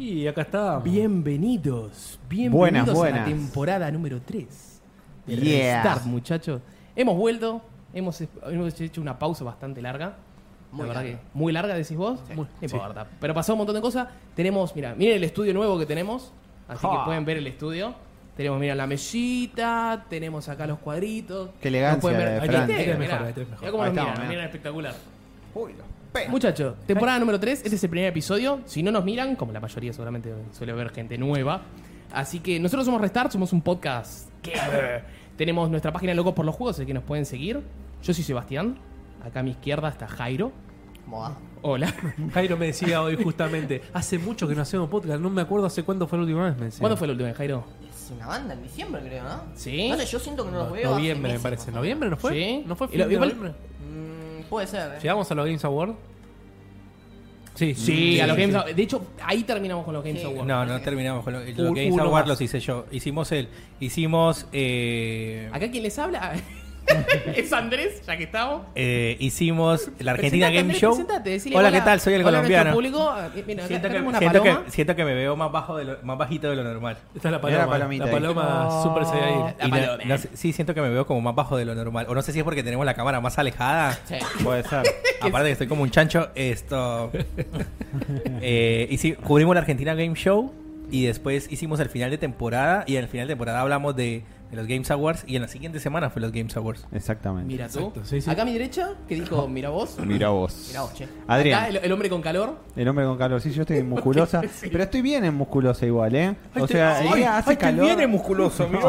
Y acá está. Bienvenidos, bienvenidos Buenas, a buenas. la temporada número 3 de Yeah. Restart, muchachos. Hemos vuelto, hemos, hemos hecho una pausa bastante larga. Muy la verdad larga. que muy larga, decís vos. Muy- no sí. importa. Pero pasó un montón de cosas. Tenemos, mira, miren el estudio nuevo que tenemos. Así que pueden ver el estudio. Tenemos, mira, la mesita, tenemos acá los cuadritos. Qué elegancia pueden ver. de Ahí mejor. Mirá cómo nos miran espectacular. Uy, los pelos. Muchachos, temporada número 3, este es el primer episodio. Si no nos miran, como la mayoría seguramente suele ver gente nueva. Así que nosotros somos Restart, somos un podcast gamer. Tenemos nuestra página Locos por los Juegos, el que nos pueden seguir. Yo soy Sebastián. Acá a mi izquierda está Jairo. ¿Cómo va? Hola. Jairo me decía hoy justamente, hace mucho que no hacemos podcast, no me acuerdo hace cuándo fue la última vez, me decía. ¿Cuándo fue la última vez, Jairo? Es una banda en diciembre, creo, ¿no? ¿Sí? No sé, yo siento que no los veo. hace noviembre me parece. ¿Noviembre no fue? Sí. ¿No fue Y fin de igual- noviembre? Mm, puede ser, ¿eh? ¿Llegamos a los Games Awards? Sí, Sí, a los sí, Games sí. Awards. De hecho, ahí terminamos con los Games Sí. Awards. No, no terminamos con lo- los Games uno Awards, más. los hice yo. Hicimos el. Hicimos. Eh, Acá quien les habla es Andrés, ya que estamos. eh, hicimos la Argentina Presentate, Game Andrés, Show. presentate, decile hola, hola- ¿qué tal? Soy el hola colombiano. público. Eh, Mira, acá, Siento, acá que, tenemos una siento, paloma. que, siento que me veo más bajo de lo- más bajito de lo normal. Esta es la paloma. la palomita la paloma Oh. Super Y no- sí, siento que me veo como más bajo de lo normal. O no sé si es porque tenemos la cámara más alejada. Sí. Puede ser. Aparte que estoy como un chancho, esto... eh, hici- cubrimos la Argentina Game Show y después hicimos el final de temporada y en el final de temporada hablamos de, de los Games Awards y en la siguiente semana fue los Games Awards. Exactamente. Mira tú. Exacto, sí, sí. Acá a mi derecha, que dijo, mira vos. Mira vos. Mirá vos, che. Adrián, Acá el, el hombre con calor. el hombre con calor. Sí, yo estoy musculosa. Sí. Pero estoy bien en musculosa igual, ¿eh? O te- sea, el día hace calor. musculoso, amigo.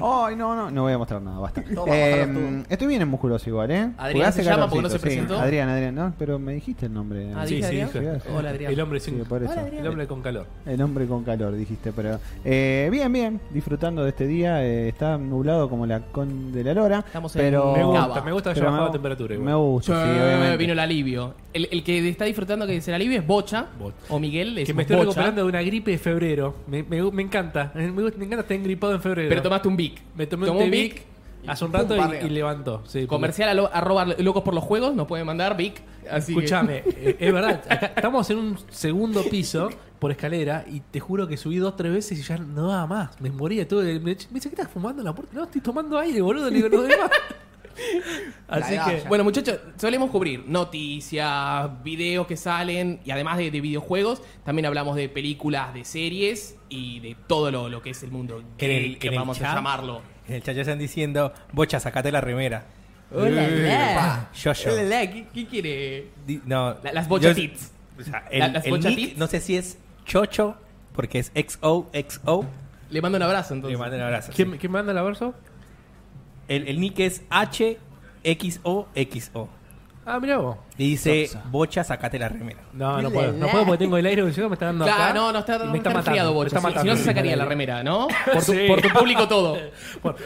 Ay, no, no, no voy a mostrar nada, basta. Toma, Eh, estoy bien en musculoso igual, ¿eh? Adrián Porque hace se llama porque no calorcito, se sí. presentó. Adrián, Adrián, no, pero me dijiste el nombre. Ah, Sí, dije sí, Adrián. sí. Hola, Adrián. El hombre sin... Hola, Adrián. El hombre con calor. El hombre con calor, dijiste, pero... Eh, bien, bien, disfrutando de este día. eh, está nublado como la con de la lora. Estamos en pero... Me Cava. gusta, me gusta que haya pero bajado me- la temperatura igual. Me gusta, sí, obviamente. vino el alivio. El, el que está disfrutando que es el alivio es Bocha. Bocha. O Miguel. Que me estoy Bocha, recuperando de una gripe de febrero. Me, me, me encanta. Me, me encanta estar engripado en febrero. Pero tomaste un Vic. me tomé Tomó un Vic hace un rato y, levantó. Sí, porque- Comercial a lo- arroba locos por los juegos. Nos pueden mandar Vic. Que- Escúchame, eh, es verdad. Acá estamos en un segundo piso por escalera y te juro que subí dos tres veces y ya no daba más. Me moría todo. Me, me dice, ¿qué estás fumando en la puerta? No, estoy tomando aire, boludo. Le digo, no demás. Así que. Bueno, muchachos, solemos cubrir noticias, videos que salen y además de, de videojuegos, también hablamos de películas, de series y de todo lo, lo que es el mundo En el- geek, que en el vamos a chat. llamarlo. En el chat ya están diciendo, bocha, sacate la remera. Hola, hola. Yo, yo. Hola, hola, ¿Qué, qué quiere? Di- no, La- las yo- bochatitos. o sea, el, La- las el nick, no sé si es Chocho, porque es XOXO. Le mando un abrazo entonces. Le mando un abrazo. ¿Quién, sí. quién manda el verso? El, el nick es HXOXO. Ah, mirá vos. Y dice, bocha, sacate la remera. No, no puedo. No puedo porque tengo el aire acondicionado, me está dando acá. No, no está, no me está, matando, resfriado, me Bocha. está Si- Si, matando. no se sacaría la remera, ¿no? Por tu, Sí. por tu público todo. Por,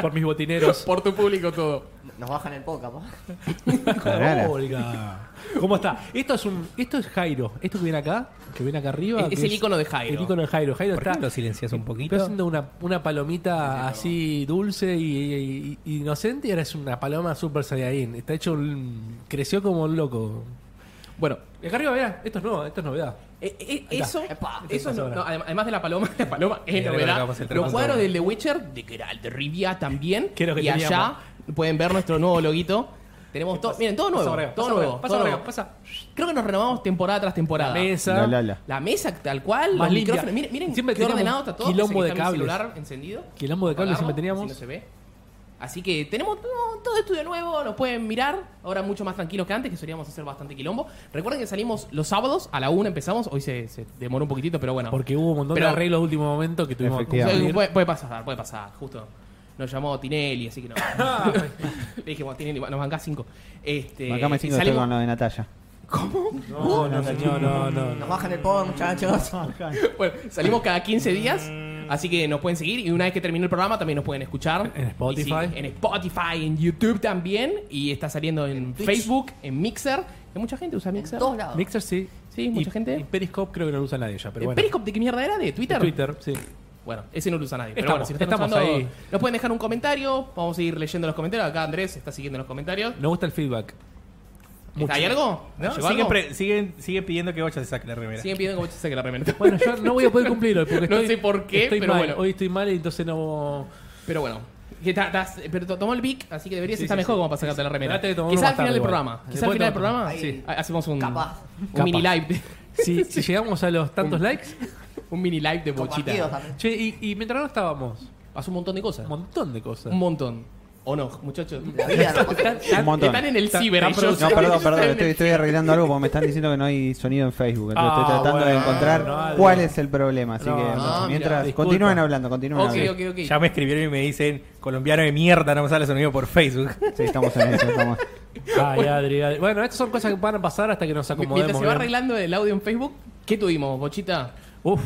por mis botineros. Por tu público todo. Nos bajan el podcast, pa. Claro. Olga. ¿Cómo está? Esto es un, esto es Jairo. Esto que viene acá, que viene acá arriba. Es- que es el icono de Jairo. El icono de Jairo. Jairo ¿Por qué está, no lo silencias un está poquito? haciendo una, una palomita así dulce y, y- y inocente y ahora es una paloma super saiyajin. Está hecho un, creció como un loco. Bueno, Y acá arriba, mirá, esto es nuevo, esto es novedad. Eh, eh, Ahí está. eso, Epa. eso no- adem- además de la paloma, la paloma es Mira, novedad. el Los 3.1. cuadros del The Witcher, de Geralt de Rivia también. Que es lo que y allá. Pueden ver nuestro nuevo loguito. Tenemos todo, miren, todo nuevo, Pasa todo pasa nuevo, pasa todo nuevo. pasa. Creo que nos renovamos temporada tras temporada. La mesa. La, la, la. La mesa tal cual, Más los limpia. micrófonos. Miren, miren Siempre qué teníamos ordenado está todo. quilombo que de está mi cables. celular encendido. Quilombo de cables siempre teníamos. así no se ve. Así que tenemos todo estudio nuevo, nos pueden mirar. Ahora mucho más tranquilos que antes, que solíamos hacer bastante quilombo. Recuerden que salimos los sábados, a la una empezamos. Hoy se, se demoró un poquitito, pero bueno. Porque hubo un montón Pero- de arreglos de último momento que tuvimos que Efectivamente. cumplir. puede, puede pasar, puede pasar. Justo nos llamó Tinelli, así que no. Le dijimos, Tinelli, nos bancás cinco. Este, Acá me y sigo estoy salimos- con lo de Natalia. ¿Cómo? No, no, señor, no, no. Nos bajan el pod, muchachos. Bueno, salimos cada 15 días, así que nos pueden seguir y una vez que termine el programa también nos pueden escuchar. En Spotify. Sí, en Spotify, en YouTube también y está saliendo en. Facebook, en Mixer. Que mucha gente usa En Mixer. todos lados. Mixer sí. Sí, mucha Y- gente. Y Periscope creo que no lo usa nadie ya, pero ¿El bueno. Periscope de qué mierda era? ¿De Twitter? Twitter, sí. Bueno, ese no lo usa nadie. Pero Estamos, bueno, si lo están estamos usando, ahí. nos pueden dejar un comentario. Vamos a ir leyendo los comentarios. Acá Andrés está siguiendo los comentarios. Me gusta el feedback. Mucho. ¿Hay algo? ¿No? ¿Llegó Siguen, pre- siguen, siguen pidiendo que Bocha se saque la remera. Siguen pidiendo que vos te saques la remera. Bueno, yo no voy a poder cumplir hoy porque No estoy, sé por qué, estoy pero mal. bueno. Hoy estoy mal y entonces no. Pero bueno. Que ta- tas- pero to- tomó el Vic, así que deberías Sí, estar sí, mejor sí. como para sacarte la remera. Quizá uno al más final tarde del igual. programa. Quizá al Después final del programa Sí. ha- hacemos un, Capaz. un Capaz. mini live. si llegamos a los tantos likes. Un mini live de bochita. también. Che, y, y mientras no estábamos, Hace un montón de cosas. un montón de cosas. Un montón. ¿O no, muchachos? La vida no pasa. Un montón. Están en el ciber. ellos. No, perdón, Están perdón, en estoy, el estoy arreglando algo porque me están diciendo que no hay sonido en Facebook. Entonces Ah, estoy tratando de bueno, encontrar no, no, cuál no. es el problema. Así No, que no, mientras, mira, disculpa. continúen hablando, continúen Ok, hablando. ok, ok. Ya me escribieron y me dicen, colombiano de mierda, no me sale sonido por Facebook. Sí, estamos en eso. Estamos. Ay, Adri, Adri. Bueno, estas son cosas que van a pasar hasta que nos acomodemos. Mientras se va bien. arreglando el audio en Facebook, ¿qué tuvimos, Bochita? Uf.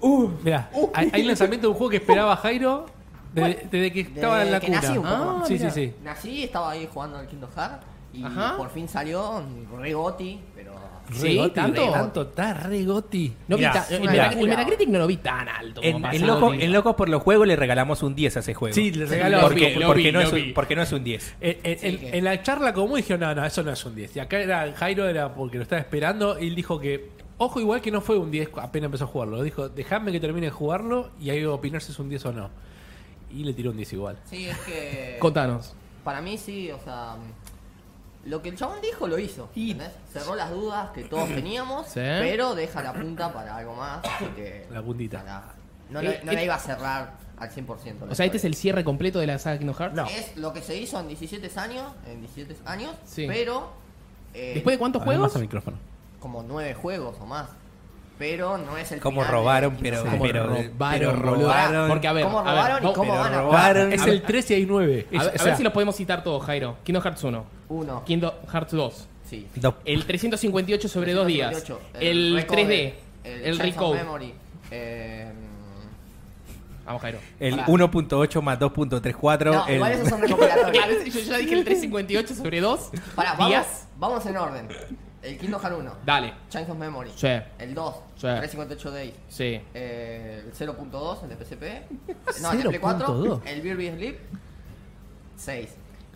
Uf. Mirá, hay, hay lanzamiento de un juego que esperaba Jairo desde, desde que estaba en la que cuna. nací un poco. Ah, sí, sí, sí. Nací, estaba ahí jugando al Kingdom Hearts y Ajá. por fin salió re goti, pero Sí, Re goti, ¿tanto? re tanto, está re goti. No vi Mirá, ta- el, Metacritic no lo vi tan alto. como En, loco, Locos por los Juegos le regalamos un 10 a ese juego. Sí, le lo porque, vi, lo porque vi, no lo es un, porque no es un 10. En, en- Sí, en- que- en la charla común dijeron, no, no, eso no es un 10. Y acá era Jairo era porque lo estaba esperando y él dijo que, ojo, igual que no fue un 10 apenas empezó a jugarlo. Dijo, dejadme que termine de jugarlo y ahí opinar si es un 10 o no. Y le tiró un 10 igual. sí, es que Contanos. para mí sí, o sea, lo que el chabón dijo lo hizo, ¿entendés? Cerró las dudas que todos teníamos, Sí. pero deja la punta para algo más, así que La puntita. para- no, Eh, eh, la iba a cerrar al 100%. la O sea, este es el cierre completo de la saga Kingdom Hearts. No. Es lo que se hizo en 17 años, en 17 años, Sí. pero eh, ¿Después de cuántos juegos? al micrófono. Como 9 juegos o más. Pero no es el Como final robaron, pero. Como pero, robaron, pero boludo. robaron. Porque a ver, ¿Cómo a ver, robaron y vamos- cómo pero van a robaron. Es A el ver- 3 y hay 9. A, ver- a ver si los podemos citar todos, Jairo. Kingdom Hearts 1. Uno. Kingdom Hearts 2. Sí. No. El 358 sobre dos días. 358, El, Recode, 3D. El, of Recode. Memory, eh, Vamos, Jairo. El Pará. 1.8 más 2.34. no, el... igual esos son recopilatorios. Claro, yo ya dije el 358 sobre 2 Pará, vamos, días. vamos en orden. El Kingdom Hearts 1. Dale. Chance of Memory. Sí. El 2. Sí. 358 Days. Sí. Eh, el 0.2, el de PSP. No, el de Play 4. 0.2. El Kirby Sleep. 6.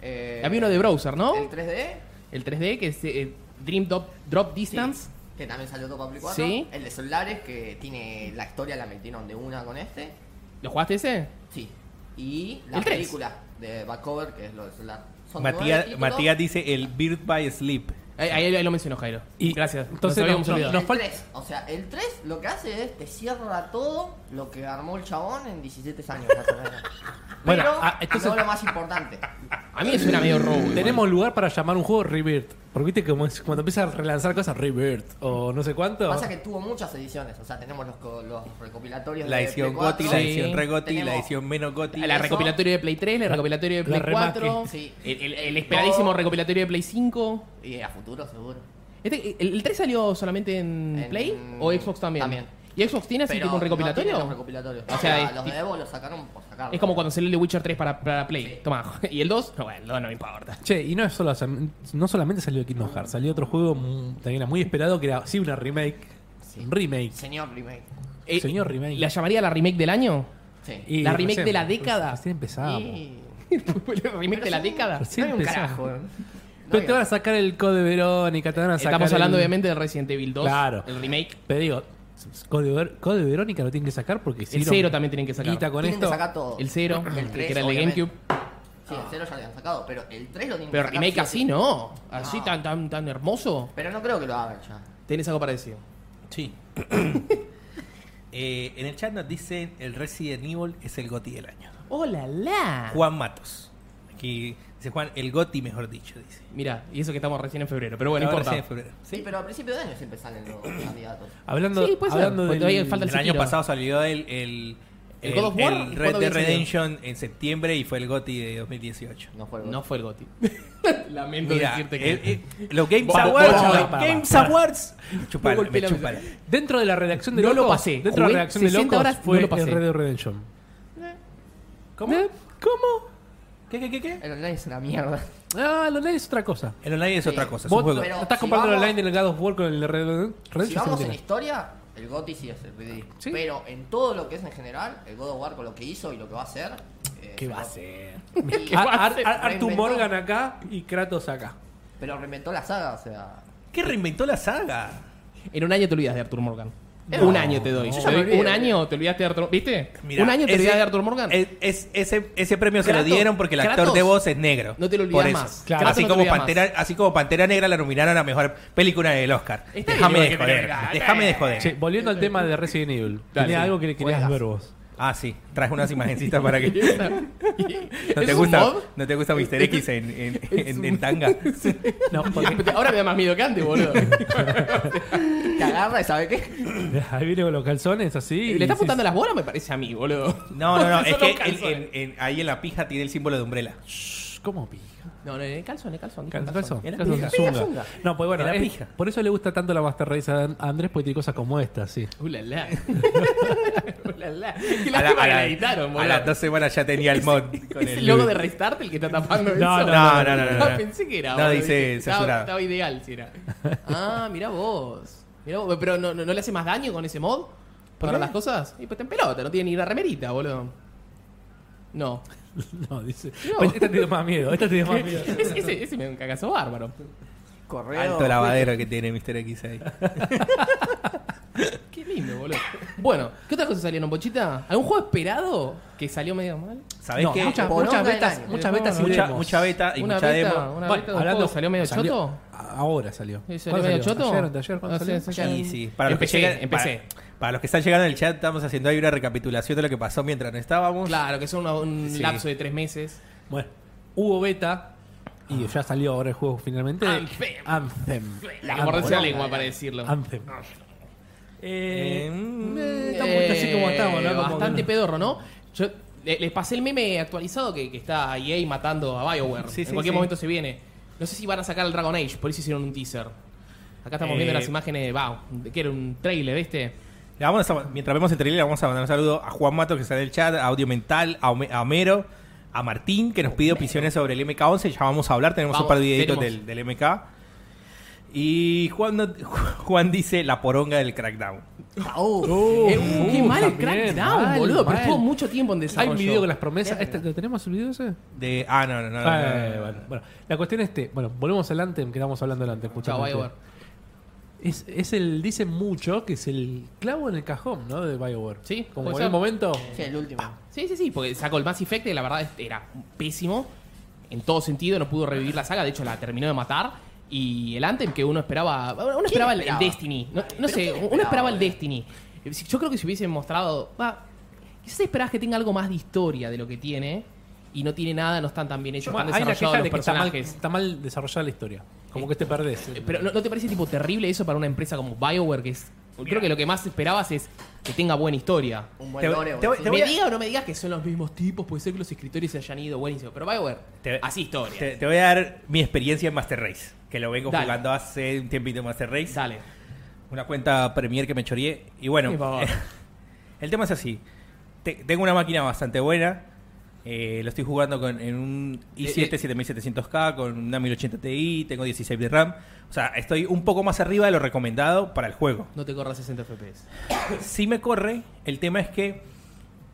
Eh, Había uno de browser, ¿no? El 3D. El 3D, que es eh, Dream Drop, Drop sí, Distance. que también salió todo para Play 4. Sí. El de celulares, que tiene la historia, la metieron de una con este. ¿Lo jugaste ese? Sí. Y la película de Backcover, que es lo del celular. Son Matías. Matías dice el Bird by Sleep. Ahí, ahí- ahí lo mencionó Jairo. Y- Gracias. entonces Nos no- nos el falta- 3, o sea, el 3 lo que hace es te cierra todo lo que armó el chabón en 17 años más o menos. Bueno, Pero ah, entonces- no lo más importante. A mí me suena medio robo. igual. Tenemos lugar para llamar un juego Rebirth. Porque viste como es- cuando empieza a relanzar cosas Rebirth o no sé cuánto. Pasa que tuvo muchas ediciones, o sea, tenemos los, co- los recopilatorios La de edición Play 4. Goti, la Sí. edición re Goti, la Tenemos- edición menos Goti. La recopilatorio de Play 3, la recopilatorio de la Play remake. 4, Sí. el, el- el esperadísimo recopilatorio de Play 5. Y a futuro, seguro. Este, el, el 3 salió solamente en, En- Play o Xbox también? también. ¿Y Xbox tiene así Pero tipo un recopilatorio? No tiene los recopilatorios. O sea, es los de Evo los sacaron por sacarlo. es como cuando salió el de Witcher 3 para, para Play. Sí. Toma. ¿Y el 2? No, bueno, el 2 no me importa. Che, y no es solo, no solamente salió Kingdom Hearts, salió otro juego también era muy esperado que era sí una remake. Un remake. Señor remake. Eh, Señor remake. ¿La llamaría la remake del año? Sí. Y la remake recién- de la década. Recién empezamos. Y- ¿La remake de la década? Recién no hay un carajo. eh. Pero No te van a sacar el Code Verónica, te van a sacar. Estamos hablando el- obviamente de Resident Evil 2. Claro. El remake. Pero digo, Code, Ver- Code Verónica lo tienen que sacar porque si El 0 también tienen que sacar. Guita con Tienen que esto. sacar todo. El 0, El que tres, era el de obviamente. GameCube. Sí, el 0 ya lo habían sacado, pero el 3 lo tienen Pero que sacar. remake sí o así sí. no. Así No. tan, tan, tan hermoso. Pero no creo que lo hagan ya. ¿Tenés algo para decir? Sí. Eh, en el chat nos dicen el Resident Evil es el Goti del año. ¡Hola, la! Juan Matos. Aquí dice Juan, el Goti mejor dicho, dice. Mira, y eso que estamos recién en febrero. Pero bueno, no importa. sí, en febrero. Sí, pero a principio de año siempre salen los candidatos. Hablando, Sí, hablando del- todavía falta El, el año pasado salió el, el, ¿El God of War? el ¿Cuándo Red Dead salido? Redemption en septiembre y fue el Goti de 2018. No fue el No fue el GOTI. Lamento Mira, decirte que... los Games Awards, los Games Awards, chupala, me chupala. Dentro de la redacción de No lo Locos, pasé. Dentro de la redacción de 60 Locos horas, fue no lo pasé. el Red Dead Redemption. ¿Cómo? ¿Eh? ¿Cómo? ¿Qué, qué, qué, qué? El online es una mierda. Ah, el online es otra cosa. El online es Sí. otra cosa, es Vos un juego. pero- estás si comparando el online del God of War con el de Red Dead Redemption. Si vamos en historia, el GOTY sí es el PD. Sí. Pero en todo lo que es en general, el God of War con lo que hizo y lo que va a hacer. eh, ¿Qué va a el GOTY. ser? Y- Ar- Ar- Ar- Arthur Reinventó. Morgan acá y Kratos acá. Pero reinventó la saga, o sea. ¿Qué reinventó la saga? En un año te olvidas de Arthur Morgan. No. un año te doy. Yo Te ya me doy olvidé. un año te olvidaste de Arthur ¿Viste? Mira, un año te ese- olvidas de Arthur Morgan. es- es- ese, ese premio se lo Kratos- dieron porque el actor Kratos, de voz es negro. no te lo Por olvidas eso. más. Claro. Kratos Así, no te como olvidas Pantera, más. así como Pantera Negra la nominaron a mejor película del Oscar. Está Déjame de joder. Déjame de joder. Che, volviendo al tema de Resident Evil. Dale, Tenía sí. algo que le querías Juegas. ver vos. Ah, sí. Traje unas imagencitas para que. ¿No ¿Es te gusta? ¿no te gusta Mr. X en, en, en- en tanga? No, porque Ahora me da más miedo que antes, boludo. Te agarra y sabe qué. ahí viene con los calzones así. Le está apuntando las bolas, me parece a mí, boludo. No, no, no. es que los en- calzones. en- en- ahí en la pija tiene el símbolo de Umbrella. "Shh, ¿Cómo pija? No, no, el calzón, el calzón. Calzón, calzón. En la calzón, pija. zunga. No, pues bueno, En la es- pija. por eso le gusta tanto la Master Race a a Andrés, porque tiene cosas como esta, sí. Uh, la, la. Uh, la, la. Qué A, la- lástima a que la- editaron, a boludo. las dos semanas ya tenía el mod. con ¿Es el el logo de Restart el que está tapando eso? No, No, no, no, no, no. Pensé que era. No, boludo, dice censurado. estaba ideal, si era. Ah, mira vos. Mirá vos. Pero no, no, ¿no le hace más daño con ese mod? ¿Para qué? las cosas? Y pues está en pelota, no tiene ni la remerita, boludo. No. No, dice. No. Pues esta tiene más miedo, esta tiene más miedo. ese, ese, ese me da un cagazo bárbaro. Correo. Alto lavadero que tiene Mr. X ahí. Qué lindo, boludo. Bueno, ¿qué otras cosas salieron, Bochita? ¿Algún juego esperado que salió medio mal? ¿Sabés No, qué? muchas, muchas betas, año. muchas betas y mucha, beta y Una mucha beta, demo. una Bueno, beta de un hablando- juego salió medio salió- choto. Ahora salió. Salió ¿Cuándo medio salió? choto. Ayer, anteayer, ¿cuándo Ah, salió? sí, sí, Sí, sí. Para los, que Empecé, llegan, empecé. Para, para los que están llegando en el chat, estamos haciendo ahí una recapitulación de lo que pasó mientras no estábamos. Claro, que son una- un Sí. lapso de tres meses. Bueno, hubo beta y ya salió ahora el juego finalmente. Anthem. Anthem. Morderse la poronga, lengua para decirlo. Anthem. Eh, Eh, estamos así como estamos, ¿no? Como bastante que no. pedorro, ¿no? Yo le- les pasé el meme actualizado que, que está EA matando a BioWare. Sí, en sí, cualquier sí. momento se viene. No sé si van a sacar el Dragon Age, por eso hicieron un teaser. Acá estamos Eh, viendo las imágenes de wow, que era un trailer, ¿viste? Le vamos a- mientras vemos el trailer, le vamos a mandar un saludo a Juan Mato que está en el chat, a Audio Mental, a, Home- a Homero, a Martín que nos pide opiniones sobre el MK11. Ya vamos a hablar, tenemos Vamos, un par de videitos del, del MK. Y Juan, no- Juan dice la poronga del crackdown. Uh, Eh, uh, qué uh, mal el Crackdown, mal, boludo. Pero estuvo mucho tiempo en Hay desarrollo. un video con las promesas. Este, ¿Lo tenemos el video ese? De, ah, no, no, no. no, Ah, no, no, no. bueno, bueno, la cuestión es este. Bueno, volvemos al Anthem, que estábamos hablando del Anthem. Chao. Es, es el, dicen mucho que es el clavo en el cajón, ¿no? De BioWare. Sí, Como en el momento. sí, el último. Sí, sí, sí, porque sacó el Mass Effect y la verdad era pésimo en todo sentido, no pudo revivir la saga, de hecho la terminó de matar. Y el Anthem que uno esperaba, uno esperaba el? Destiny, no, no ¿Pero sé, uno esperaba, el? Destiny. Yo creo que si hubiesen mostrado, va, quizás esperabas que tenga algo más de historia de lo que tiene y no tiene nada, no están tan bien hechos, Bueno, están hay desarrollados de los que está mal, personajes. está mal desarrollada la historia. Como que te perdés. Eh, Pero ¿no, no te parece tipo terrible eso para una empresa como BioWare que es creo que lo que más esperabas es que tenga buena historia. Un buen Te- lore, te te me a- diga o no me digas que son los mismos tipos, puede ser que los escritores se hayan ido buenísimo, pero BioWare, Te- así historia. Te, te voy a dar mi experiencia en Master Race, que lo vengo Dale. jugando hace un tiempito en Master Race. Dale. Una cuenta Premier que me choreé. Y bueno, el tema es así. Te- tengo una máquina bastante buena. Eh, lo estoy jugando con, en un i7 Eh, eh. 7700K con una 1080 Ti. Tengo 16 de RAM. O sea, estoy un poco más arriba de lo recomendado para el juego. No te corras 60 FPS. Si me corre, el tema es que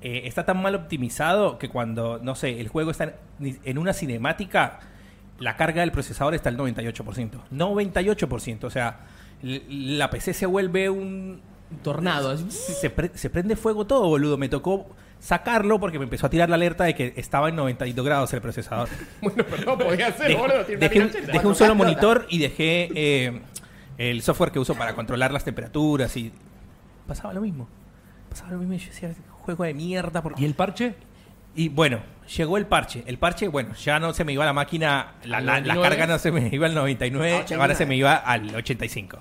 eh, está tan mal optimizado que cuando, no sé, el juego está en, en una cinemática, la carga del procesador está al 98%. 98%. O sea, la PC se vuelve un... Tornado. así. Se, pre- se prende fuego todo, boludo. Me tocó sacarlo porque me empezó a tirar la alerta de que estaba en 92 grados el procesador. Bueno, pero no podía Dej- boludo. dejé, un, 1080. dejé un solo monitor y dejé eh, el software que uso para controlar las temperaturas y pasaba lo mismo. Pasaba lo mismo y yo decía, juego de mierda. Porque... ¿Y el parche? Y bueno, llegó el parche. El parche, bueno, ya no se me iba la máquina, la, la- la 99. carga no se me iba al 99, A 89. ahora se me iba al 85.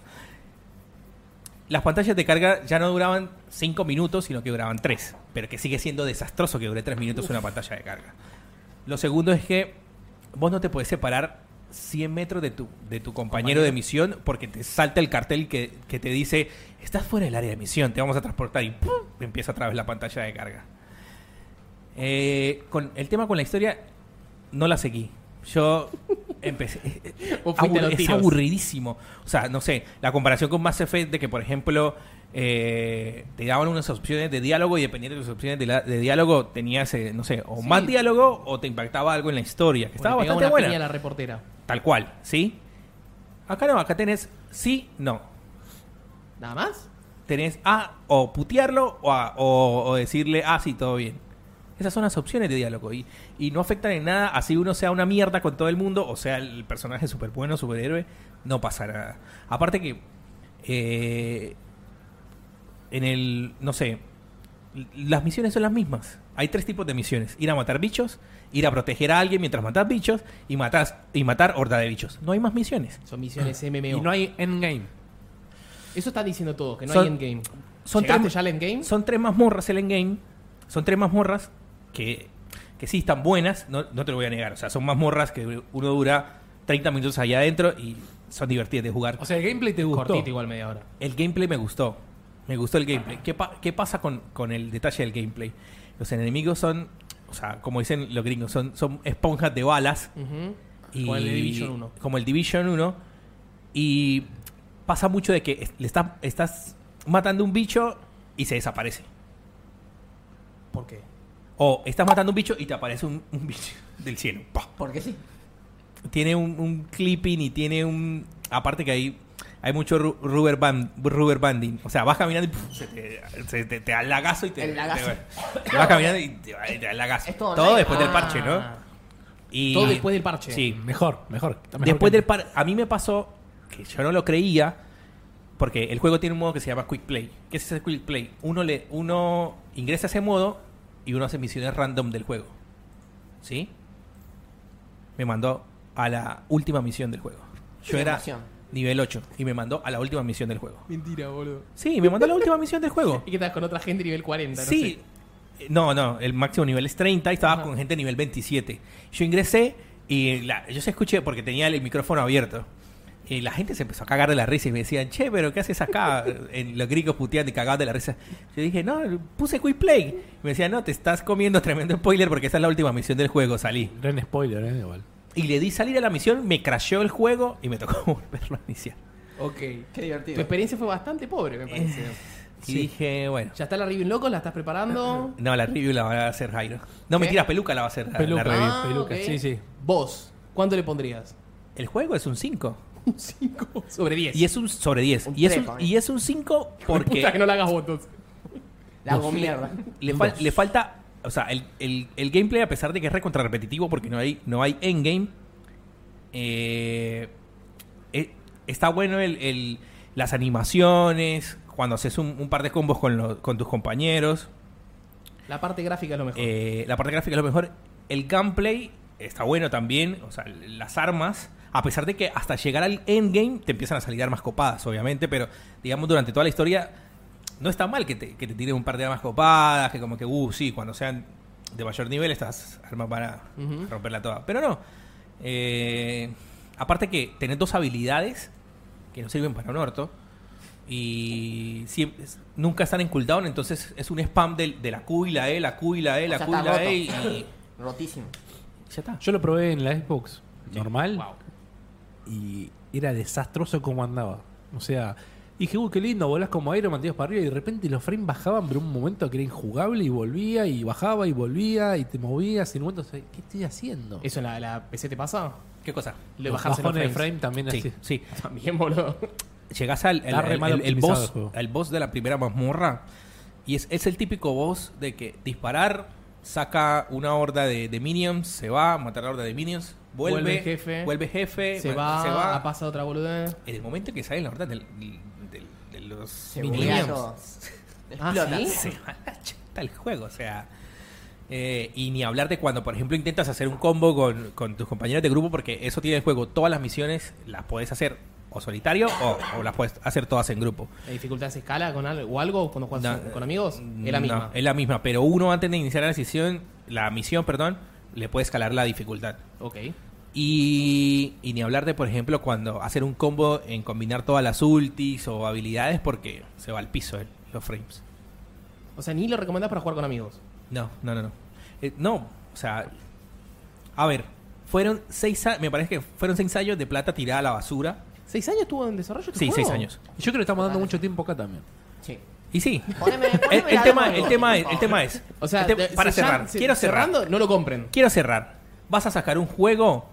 Las pantallas de carga ya no duraban 5 minutos, sino que duraban 3. Pero que sigue siendo desastroso que dure 3 minutos una pantalla de carga. Lo segundo es que vos no te puedes separar 100 metros de tu, de tu compañero de misión porque te salta el cartel que, que te dice, estás fuera del área de misión, te vamos a transportar y ¡pum! empieza otra vez la pantalla de carga. Eh, con el tema con la historia, no la seguí. Yo empecé. A es aburridísimo. O sea, no sé, la comparación con Mass Effect de que, por ejemplo, eh, te daban unas opciones de diálogo y dependiendo de tus opciones de, la- de diálogo tenías, eh, no sé, o Sí. más diálogo o te impactaba algo en la historia, que O estaba bastante una buena. la reportera. Tal cual, ¿sí? Acá no, acá tenés sí, no. ¿Nada más? Tenés a o putearlo o, a- o- o decirle, ah, sí, todo bien. Esas son las opciones de diálogo y, y no afectan en nada, así uno sea una mierda con todo el mundo o sea el personaje súper bueno, superhéroe, no pasa nada. Aparte que eh, en el, no sé, las misiones son las mismas. Hay tres tipos de misiones. Ir a matar bichos, ir a proteger a alguien mientras matas bichos y, matas, y matar horda de bichos. No hay más misiones. Son misiones MMO. Y no hay endgame. Eso están diciendo todos, que no Son- hay endgame. son ¿Llegaste tres- ya al endgame? Son tres mazmorras el endgame. Son tres mazmorras que, que sí están buenas, no, no te lo voy a negar. O sea, son mazmorras que uno dura 30 minutos allá adentro y son divertidas de jugar. O sea, el gameplay te gustó. Cortito igual media hora. El gameplay me gustó. Me gustó el gameplay. ¿Qué, pa- qué pasa con, con el detalle del gameplay? Los enemigos son, o sea, como dicen los gringos, son, son esponjas de balas. Y, Como el Division 1. Como el Division 1. Y pasa mucho de que le estás, estás matando un bicho y se desaparece. ¿Por qué? O estás matando un bicho y te aparece un, un bicho del cielo. ¡Pah! Porque sí. Tiene un, un clipping y tiene un... Aparte que hay, hay mucho ru- rubber, band, rubber banding. O sea, vas caminando y puf, se te, se te, te da el lagazo y te... El lagazo. te- vas caminando y te, te da el lagazo. Es todo después del Ah. parche, ¿no? Y, Todo después del parche. Sí, Mejor, mejor. Mejor Después que- del par, a mí me pasó que yo no lo creía porque el juego tiene un modo que se llama Quick Play. ¿Qué es ese Quick Play? Uno le uno ingresa a ese modo y uno hace misiones random del juego. ¿Sí? Me mandó a la última misión del juego. Yo Qué era emoción. Nivel 8 y me mandó a la última misión del juego. Mentira, boludo. Sí, me mandó a la última misión del juego. Y que estás con otra gente nivel 40, no Sí. No, no, el máximo nivel es 30 y estaba Ajá. con gente nivel 27. Yo ingresé y la- yo se escuché porque tenía el micrófono abierto. Y la gente se empezó a cagar de la risa y me decían, che, pero ¿qué haces acá? en los gringos puteando y cagados de la risa. Yo dije, no, puse Quick Play. Y me decían, no, te estás comiendo tremendo spoiler porque esa es la última misión del juego, salí. Gran spoiler, ¿eh? Igual. Y le di salir a la misión, me crasheó el juego y me tocó volverlo a iniciar. Ok. Qué Tu divertido. experiencia fue bastante pobre, me parece. Y dije, bueno. ¿Ya está la review en locos? ¿La estás preparando? No, la review la va a hacer Jairo. No, ¿Qué? mentira, Peluca la va a hacer la- Peluca, la review. Ah, peluca, sí, sí. Vos, ¿cuánto le pondrías? El juego es un 5. Un 5 sobre 10. Y es un sobre 10. Un Y y es un 5 porque Puta que no la hagas votos. La hago mierda. le, fal- le falta. O sea, el, el- el gameplay, a pesar de que es recontra repetitivo porque no hay, no hay endgame, eh, eh, está bueno el, el- las animaciones, cuando haces un, un par de combos con, los- con tus compañeros. La parte gráfica es lo mejor. Eh, la parte gráfica es lo mejor. El gameplay está bueno también. O sea, las armas. A pesar de que hasta llegar al endgame te empiezan a salir armas copadas, obviamente. Pero, digamos, durante toda la historia no está mal que te, que te tiren un par de armas copadas. Que como que, uh, sí, cuando sean de mayor nivel estas armas van a Ujú. romperla toda. Pero no. Eh, aparte que tenés dos habilidades que no sirven para un orto. Y siempre, nunca están en cooldown, entonces es un spam de, la Q y la E, la Q y la E, O la sea, Q y la. E y Rotísimo. ya está. Yo lo probé en la Xbox normal Wow. y era desastroso como andaba. O sea, dije, uy, qué lindo, volás como Iron Man, tiras para arriba y de repente los frames bajaban, pero un momento que era injugable y volvía y bajaba y volvía y te movías y en un momento, ¿qué estoy haciendo? ¿Eso en la, la PC te pasa? ¿Qué cosa? Le Los bajarse los frames. frame también Sí, así. sí. También, boludo. Llegás al el, boss, el boss de la primera mazmorra y es, es el típico boss de que disparar, saca una horda de, de minions, se va, matar a la horda de minions, vuelve, Vuelve el jefe. vuelve jefe, Se va, se va. ha pasado otra boludez. En el momento que sale la horda los todo. Ah, Explota. ¿sí? se va la chuta el juego, o sea. eh, y ni hablar de cuando, por ejemplo, intentas hacer un combo con, con tus compañeros de grupo, porque eso tiene el juego. Todas las misiones las puedes hacer o solitario o, o las puedes hacer todas en grupo. ¿La dificultad se escala con algo, o algo cuando juegas No, con amigos? Es la no, misma. es la misma, pero uno antes de iniciar la sesión, la misión, perdón, le puede escalar la dificultad. Ok. Y, y ni hablar de, por ejemplo, cuando hacer un combo en combinar todas las ultis o habilidades porque se va al piso el- los frames. O sea, ni lo recomendás para jugar con amigos. No, no, no, no. Eh, no, o sea, a ver, fueron seis, a- me parece que fueron seis años de plata tirada a la basura. ¿Seis años estuvo en desarrollo este Sí, juego? seis años. Y yo creo que estamos dando mucho tiempo acá también. Sí. Y sí, Poneme, el, poneme el tema, el tema, es, el tema es, O sea, te- para se- cerrar, se- quiero cerrar, cerrando, no lo compren. quiero cerrar. Vas a sacar un juego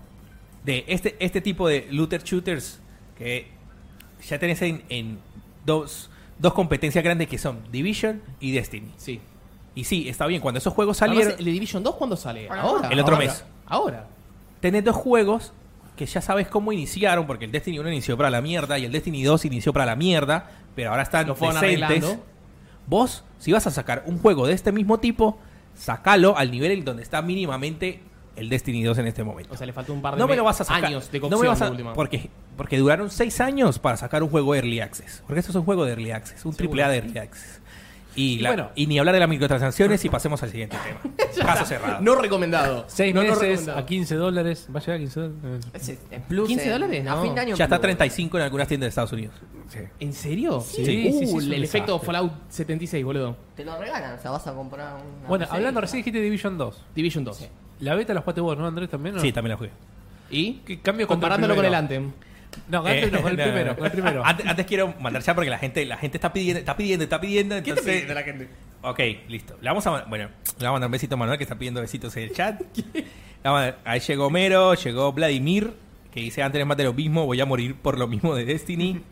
de este, este tipo de looter shooters que ya tenés en, en dos, dos competencias grandes que son Division y Destiny. Sí. Y sí, está bien, cuando esos juegos Además, salieron, ¿El de Division 2 cuándo sale? Ahora. El otro Ahora. mes. Ahora. tenés dos juegos que ya sabes cómo iniciaron, porque el Destiny 1 inició para la mierda y el Destiny 2 inició para la mierda, pero ahora están Lo fueron decentes. Vos, si vas a sacar un juego de este mismo tipo, sacalo al nivel en donde está mínimamente el Destiny 2 en este momento. O sea, le faltó un par de no me lo vas a sacar. años de no cocción me vas a, de última. porque, porque duraron seis años para sacar un juego Early Access. Porque esto es un juego de Early Access, un triple A de Early Access. Y, Y la- bueno. y ni hablar de las microtransacciones y pasemos al siguiente tema. Caso cerrado. No recomendado. Seis no, no meses recomendado. a 15 dólares. ¿Va a llegar a 15 dólares? Ese, en plus. 15 en- dólares, A no. fin de año. Ya está plus. 35 en algunas tiendas de Estados Unidos. ¿En serio? Sí, sí, sí, Uh, es un el efecto desastre. Fallout 76, boludo. Te lo regalan, o sea, vas a comprar una. Bueno, PC hablando recién dijiste Division 2. Division 2. La beta la jugaste vos, ¿no, Andrés? ¿También? no? Sí, también la jugué. ¿Y? ¿Qué cambio Comparándolo con el? Anthem. No, antes no, con el Eh, primero. Con el primero. Antes, antes quiero mandar ya porque la gente, la gente está pidiendo, está pidiendo, está pidiendo. Entonces, la gente? Ok, listo. Le vamos a, bueno, le vamos a mandar un besito a Manuel que está pidiendo besitos en el chat. Le vamos a dar- ahí llegó Homero, llegó Vladimir, que dice antes más de lo mismo, voy a morir por lo mismo de Destiny.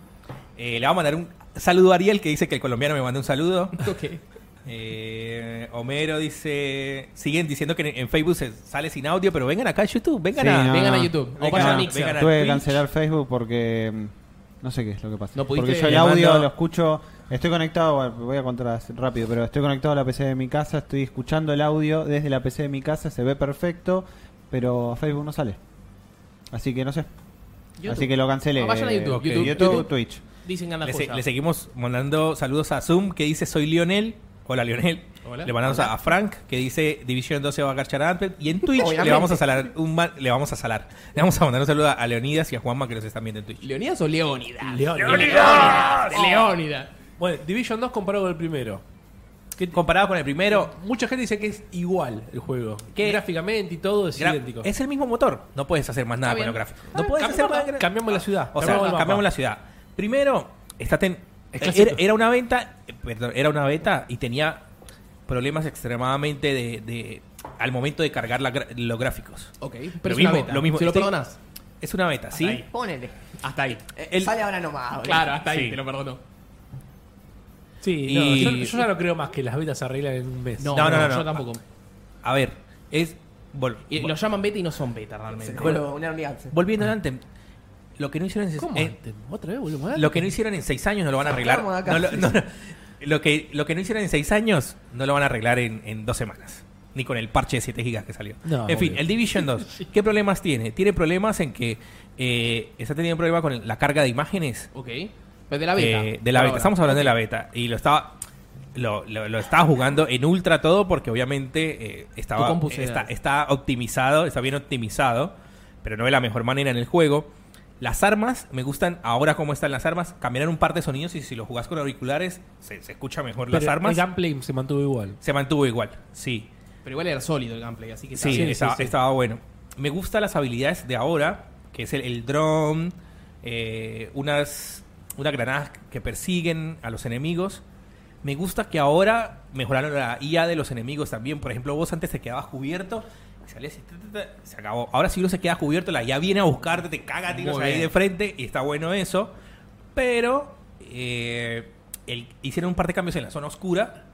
Eh, le vamos a mandar un saludo a Ariel, que dice que el colombiano me mandó un saludo. Ok. Eh, Homero dice, siguen diciendo que en, Facebook se sale sin audio, pero vengan acá a YouTube, vengan Sí, a... no, vengan a no. YouTube. O Vengan vayan a- a Mixer. vengan a- Tuve que Twitch. cancelar Facebook porque mm, no sé qué es lo que pasa. No pudiste- porque yo el Le audio mando- lo escucho, estoy conectado, bueno, voy a contar rápido, pero estoy conectado a la PC de mi casa, estoy escuchando el audio desde la PC de mi casa, se ve perfecto, pero Facebook no sale. Así que no sé. YouTube. Así que lo cancelé. Ah, vayan a YouTube, Ok, YouTube, YouTube, YouTube. Twitch. Dicen ganas Le, se- joya. le seguimos mandando saludos a Zoom que dice soy Lionel. Hola Lionel. Hola. Le mandamos a, a Frank que dice Division 12 va a garchar a Anthem. Y en Twitch le vamos a salar un le vamos a salar. Le vamos a mandar un saludo a Leonidas y a Juanma que nos están viendo en Twitch. ¿Leonidas o Leónidas? Leónidas. Leónidas. Bueno, Division 2 comparado con el primero. ¿Qué- Comparado con el primero, Mucha gente dice que es igual el juego. ¿Qué? Gráficamente y todo es idéntico. es el mismo motor. No puedes hacer más nada con los gráficos. No puedes hacer más cambiamos la ciudad. O sea, cambiamos la ciudad. Primero, está ten-. Era, era una venta, eh, perdón, era una beta y tenía problemas extremadamente de, de- al momento de cargar la los gráficos. Ok, pero Lo es mismo- una beta. lo mismo. ¿Se lo Estoy- perdonás? Es una beta, ¿sí? ahí. Ponele. Hasta ahí. Eh, El- Sale ahora nomás. Claro, hasta ahí Sí. te lo perdono. Sí, Y- no, yo, yo ya no creo más que las betas se arreglan en un mes. No, No, no, no, no, yo no. tampoco. A ver, es vol- lo llaman beta y no son beta realmente. Bueno, una alianza. volviendo adelante. Lo que no hicieron en, ¿Cómo? en- antes? ¿Otra vez volvemos a lo que no hicieron en seis años no lo van a arreglar. No lo, no, no. Lo que lo que no hicieron en seis años no lo van a arreglar en, en dos semanas. Ni con el parche de 7 gigas que salió. En fin, el Division 2. ¿Qué problemas tiene? Tiene problemas en que eh, está teniendo problemas con la carga de imágenes. Ok. Pero de la beta. Eh, de la beta. ahora. Estamos hablando de la beta. Y lo estaba. Lo, lo- lo estaba jugando en ultra todo porque obviamente eh, estaba está optimizado, está bien optimizado, pero no de la mejor manera en el juego. Las armas, me gustan ahora cómo están las armas. Cambiaron un par de sonidos y si lo jugás con auriculares se, se escucha mejor Pero las armas. El gameplay se mantuvo igual. Se mantuvo igual, sí. Pero igual era sólido el gameplay, así que Sí, sí, estaba, sí. estaba bueno. Me gustan las habilidades de ahora, que es el, el drone, eh, unas, unas granadas que persiguen a los enemigos. Me gusta que ahora mejoraron la IA de los enemigos también. Por ejemplo, vos antes te quedabas cubierto salías y ta, ta, ta, se acabó. Ahora si uno se queda cubierto, la IA viene a buscarte, te caga tiros ahí de frente y está bueno eso. Pero eh, el- hicieron un par de cambios en la zona oscura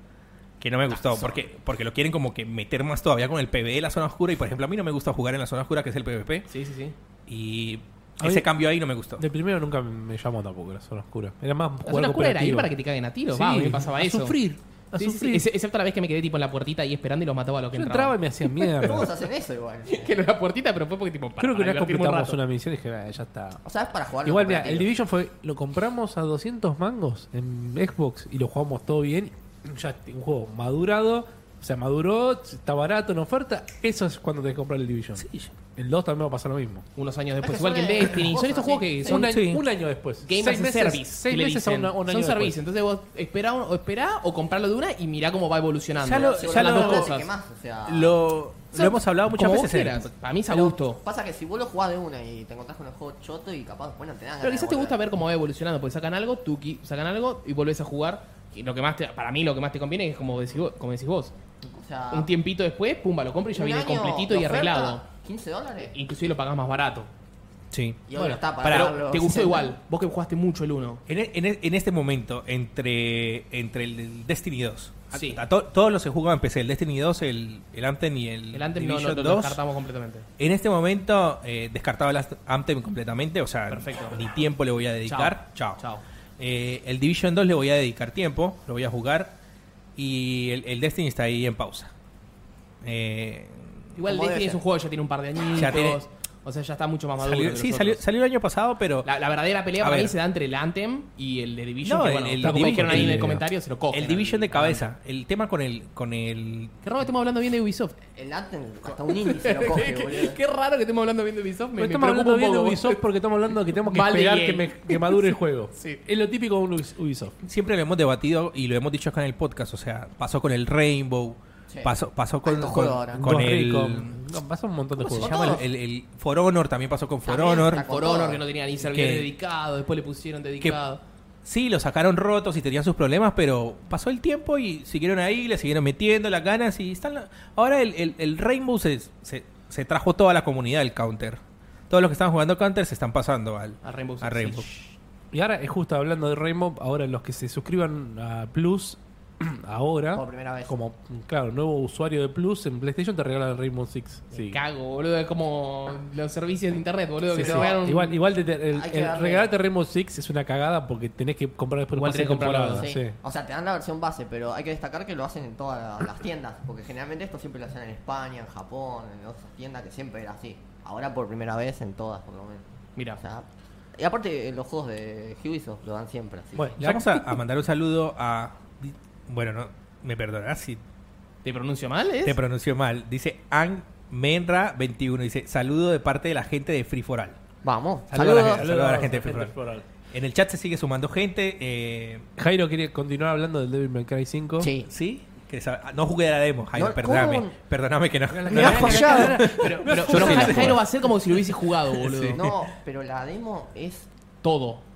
que no me gustó porque porque lo quieren como que meter más todavía con el PvE de la zona oscura y por ejemplo a mí no me gusta jugar en la zona oscura que es el PvP Sí, sí, sí. y A ese mí- cambio ahí no me gustó. Del primero nunca me llamó tampoco la zona oscura. Era más La jugar zona oscura era ir cooperativo. para que te caguen a tiros. Sí, Va, pasaba a eso. sufrir. A Sí, sí, sí. Excepto la vez que me quedé tipo en la puertita ahí esperando y los mataba a lo que Yo entraba. y me hacían Todos mierda. hacen eso igual. Que no era puertita, pero fue porque tipo. para- Creo que para una vez divertirme un completamos rato. una misión y dije, "Ah, ya está. O sea, es para jugar. Igual, mira, el Division fue, lo compramos a 200 mangos en Xbox y lo jugamos todo bien. Ya un juego madurado, o sea, maduró, está barato en oferta. Eso es cuando tenés que comprar el Division. El 2 también va a pasar lo mismo. Unos años después. Igual que el eh, Destiny. Son estos juegos que son. un, año, sí. un año después. Game seis as a meses, service. Seis que le meses a dicen. una- un año Son después. service. Entonces vos esperá o, esperá o comprarlo de una y mirá cómo va evolucionando. Ya lo- Son ya las lo- dos cosas. Quemás, o sea, Lo, lo hemos hablado muchas veces. en-. Para mí es a pero gusto. Pasa que si vos lo jugás de una y te encontrás con el juego choto y capaz después no te dan Pero ganas quizás de te gusta volver. ver cómo va evolucionando, porque sacan algo, tú qui- sacan algo y volvés a jugar. Y lo que más te- para mí lo que más te conviene es como decís vos. Como decís vos. O sea, Un tiempito después, pumba, lo compro y ya un viene año completito de y oferta, arreglado. 15 dólares. Inclusive lo pagás más barato. Sí. Y Bueno, está para Pero darlo te gustó 60. igual. Vos que jugaste mucho el 1. En, e- en e- en este momento, entre, entre el Destiny 2, a- Sí. a to- todos los que jugaban en PC, el Destiny 2, el, el Anthem y el, El Anthem no, no, Division lo 2, descartamos completamente. En este momento, eh, descartaba el Anthem completamente, o sea, Perfecto. ni tiempo le voy a dedicar. Chao. Chao. Eh, el Division 2 le voy a dedicar tiempo, lo voy a jugar. Y el, el Destiny está ahí en pausa. Eh, Igual Como Destiny es un juego que ya tiene un par de añitos. Ya tiene- O sea, ya está mucho más maduro. salió- que sí, los salió, otros. salió el año pasado, pero La, la verdadera pelea A para mí se da entre el Anthem y el de Division. No, que, el- bueno, el tal como Division- dijeron ahí en el el- comentario, se lo cogen. el Division de cabeza. El tema con el, con el Qué raro que estemos hablando bien de Ubisoft. El Anthem, hasta un índice lo coge, qué, boludo. qué raro que estemos hablando bien de Ubisoft. Me, Pero me estamos preocupa hablando un bien de poco. Ubisoft porque estamos hablando que tenemos que Mal de esperar EA. que, me- que madure el juego. Sí. Es lo típico de un Ubis- Ubisoft. siempre lo hemos debatido y lo hemos dicho acá en el podcast. O sea, pasó con el Rainbow, Sí. pasó, pasó con, con, el. No, pasa un montón de ¿Cómo se juegos. llama? El, el For Honor también pasó con For También Honor. For Honor que no tenía ni servidor Que- dedicado, después le pusieron dedicado. Sí, lo sacaron rotos y tenían sus problemas, pero pasó el tiempo y siguieron ahí, le siguieron metiendo las ganas y están... la- Ahora el, el- el Rainbow se, se, se trajo toda la comunidad del Counter. Todos los que estaban jugando Counter se están pasando al, A Rainbow a Rainbow. Y ahora, es justo hablando de Rainbow, ahora los que se suscriban a Plus, ahora, Por primera vez. como, claro, nuevo usuario de Plus en PlayStation, te regalan el Rainbow Six. Me Sí. cago, boludo. Es como los servicios de internet, boludo. Sí, que sí. te regalan un- Igual, igual te- te- el, Hay que el darle- regalarte Rainbow Six es una cagada porque tenés que comprar después Igual tenés que de comprarlo, temporada. Sí. sí. O sea, te dan la versión base, pero hay que destacar que lo hacen en todas las tiendas. Porque generalmente esto siempre lo hacen en España, en Japón, en otras tiendas que siempre era así. Ahora por primera vez en todas, por lo menos. Mira, O sea, y aparte en los juegos de Ubisoft lo dan siempre así. Bueno, Le vamos a, a mandar un saludo a... Bueno, no, me perdonarás si ¿te pronuncio mal? ¿Es? te pronunció mal. Dice Ang Menra 21. Dice, saludo de parte de la gente de Free for All. Vamos, Saludos a la gente. Saludos a la gente de Free Free for All. En el chat se sigue sumando gente. Eh, Jairo quiere continuar hablando del Devil May Cry 5. Sí. ¿Sí? Ah, No jugué a la demo, Jairo, No, perdóname. ¿cómo? Perdóname que no. Me ha fallado. Pero, pero, sí. Jairo va a ser como si lo hubiese jugado, boludo. No, pero la demo es Todo.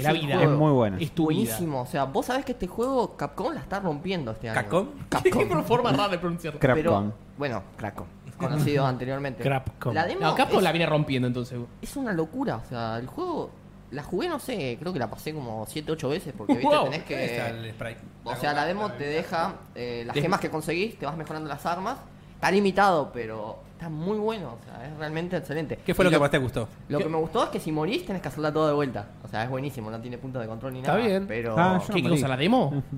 Es la vida. juego. Es muy buena. Es tu vida. buenísimo. O sea, vos sabés que este juego Capcom la está rompiendo este año. ¿Capcom? Qué Capcom. forma rara de pronunciarlo. Pero, bueno, Crackom. Conocido anteriormente. Crapcom. La demo No, Capcom es, la viene rompiendo entonces. es una locura. O sea, el juego la jugué, no sé, creo que la pasé como 7, 8 veces porque viste, Wow. tenés Ahí está que... el sprite. O sea, la demo te deja eh, las Des- gemas que conseguís, te vas mejorando las armas. Está limitado, pero está muy bueno. O sea, es realmente excelente. ¿Qué fue lo que más te gustó? Lo que me gustó es que si morís tenés que hacerla todo de vuelta. O sea, es buenísimo, no tiene punto de control ni Está nada. bien. Pero... Ah, yo ¿Qué cosa? ¿La demo?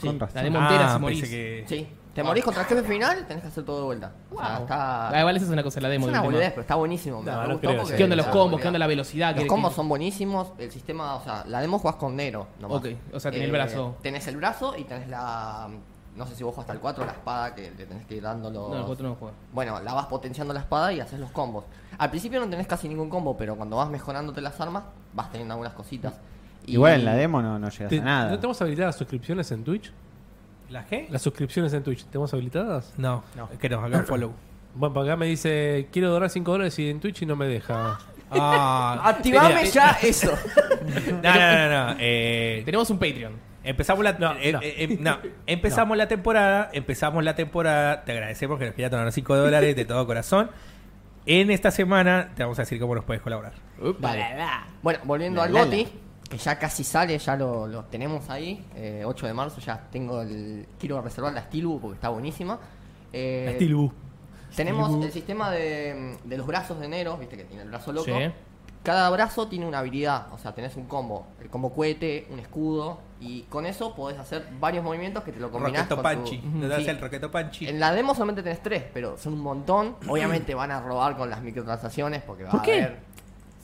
Sí, Con razón. La demo entera si Ah, morís. que... Sí, te morís contra el jefe final, tenés que hacer todo de vuelta. O sea, Wow. está... Ah, igual esa es una cosa, la Es demo. una tema. boludez, pero está buenísimo. Me No, no gustó porque. ¿Qué onda los combos? ¿Qué onda la velocidad? Los ¿Qué- combos son buenísimos. El sistema, o sea, la demo jugás con negro. Nomás. Ok, o sea, tenés el brazo. Tenés el brazo y tenés la. No sé si vos jugás hasta el 4, la espada que le tenés que ir dando los. No, el cuatro no juega. Bueno, la vas potenciando la espada y haces los combos. Al principio no tenés casi ningún combo, pero cuando vas mejorándote las armas, vas teniendo algunas cositas. Y- Igual en la demo no, no llegas Te- a nada. ¿No tenemos habilitadas las suscripciones en Twitch? ¿La qué? ¿Las suscripciones en Twitch tenemos habilitadas? No, es que nos hagan follow. Bueno, para acá me dice, quiero donar 5 dólares y en Twitch y no me deja. Ah, Activame ya eso. No, no, no, no. eh, Tenemos un Patreon. Empezamos la No, eh, no. eh, eh, no, empezamos la temporada, empezamos la temporada, te agradecemos que nos quieras donar 5 dólares de todo corazón. En esta semana te vamos a decir cómo nos puedes colaborar. Vale. Bueno, volviendo La, al la, GOTI, que ya casi sale, ya lo, lo tenemos ahí. eh, 8 de marzo, ya tengo el. Quiero reservar la Steelbook porque está buenísima. Eh, Steelbook. Tenemos el sistema de, de los brazos de Nero, viste que tiene el brazo loco. Sí. Cada brazo tiene una habilidad, o sea, tenés un combo. El combo cohete, un escudo, y con eso podés hacer varios movimientos que te lo combinás Roqueto con tu- Panchi. Sí. el Roqueto Panchi. En la demo solamente tenés tres, pero son un montón. Obviamente van a robar con las microtransacciones porque va ¿Por a qué? haber.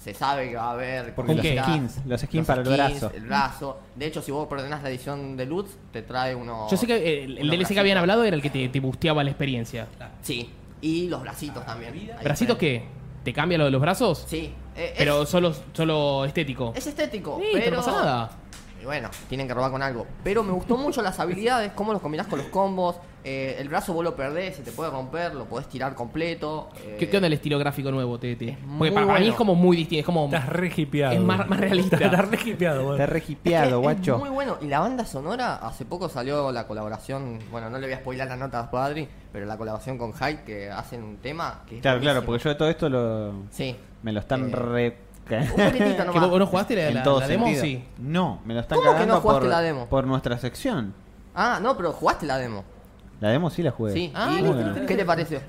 Se sabe que va a haber. Porque los skins, los skins para el brazo. El brazo. De hecho, si vos ordenás la edición de Lutz, te trae uno. Yo sé que el, DLC que habían hablado era el que te, te busteaba la experiencia. Sí, y los bracitos también. ¿Bracitos qué? ¿Te cambia lo de los brazos? Sí, eh, Pero es, solo, solo estético. es estético, Sí, pero. no pasa nada. Bueno, tienen que robar con algo. Pero me gustó mucho las habilidades, cómo los combinás con los combos. eh, el brazo vos lo perdés, se te puede romper, lo podés tirar completo. eh, ¿Qué, qué onda el estilo gráfico nuevo, Tete? Es Porque para, mí bueno. es como muy distinto. Es como. Estás re hipeado. Es más- más realista. Estás re hipeado, boludo. Está regipeado, Es que guacho. Es muy bueno. Y la banda sonora, hace poco salió la colaboración. Bueno, no le voy a spoilar las notas a Adri, pero la colaboración con Hyde que hacen un tema que Claro, claro, porque yo de todo esto lo, Sí. me lo están Eh, re... Un poquitito ¿Que nomás. vos, vos no jugaste la, en la- todo la demo? sentido. Sí. No, me lo están ¿Cómo que cagando no jugaste por, la demo? por nuestra sección. Ah, no, pero jugaste la demo. La demo sí la jugué. Sí. Ah, ¿Y listo, listo, listo, ¿Qué te pareció?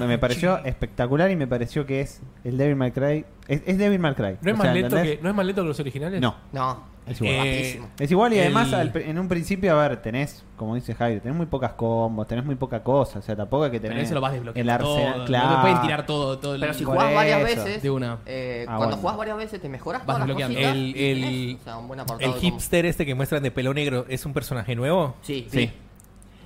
Me, me pareció espectacular y me pareció que es el Devil May Cry. Es, es Devil May Cry. ¿No es, O más sea, lento ¿entendés? que, ¿No es más lento que los originales? No, No, es igual. Eh. Es igual y El- además al- en un principio, a ver, tenés, como dice Jairo, tenés muy pocas combos, tenés muy poca cosa, o sea, tampoco es que Pero tenés eso lo vas el arsenal, todo. claro. No te pueden tirar todo. todo el- Pero si por jugás varias eso. veces, De una. eh, Ah, cuando bueno. jugás varias veces te mejoras Vas todas las desbloqueando. cositas El- el- tenés, o sea, un buen El hipster este que muestran de pelo negro es un personaje nuevo. Sí, Sí. sí.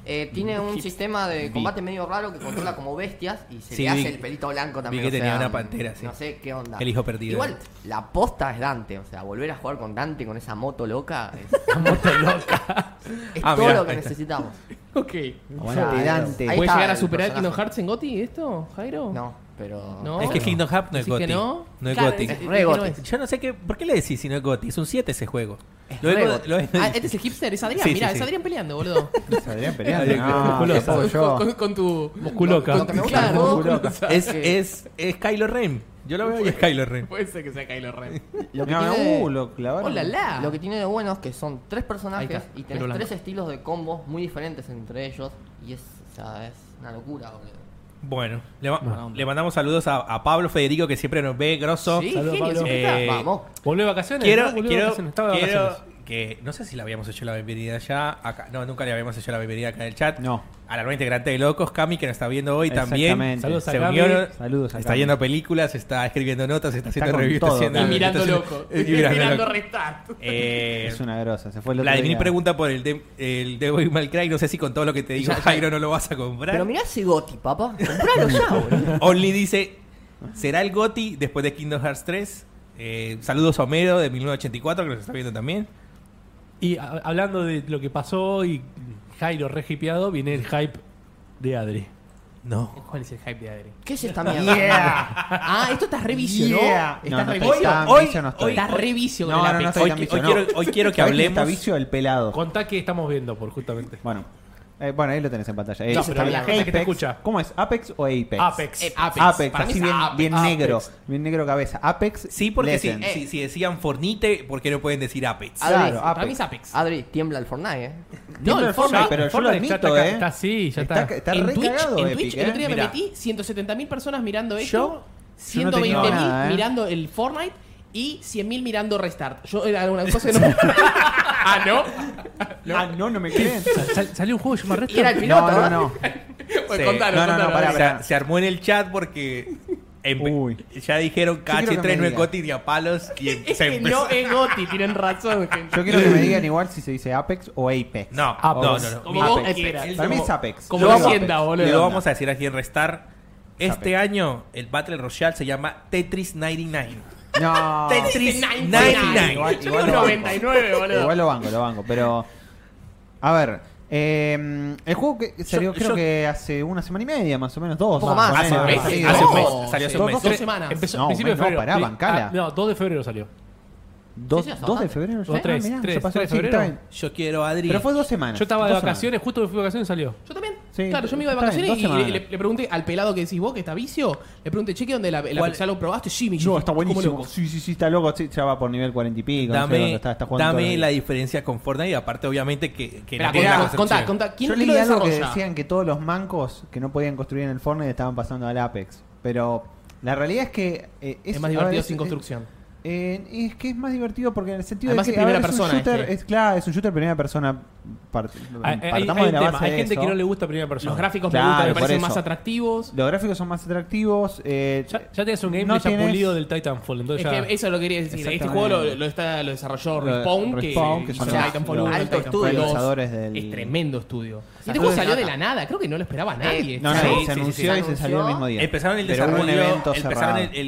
Eh, tiene un sistema de Vi. combate medio raro que controla como bestias y se Sí, le vi- hace el pelito blanco también. que o sea, tenía una pantera, sí. No sé qué onda. El hijo perdido. Igual, la posta es Dante, o sea, volver a jugar con Dante con esa moto loca es, Moto loca. es Ah, todo mirá, lo que ahí está. necesitamos. Ok. Aguante, Dante. Ahí ¿Puede está llegar a el superar personaje. Kingdom Hearts en GOTY esto, Jairo? No, pero. No. Es que Kingdom Hearts no es ¿Decís que Gothic. no? No es Claro, Gothic. es- Es no Gothic. es. Yo no sé qué. ¿Por qué le decís si no es Gothic? Es un 7 ese juego. Es Lo lo- lo Ah, este es el hipster, es Adrián. Sí, Mirá, sí, es. Adrián peleando, boludo. Se habrían peleado. Ay, No, musculosa. ¿qué puedo con, yo? con- con tu. Musculoca. Claro, es, es, es Kylo Ren. Yo lo veo y es Kylo Ren. Puede ser que sea Kylo Ren. Lo que, No, tiene, uh, lo clavaron. ¡Hola, la! lo que tiene de bueno es que son tres personajes está, y tenés tres estilos de combos muy diferentes entre ellos. Y es, o sea, es una locura, boludo. Bueno, le, ma- mandamos saludos a, a Pablo Federico que siempre nos ve, grosso. Sí, Saludos, Pablo. Eh. Vamos. ¿Volvió de vacaciones? Quiero, ¿no? Volvió de quiero, vacaciones, estaba de quiero vacaciones. Que no sé si le habíamos hecho la bienvenida ya acá. No, nunca le habíamos hecho la bienvenida acá en el chat. No. A la nueva integrante de Locos, Cami, que nos está viendo hoy también. Exactamente. Saludos a Se Cami. unió, Saludos a está Cami. viendo películas, está escribiendo notas, está haciendo con reviews, está todo, haciendo Y mirando está loco. haciendo- y mirando restart. Eh, Es una grosa. Se fue el otro Vladimir día. pregunta por el de, el Devil May Cry. No sé si con todo lo que te digo, Jairo, no lo vas a comprar. Pero mirá ese Goti, papá. Compralo ya. Only dice: ¿Será el GOTI después de Kingdom Hearts 3? Eh, saludos a Homero de 1984, que nos está viendo también. Y a- hablando de lo que pasó y Jairo re hipeado, viene el hype de Adri. No. ¿Cuál es el hype de Adri? ¿Qué es esta mierda? Ah, esto está re vicio, Yeah. ¿no? Está No, re no tan Hoy- vicio, no estoy. Está re vicio con No, el no, no Apex. estoy Hoy, tan hoy vicio, no. quiero, hoy quiero que ¿Sabés hablemos. Está vicio el pelado. Contá que estamos viendo, por justamente. Bueno. Eh, bueno, ahí lo tenés en pantalla. Eh, No, está pero bien. la gente que te escucha. ¿Cómo es? ¿Apex o Apex? Apex. Eh, Apex. Apex, Para mí así es bien, Apex. bien Apex. negro. Bien negro cabeza. Apex. Sí, porque si, Legends. si, si decían Fornite, ¿por qué no pueden decir Apex? Adri, Claro, Para Apex. mí es Apex. Adri, tiembla el Fortnite, eh. Tiembla el Fortnite, pero yo lo Fortnite ya admito, está, eh. Está así, ya Está, está. está en re Twitch, cagado en Epic, Twitch eh. el otro día me metí 170.000 personas mirando esto, Yo no tenía 120.000 nada, eh. mirando el Fortnite y 100.000 mirando Restart. Yo era una cosa que no... ah, ¿no? Ah, no, no me creen. Sal- sal- salió un juego se llama Y era el piloto, No, no, no. Pues Sí. contanos, No, no, no, contanos. pará, Se, se armó en el chat porque Uy. ya dijeron quiero que KH3 me no es. Goti ni a palos y em- Es se empezó. no es Goti, tienen razón. gente. Yo quiero que me digan igual si se dice Apex o Apex. No, Apex. no, no, no. Como vos Apex. quieras. Para mí es Apex. Como Yo digo Hacienda, boludo. Y lo vamos a decir aquí en Restar. Este Apex. año el Battle Royale se llama Tetris 99. No. Tetris 99. 99. Igual- Yo igual digo lo banco. 99, boludo. Igual lo banco, lo banco. Pero. A ver. eh, el juego que salió Yo- creo yo- que hace una semana y media, más o menos, dos. Un poco más. ponele, Hace un mes, salido. hace un mes, salió hace dos- un mes. dos Dos semanas. Empezó No, principio de no, febrero. pará, bancala. ah, no, 2 de febrero salió. Dos, Sí, sí, hace dos de febrero. O tres, mirá, tres, se pasó, tres de sí, febrero. está bien. Yo quiero Adri. Pero fue dos semanas. Yo estaba de dos vacaciones, justo me fui de vacaciones salió. Yo también. Sí, claro, yo me iba de bien, vacaciones y le, pregunté al pelado que decís vos que está vicio. Le pregunté, che, ¿qué onda? ¿La, la. ¿Ya lo probaste? Sí, semanas. No, está buenísimo. loco. Sí, sí, sí, está loco. sí, ya va por nivel cuarenta y pico. no sé Dame, dónde está, está jugando dame la diferencia con Fortnite y aparte obviamente que, que la contá, contá. ¿Quién, Yo leí algo que decían que todos los mancos que no podían construir en el Fortnite estaban pasando al Apex. Pero la realidad es que. eh, Es más a divertido ver, sin es- construcción. Eh, es que es más divertido porque en el sentido Además de es que a primera ver, persona es un shooter, este. es claro, es un shooter primera persona. Part- Hay, hay- partamos hay de la base hay de gente eso. que no le gusta primera persona. Los gráficos Claro, me gustan, me parecen eso. más atractivos. Los gráficos son más atractivos. eh, Ya, ya tienes un gameplay no ya pulido del Titanfall. Entonces Es ya. que eso lo quería decir. Este juego lo, lo, está, lo desarrolló Lo de Respawn, que, Respawn, que son hizo los- Titanfall los 1, alto Titanfall estudio. 2. Lanzadores del- Es tremendo estudio. Este juego salió de la nada, creo que no lo esperaba nadie. No, no, se anunció y se salió el mismo día. Empezaron el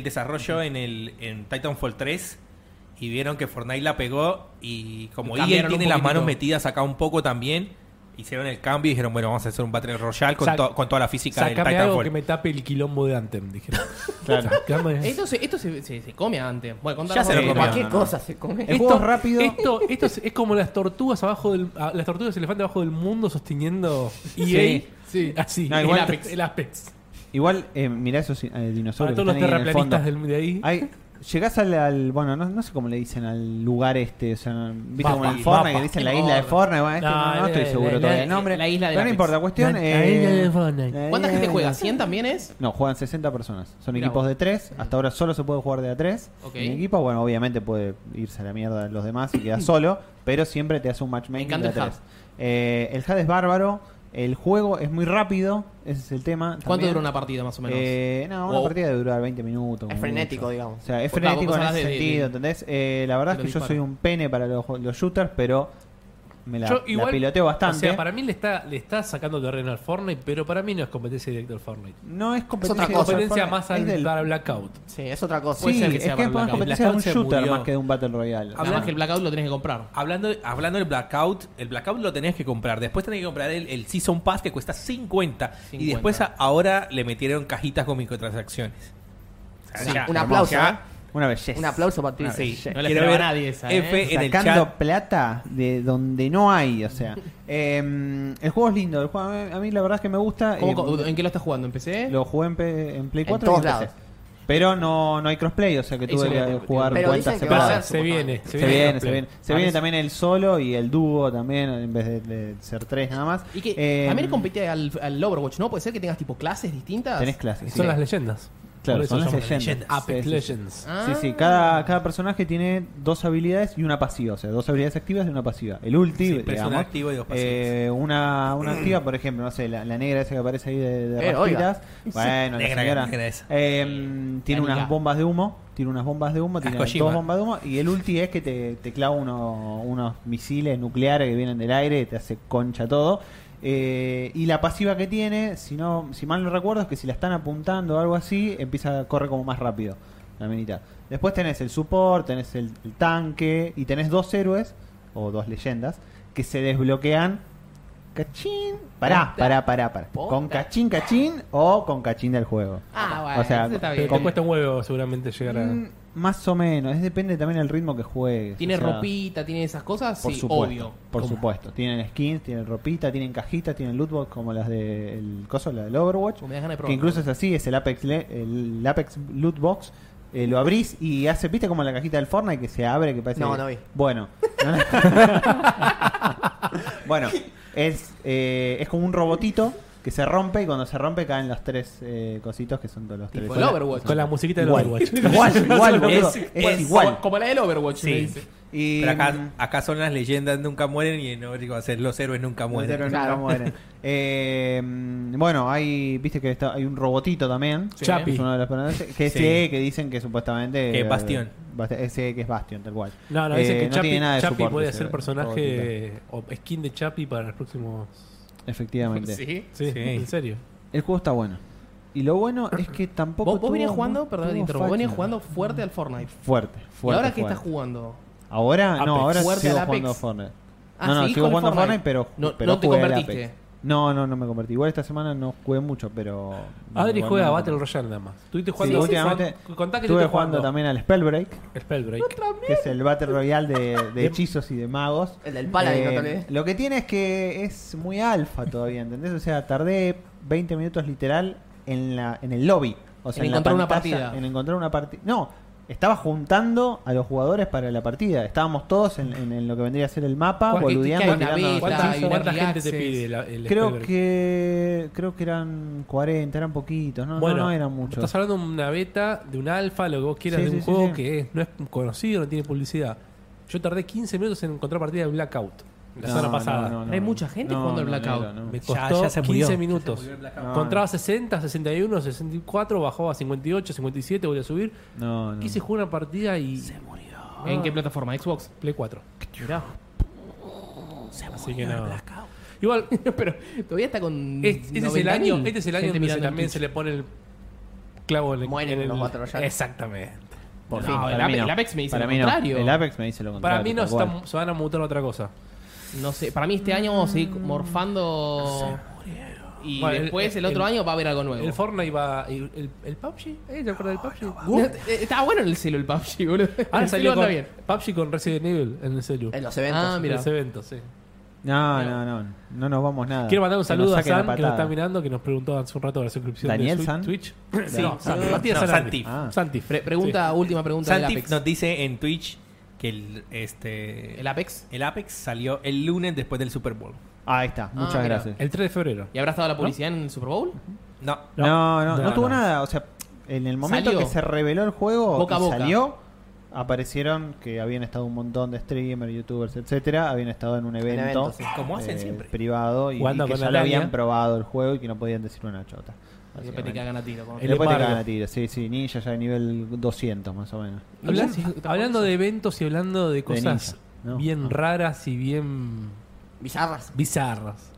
desarrollo, en el en Titanfall 3 y vieron que Fortnite la pegó y como EA tiene las manos metidas acá un poco también, hicieron el cambio y dijeron, bueno, vamos a hacer un Battle Royale con, to- con toda la física del Sácame algo Titanfall. que me tape el quilombo de Anthem, dijeron. Claro. Esto, se, esto se, se, se come antes. Bueno, contanos Ya se lo. ¿Para qué no, no. cosa se come? El juego es rápido. Esto, esto es, es como las tortugas abajo del. Las tortugas elefantes abajo del mundo sosteniendo EA. Sí. Sí, así. No, igual el Apex. El Apex. Igual, eh, mirá esos eh, Para dinosaurios todos los que están terraplanistas del, de ahí. Hay, llegás al, al- bueno, no, no sé cómo le dicen al lugar este, o sea, viste como en el Fortnite que dicen la isla de. Fortnite, bueno, este No, no, no la- estoy seguro la- todavía la- el nombre. la isla de Pero no importa, cuestión La- la isla de Fortnite. ¿Cuánta gente juega? ¿100 también es? No, juegan 60 personas. Son Mirá equipos vos. de 3. Hasta ahora solo se puede jugar de a 3. Ok. En equipo, bueno, obviamente puede irse a la mierda los demás y quedar solo, pero siempre te hace un matchmaking Me encanta de el a 3. Eh, el HUD es bárbaro. El juego es muy rápido. Ese es el tema. ¿Cuánto también. dura una partida más o menos? Eh, no, una partida debe durar 20 minutos. Es como frenético, mucho. digamos. O sea, es Pues claro, frenético en hablas ese de- de- sentido, ¿entendés? Eh, la verdad es de que los yo soy disparos. un pene para los, los shooters, pero me la, Yo la piloteo bastante. O sea, para mí le está, le está sacando terreno al Fortnite, pero para mí no es competencia directa al Fortnite. No es competencia, otra Es cosa. competencia Fortnite, más al, del- para Blackout. Sí, es otra cosa. Puede Sí, ser que es sea que para más Blackout. competencia de un Blackout se shooter murió. más que de un Battle Royale. Más que el Blackout lo tenés que comprar. Hablando, hablando del Blackout, el Blackout lo tenías que comprar. Después tenías que comprar el, el Season Pass que cuesta 50. Y 50. después a- ahora le metieron cajitas con microtransacciones. O sea, Sí, un aplauso, ¿eh? Una belleza. Un aplauso para ti. Ah, sí. No le Quiero ver a nadie esa, F ¿eh? en el Sacando chat. plata de donde no hay, o sea. Eh, el juego es lindo, el juego, a mí la verdad es que me gusta. ¿Cómo- eh, ¿En qué lo estás jugando? ¿En PC? Lo jugué en, P- en Play En 4 todos y en PC. lados. Pero no, no hay crossplay, o sea que tuve que jugar cuentas separadas. Se viene, se Se viene. se viene. Se viene también el solo y el dúo también, en vez de, de ser tres nada más. Y que Eh, también compite al, al Overwatch, ¿no? Puede ser que tengas tipo clases distintas. Tenés clases. Son sí. las leyendas. Claro, son las leyendas. Apex Sí, sí. Legends. Ah. Sí, sí, cada, cada personaje tiene dos habilidades y una pasiva, o sea, dos habilidades activas y una pasiva. El ulti, Sí, digamos, activa y dos eh, una, una activa, por ejemplo, no sé, la, la negra esa que aparece ahí de, de Eh, rastritas. Bueno, la Negra, señora negra esa. eh, tiene La unas bombas de humo, tiene unas bombas de humo, tiene dos bombas de humo y el ulti es que te, te clava uno- unos misiles nucleares que vienen del aire y te hace concha todo. Eh, y la pasiva que tiene, si no, si mal no recuerdo, es que si la están apuntando o algo así, empieza a correr como más rápido la minita. Después tenés el support, tenés el, el tanque y tenés dos héroes o dos leyendas que se desbloquean cachín. Pará, pará, pará, pará. Con cachín, cachín o con cachín del juego. Ah, bueno. O sea, está bien. te cuesta un huevo seguramente llegar a. Más o menos, es depende también del ritmo que juegues. ¿Tiene o sea, ropita, tiene esas cosas? Por sí, supuesto, obvio. por ¿Cómo? supuesto. Tienen skins, tienen ropita, tienen cajitas, tienen lootbox como las del coso, la del Overwatch. Me da ganas de Que incluso es así, es el Apex, el Apex Lootbox. Eh, lo abrís y hace, ¿viste como la cajita del Fortnite que se abre? Que parece No, no vi. Bueno. bueno, es, eh, es como un robotito que se rompe y cuando se rompe caen los tres eh, cositos que son todos los tres. Tipo el Overwatch. Con la musiquita del Igual, Overwatch. igual, igual. Es- Es, Pues, igual. Como, como la del Overwatch, me Sí. dice. Y, Pero acá, acá son las leyendas nunca mueren y en Overwatch va a ser los héroes nunca Los mueren. héroes Claro. nunca mueren. Eh, mm, bueno, hay, viste que está, hay un robotito también. Sí. Chapi. Es uno de los. Que Sí. ese que dicen que supuestamente. Que es Bastión. Bast- Ese que es Bastion, tal cual. No, no, Eh, dicen que Chapi, tiene nada de Chapi soporte puede ser robotito. personaje o skin de Chapi para los próximos. Efectivamente. Sí. Sí, Sí. en serio. El juego está bueno. Y lo bueno es que tampoco. ¿Vos, vos venías jugando, perdón, interrumpo, vos venías jugando fuerte al Fortnite. Fuerte, ¿Y fuerte. ahora qué fuerte. estás jugando? Ahora, no, Apex. ahora Fuerte sigo al Apex. jugando Fortnite. Ah, no, no, ¿seguís sigo con el jugando Fortnite? Fortnite, pero, No- pero no te jugué al convertiste. No, no, no me convertí. Igual esta semana no jugué mucho, pero. Adri juega no, Battle. Royale nada más. Estuviste Sí, jugando. últimamente con- Contá que estuve estuviste jugando también al Spellbreak, Spellbreak. que es el Battle Royale de, de hechizos y de magos. El del Paladin, no te Eh. Lo que tiene es que es muy alfa todavía, ¿entendés? O sea, tardé 20 minutos literal en, la, en el lobby. O sea, En la encontrar una pantalla, partida. En encontrar una partida. No, estaba juntando a los jugadores para la partida. Estábamos todos en, en- en lo que vendría a ser el mapa, ¿Cuál- qué- boludeando, tirando. ¿Cuánta, una gente te pide la- el Creo que creo que eran 40, eran poquitos, no, no, Bueno, no eran muchos. Estás hablando de una beta, de un alfa, lo que vos quieras, Sí, de un sí, sí, juego sí. que es- no es conocido, no tiene publicidad. Yo tardé 15 minutos en encontrar partida de Blackout la No, semana pasada. no, no. Hay mucha gente jugando al Blackout. Me Ya- costó ya se 15 murió. minutos. No, Encontraba 60, 61, 64, bajó a 58, 57, volví a subir. No, no. Quise jugar una partida y. Se murió. ¿En qué plataforma? ¿Xbox? Play 4. Mirá. Así que no. Igual, Pero todavía está con. es- este es el 90.000 año, este es el año donde se- también se le pone el clavo en el, Mueren en el- los Royale. Exactamente. Por No, fin, el Apex- mí no. el Apex me dice Para lo mí no. contrario. El Apex me dice lo contrario. Para mí no se, se van a mutar a otra cosa. No sé, para mí este año vamos a seguir morfando. Y Bueno, el- después el, el- otro año va a haber algo nuevo. El Fortnite va. El, el, el PUBG, ¿eh? ¿Te acuerdas del PUBG? Eh, Estaba bueno en el celo el PUBG, boludo. Ahora El salió celo con anda bien. PUBG con Resident Evil en el celu. En los eventos. Ah, mira. En los eventos, sí. No, no, no. No nos vamos nada. Quiero mandar un Que nos saludo a saquen la San, que nos patada. está mirando, que nos preguntó hace un rato de la suscripción ¿Daniel de San? Twitch. Sí, no, San, sí. Matías No, Santi. Santi. Ah. Santi. Pre- pregunta, última pregunta del Santi Apex. nos dice en Twitch que el, este, ¿El Apex? el Apex salió el lunes después del Super Bowl. Ah, ahí está. Muchas mira. gracias. El 3 de febrero. ¿Y habrá estado la publicidad en el Super Bowl? No. No, no, no, No, tuvo no. nada. O sea, en el momento Salió. que se reveló el juego Boca a y boca. salió, aparecieron que habían estado un montón de streamers, youtubers, etcétera, habían estado en un evento, evento, sí. Como hacen eh, siempre. privado y, Jugando y que con ya la araña. habían probado el juego y que no podían decir una chota. Te básicamente. cagan a tiro. El a tiro, sí, sí, ninja ya de nivel 200 más o menos. Sí, hablando por de eventos y hablando de cosas ninja, ¿no? bien Ah. raras y bien Bizarras. bizarras.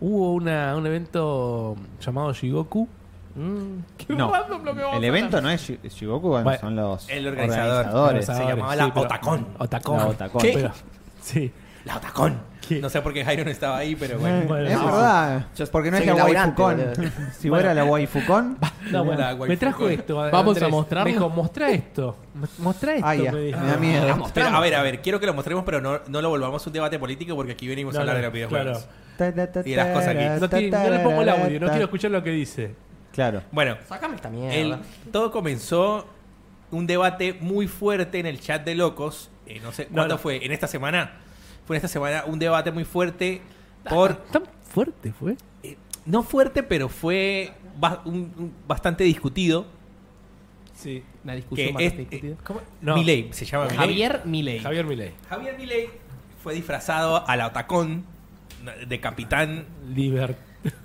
Hubo una, un evento llamado Shigoku. Mm, qué No, lo que el evento no es Shi- Shigoku, bueno, Bueno, son los el organizador. organizadores. Se llamaba la pero- Otacón. Otacón. La Otacón. ¿Qué? ¿Qué? Pero- sí. La Otacón. ¿Qué? No sé por qué Jairo no estaba ahí, pero bueno. Bueno, es sí, verdad, porque no es la boludo. si fuera la waifucon, No, bueno, La me trajo esto. Vamos Andrés. a mostrarlo. Me dijo, mostrá esto. Mostrá esto. ah, ya, me me dijo. da miedo. Pero a ver, a ver, quiero que lo mostremos, pero no, no lo volvamos un debate político porque aquí venimos No, a hablar no, de los videojuegos. claro. Y las cosas aquí. No, tiene- no le pongo el audio, no quiero escuchar lo que dice. Claro. Bueno, Sácame esta mierda. el- todo comenzó un debate muy fuerte en el chat de locos. eh, no sé No, cuándo no. fue, en esta semana. Fue en esta semana un debate muy fuerte por ¿Tan fuerte fue? eh, no fuerte, pero fue ba- un- un- bastante discutido. Sí. Una Que discusión es, bastante eh, discutida. ¿Cómo? No. Milei, se llama. Javier Milei. Javier Milei. Javier Milei fue disfrazado a la Otacón de capitán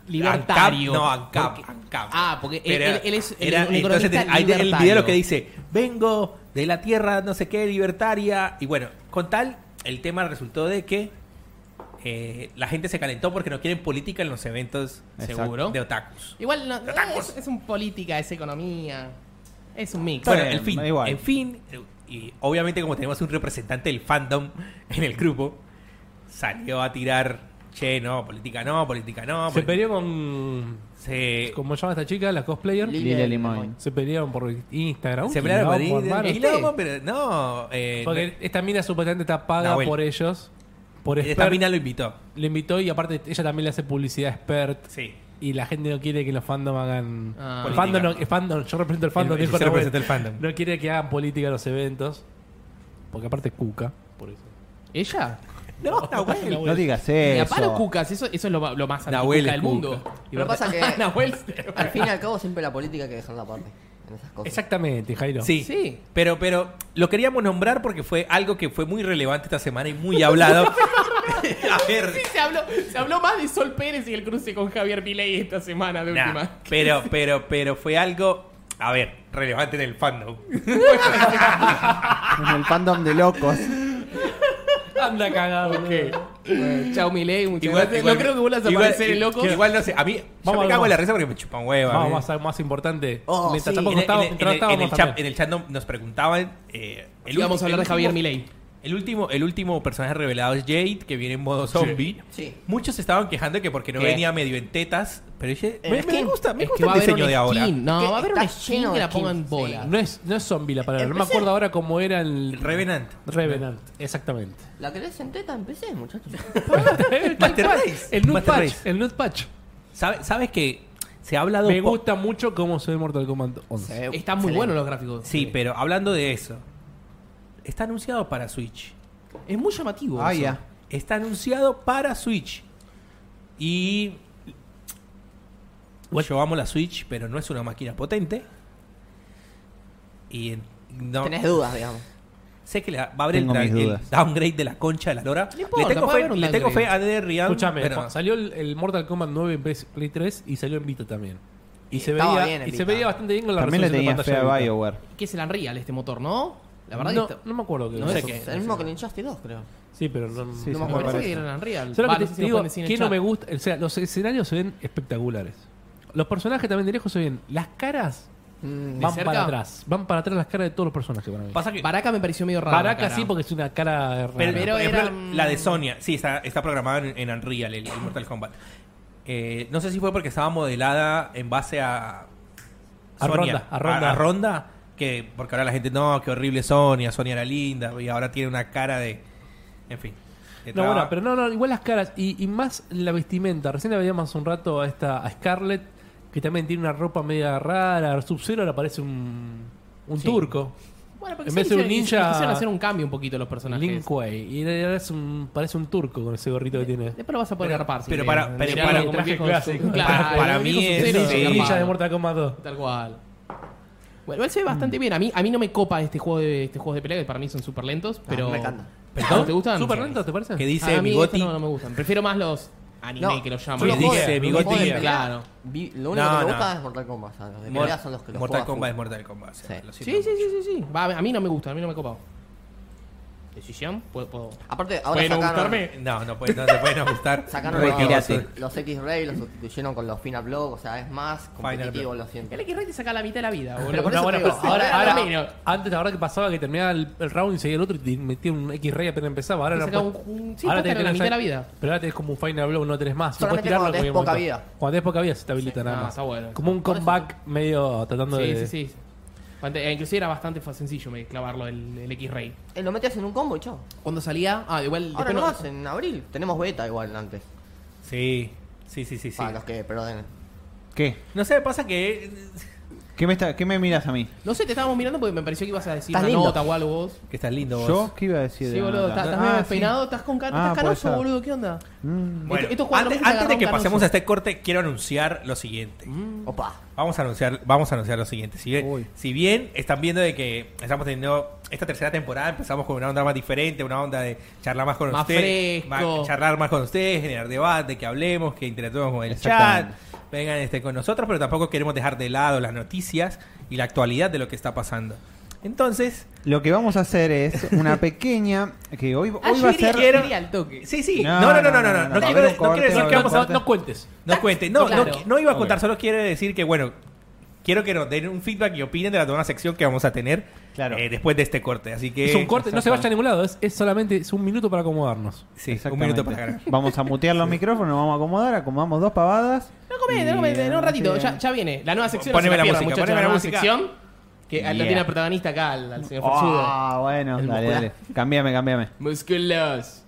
Libertario. ANCAP, no, ANCAP, Porque- ANCAP. Ah, porque él, Pero él- él es el, era- un entonces hay el libertario. video lo que dice, vengo de la tierra no sé qué, libertaria. Y bueno, con tal, el tema resultó de que eh, la gente se calentó porque no quieren política en los eventos Exacto. Seguro. de otakus. Igual no, es, es un política, es economía. Es un mix. Bueno, en fin, igual. en fin, y obviamente como tenemos un representante del fandom en el grupo, salió a tirar, che, no, política no, política no. Se peleó con. se, ¿Cómo se llama esta chica? La cosplayer. Lilia Limón. Se pelearon por Instagram. se pelearon por hermano. y luego, pero no, eh, Porque esta mina supuestamente está paga Nahuel. por ellos. Por esta expert. mina lo invitó. Le invitó y aparte ella también le hace publicidad expert. Sí. Y la gente no quiere que los fandom hagan. Ah. el Política. fandom, no- el fandom, yo represento el fandom. El- representa fandom. No quiere que hagan política en los eventos. Porque aparte es cuca. Por eso. ¿Ella? No, Nahuel. No digas Y a palo eso. cucas, eso, eso es lo, lo más Nahuel anticuca del mundo. cuca. Pero pasa que- Nahuel... Al fin y al cabo, siempre la política hay que dejarla aparte. En esas cosas. Exactamente, Jairo. Sí, Sí. Pero, pero lo queríamos nombrar porque fue algo que fue muy relevante esta semana y muy hablado. a ver, Sí, se habló, se habló más de Sol Pérez y el cruce con Javier Milei esta semana de nah, última. pero, pero, pero fue algo, a ver, relevante en el fandom. En el fandom de locos. Anda cagado. Bueno, chao Milei, muchas Igual- gracias. igual- no creo que vuelvas a aparecer el loco. Igual no sé, a mí yo me cago vamos. en la risa porque me chupan hueva. Vamos, ¿eh? más, a- más importante. Oh, Mientras sí. tampoco en, el- en en en chat, también. en el chat no- nos preguntaban. eh, Sí, vamos a hablar de Javier Milei. El último, el último personaje revelado es Jade, que viene en modo zombie. Sí. Muchos se estaban quejando de que porque no ¿Qué? venía medio en tetas, pero dije, En me, gusta, me es gusta el diseño de ahora. No, va a haber está un skin que de la pongan bola. sí. No es, no es zombie la palabra. No me acuerdo ahora cómo era el. Revenant. Revenant. Exactamente. La querés en teta, empecé, muchachos. El Nut Patch. El Nut Patch. ¿Sabe- ¿Sabes que se ha hablado Me gusta mucho cómo se ve Mortal Kombat 11. Se ve Están muy buenos los gráficos. Sí, pero hablando de eso, está anunciado para Switch. Es muy llamativo. Ah, eso. ya. Está anunciado para Switch. Y. Yo amo la Switch, pero no es una máquina potente. Y en- no, Tenés dudas, digamos. sé que le va a haber el, el downgrade de la concha de la lora. Importa, le tengo fe, le tengo fe a. Escúchame, pero salió el, el Mortal Kombat 9 en Play 3 y salió en Vita también. Y se veía, bien en y se Vita. veía bastante bien con la También le resolución de tenía fe pantalla a. BioWare. ¿Qué es el Unreal este motor, no? La verdad no, que me acuerdo que No sé sé qué. El mismo que el Injustice 2, creo. Sí, pero no, Sí, no sí, me acuerdo. parece que era en Unreal. ¿Sabes Va, lo que no te digo? en ¿Qué el no me gusta? O sea, los escenarios se ven espectaculares. Los personajes también de lejos se ven. Las caras Mm, de Van cerca, para atrás. Van para atrás las caras de todos los personajes para mí. Pasa que Baraka me pareció medio raro. Baraka sí, porque es una cara rara. Pero, era, la de Sonia, sí, está, está programada en, en Unreal, el, el Mortal Kombat. Eh, no sé si fue porque estaba modelada en base a. A Ronda, a Ronda. a Ronda, que porque ahora la gente, no, qué horrible Sonia, Sonia era linda, y ahora tiene una cara de. En fin. de No, bueno, pero no, no, igual las caras y, y más la vestimenta. Recién la veíamos un rato a esta a Scarlett, que también tiene una ropa media rara. Sub-Zero le parece un, un Sí. turco. Bueno, porque En vez de un ninja- Quisieron hacer un cambio un poquito los personajes. Lin Kuei. Y ahora es un, parece un turco con ese gorrito que tiene. Después lo vas a poder Pero- si pero para- pero para- Para- para el mí es- ninja de Mortal Kombat 2. Tal cual. Bueno, igual se ve bastante bien. A mí, a mí no me copa este juego de este juego de pelea, que para mí son súper lentos, pero. me encanta. ¿Perdón? ¿Te gustan? ¿Súper Sí. lento, te parece? Que dice a mí Bigoti. no, no me gustan. Prefiero más los anime No, que los llaman. Que Los dice juegos- Bigoti. pelea, Claro. vi- Lo único No, que me no. gusta es Mortal Kombat. o sea, los de pelea son los que los Mortal Kombat es. Mortal Kombat. o sea, Sí. lo Sí, sí, sí, sí, sí. Va, a mí no me gusta, a mí no me copa. ¿Decisión? Puedo. puedo. Aparte, ahora ¿Puede no sacaron, gustarme? No, no, puede, no te pueden gustar. sacaron Retírate. los, los X-Ray, los sustituyeron con los Final Block, o sea, es más competitivo, Block. lo siento. El X-Ray te saca la mitad de la vida, boludo. Pero por No, eso bueno, te pero digo, ahora, ahora antes ahora que pasaba que terminaba el, el round y seguía el otro y te metía un X-Ray apenas empezaba. Ahora Te no saca puedes- un- un- sí, ahora puedes tener la mitad de la vida. Pero ahora tenés como un Final Blow, no tenés más. Solamente puedes tirarlo cuando en tenés poca momento. vida. Cuando tenés poca vida se te habilita Sí, nada no, más. está bueno. Como un comeback medio tratando Sí, de... sí, sí. Ante- eh, Inclusive era bastante sencillo me- clavarlo el, el X-Ray. Eh, lo metías en un combo y chao. Cuando salía, ah, igual Ahora no no- más, en abril. Tenemos beta igual antes. Sí, sí, sí, sí. sí. Para los que perdonen. ¿Qué? No sé, pasa que. ¿Qué me, está, ¿Qué me miras a mí? No sé, te estábamos mirando porque me pareció que ibas a decir Estás una lindo. nota o algo vos. Que estás lindo vos. ¿Yo? ¿Qué iba a decir? Sí, de boludo, estás, estás Ah, medio sí. despeinado, estás con ca- Ah, estás puede canoso, ser. boludo, ¿qué onda? Mm. Bueno, Esto- estos juegos antes, de que pasemos canoso. a este corte, quiero anunciar lo siguiente. Opa. Vamos a anunciar, vamos a anunciar lo siguiente. Si bien, si bien están viendo de que estamos teniendo esta tercera temporada, empezamos con una onda más diferente, una onda de charlar más con Más ustedes, fresco. charlar más con ustedes, generar debate, que hablemos, que interactuemos con el chat, Exactamente. Vengan este con nosotros, pero tampoco queremos dejar de lado las noticias y la actualidad de lo que está pasando. Entonces, Lo que vamos a hacer es una pequeña. Que hoy, Ah, hoy va a ser. iría al toque. sí, sí, No, no, no, no, no, no, no, no, no, quiero, corte, quiero decir que vamos a. No cuentes. No cuente, no, Claro. no, no iba a contar, Ok. solo quiero decir que, bueno, quiero que nos den un feedback y opinen de la nueva sección que vamos a tener Claro. eh, después de este corte. Así que. Es un corte, no se vaya a ningún lado. Es, es solamente es un minuto para acomodarnos. Sí, un minuto para ganar. Vamos a mutear los micrófonos, nos vamos a acomodar, acomodamos dos pavadas. No comete, Y, no comete, no, un ratito, ya, ya viene. La nueva sección Poneme no la pierdan, música, muchachos, poneme la nueva música. sección que Yeah. lo tiene el protagonista acá, al, al señor Forzudo. Ah, bueno, El dale, dale. Cambiame, cambiame. Musculos.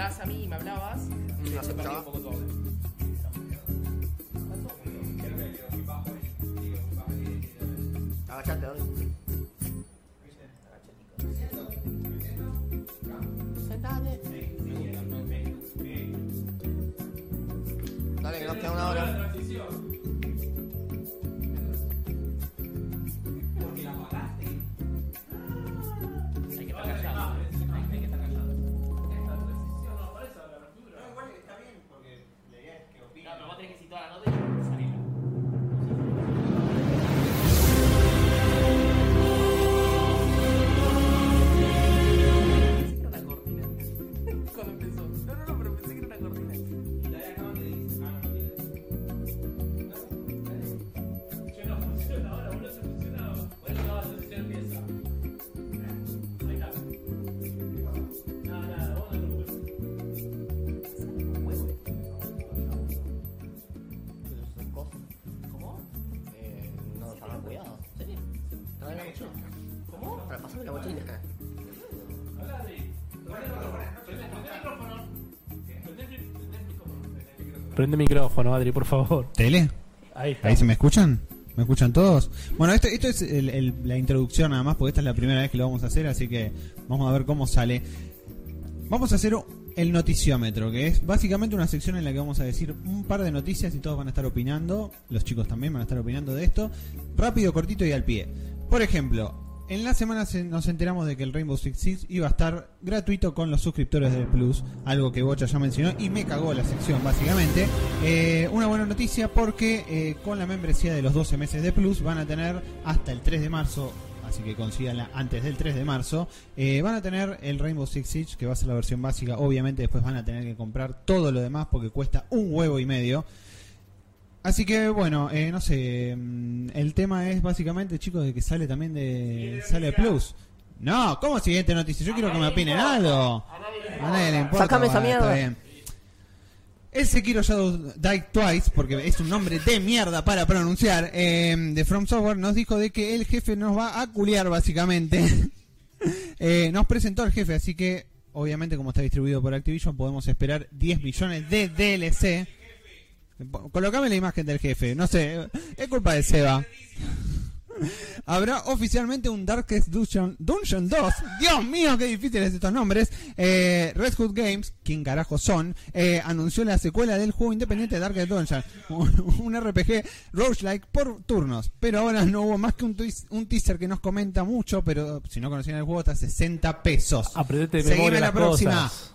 Mirabas a mí y me hablabas, un poco todo. Agachate, dale. Sentate. Dale, que nos queda una hora. Prende micrófono, Adri, por favor. ¿Tele? Ahí está. ¿Ahí se me escuchan? ¿Me escuchan todos? Bueno, esto, esto es el- el- la introducción nada más, porque esta es la primera vez que lo vamos a hacer, así que vamos a ver cómo sale. Vamos a hacer el noticiómetro, que es básicamente una sección en la que vamos a decir un par de noticias y todos van a estar opinando, los chicos también van a estar opinando de esto, rápido, cortito y al pie. Por ejemplo, En la semana se- nos enteramos de que el Rainbow Six Siege iba a estar gratuito con los suscriptores del Plus, algo que Bocha ya mencionó y me cagó la sección básicamente. Eh, una buena noticia porque eh, con la membresía de los 12 meses de Plus van a tener hasta el 3 de marzo, así que consíganla antes del 3 de marzo, eh, van a tener el Rainbow Six Siege que va a ser la versión básica, obviamente después van a tener que comprar todo lo demás porque cuesta un huevo y medio. Así que bueno, eh, no sé, mm, el tema es básicamente, chicos, de que sale también de sale Plus. No, ¿cómo siguiente noticia? Yo quiero que me opinen algo. A nadie le importa. Sácame esa bueno, mierda. está bien. El Sekiro Shadow Die Twice, porque es un nombre de mierda para pronunciar, eh, de From Software, nos dijo de que el jefe nos va a culiar básicamente. Eh, nos presentó el jefe, así que obviamente como está distribuido por Activision podemos esperar 10 millones de DLC. Colocame la imagen del jefe, no sé, es culpa de Seba. Habrá oficialmente un Darkest Dungeon, Dungeon 2. Dios mío, qué difíciles estos nombres. Eh, Red Hood Games, quien carajo son, eh, anunció la secuela del juego independiente Darkest Dungeon. Un, un RPG roguelike por turnos. Pero ahora no hubo más que un, teaser que nos comenta mucho, pero si no conocían el juego está a 60 pesos. Aprendete de Seguime memoria la las próxima. cosas.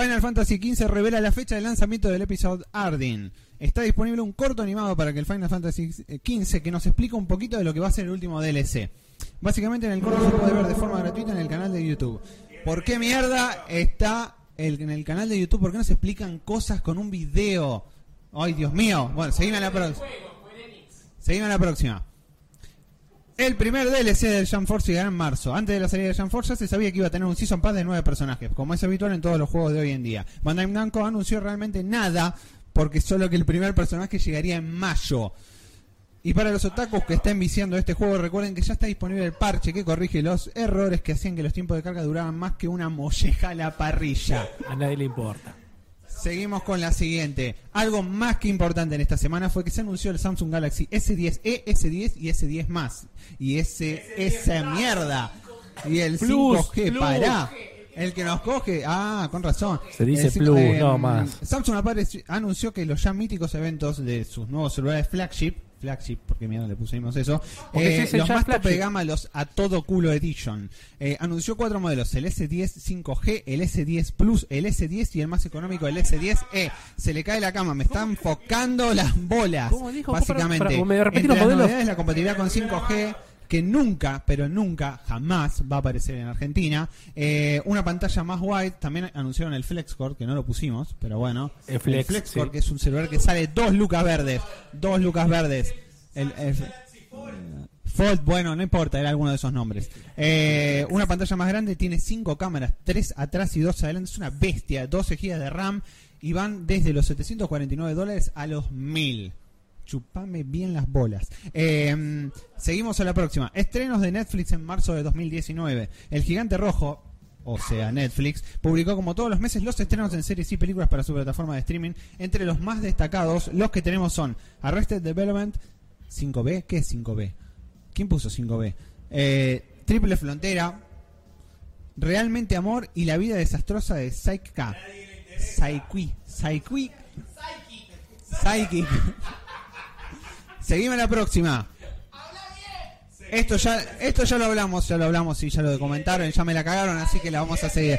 Final Fantasy XV revela la fecha de lanzamiento del episodio Ardyn. Está disponible un corto animado para que el Final Fantasy XV que nos explica un poquito de lo que va a ser el último DLC. Básicamente en el corto se puede ver de forma gratuita en el canal de YouTube. ¿Por qué mierda está el- en el canal de YouTube? ¿Por qué no se explican cosas con un video? Ay, Dios mío. Bueno, seguime a la próxima. Seguime a la próxima. El primer DLC del Jump Force llegará en marzo. Antes de la salida de Jump Force ya se sabía que iba a tener un Season Pass de nueve personajes, como es habitual en todos los juegos de hoy en día. Bandai Namco anunció realmente nada, porque solo que el primer personaje llegaría en mayo. Y para los otakus que estén viciando este juego, recuerden que ya está disponible el parche que corrige los errores que hacían que los tiempos de carga duraban más que una molleja a la parrilla. A nadie le importa. Seguimos con la siguiente. Algo más que importante en esta semana fue que se anunció el Samsung Galaxy S10e, S10 y S10 más. Y ese esa mierda. Y el Plus, 5G, Plus. pará. El que nos coge, ah, con razón. Se dice Plus, no más. Samsung apareció- anunció que los ya míticos eventos de sus nuevos celulares flagship, flagship, porque mierda le pusimos eso, eh, dice los más tope de flagship. gama, los a todo culo edition. Eh, anunció cuatro modelos, el S10 5G, el S10 Plus, el S10 y el más económico, el S10e. Se le cae la cama, me está enfocando las bolas. ¿Cómo dijo? Básicamente, Para- para- ¿me Entre los las modelos? novedades, la compatibilidad con 5G, que nunca, pero nunca, jamás va a aparecer en Argentina. Eh, una pantalla más wide, también anunciaron el FlexCore, que no lo pusimos, pero bueno. El Flex, FlexCore, sí. que es un celular que sale dos lucas verdes. Dos lucas verdes. El, el- Fold, bueno, no importa, era alguno de esos nombres. Eh, una pantalla más grande, tiene cinco cámaras, tres atrás y dos adelante. Es una bestia, 12 GB de RAM y van desde los 749 dólares a los 1000. Chupame bien las bolas. Eh, seguimos a la próxima. Estrenos de Netflix en marzo de 2019. El gigante rojo, o sea, Netflix, publicó como todos los meses los estrenos en series y películas para su plataforma de streaming. Entre los más destacados, los que tenemos son Arrested Development 5B. ¿Qué es 5B? ¿Quién puso 5B? Eh, Triple Frontera, Realmente Amor y la vida desastrosa de Psych K. Psyche. Psyche. Psychic. Seguime a la próxima. Esto ya, esto ya lo hablamos, ya lo hablamos y ya lo comentaron, ya me la cagaron, así que la vamos a seguir.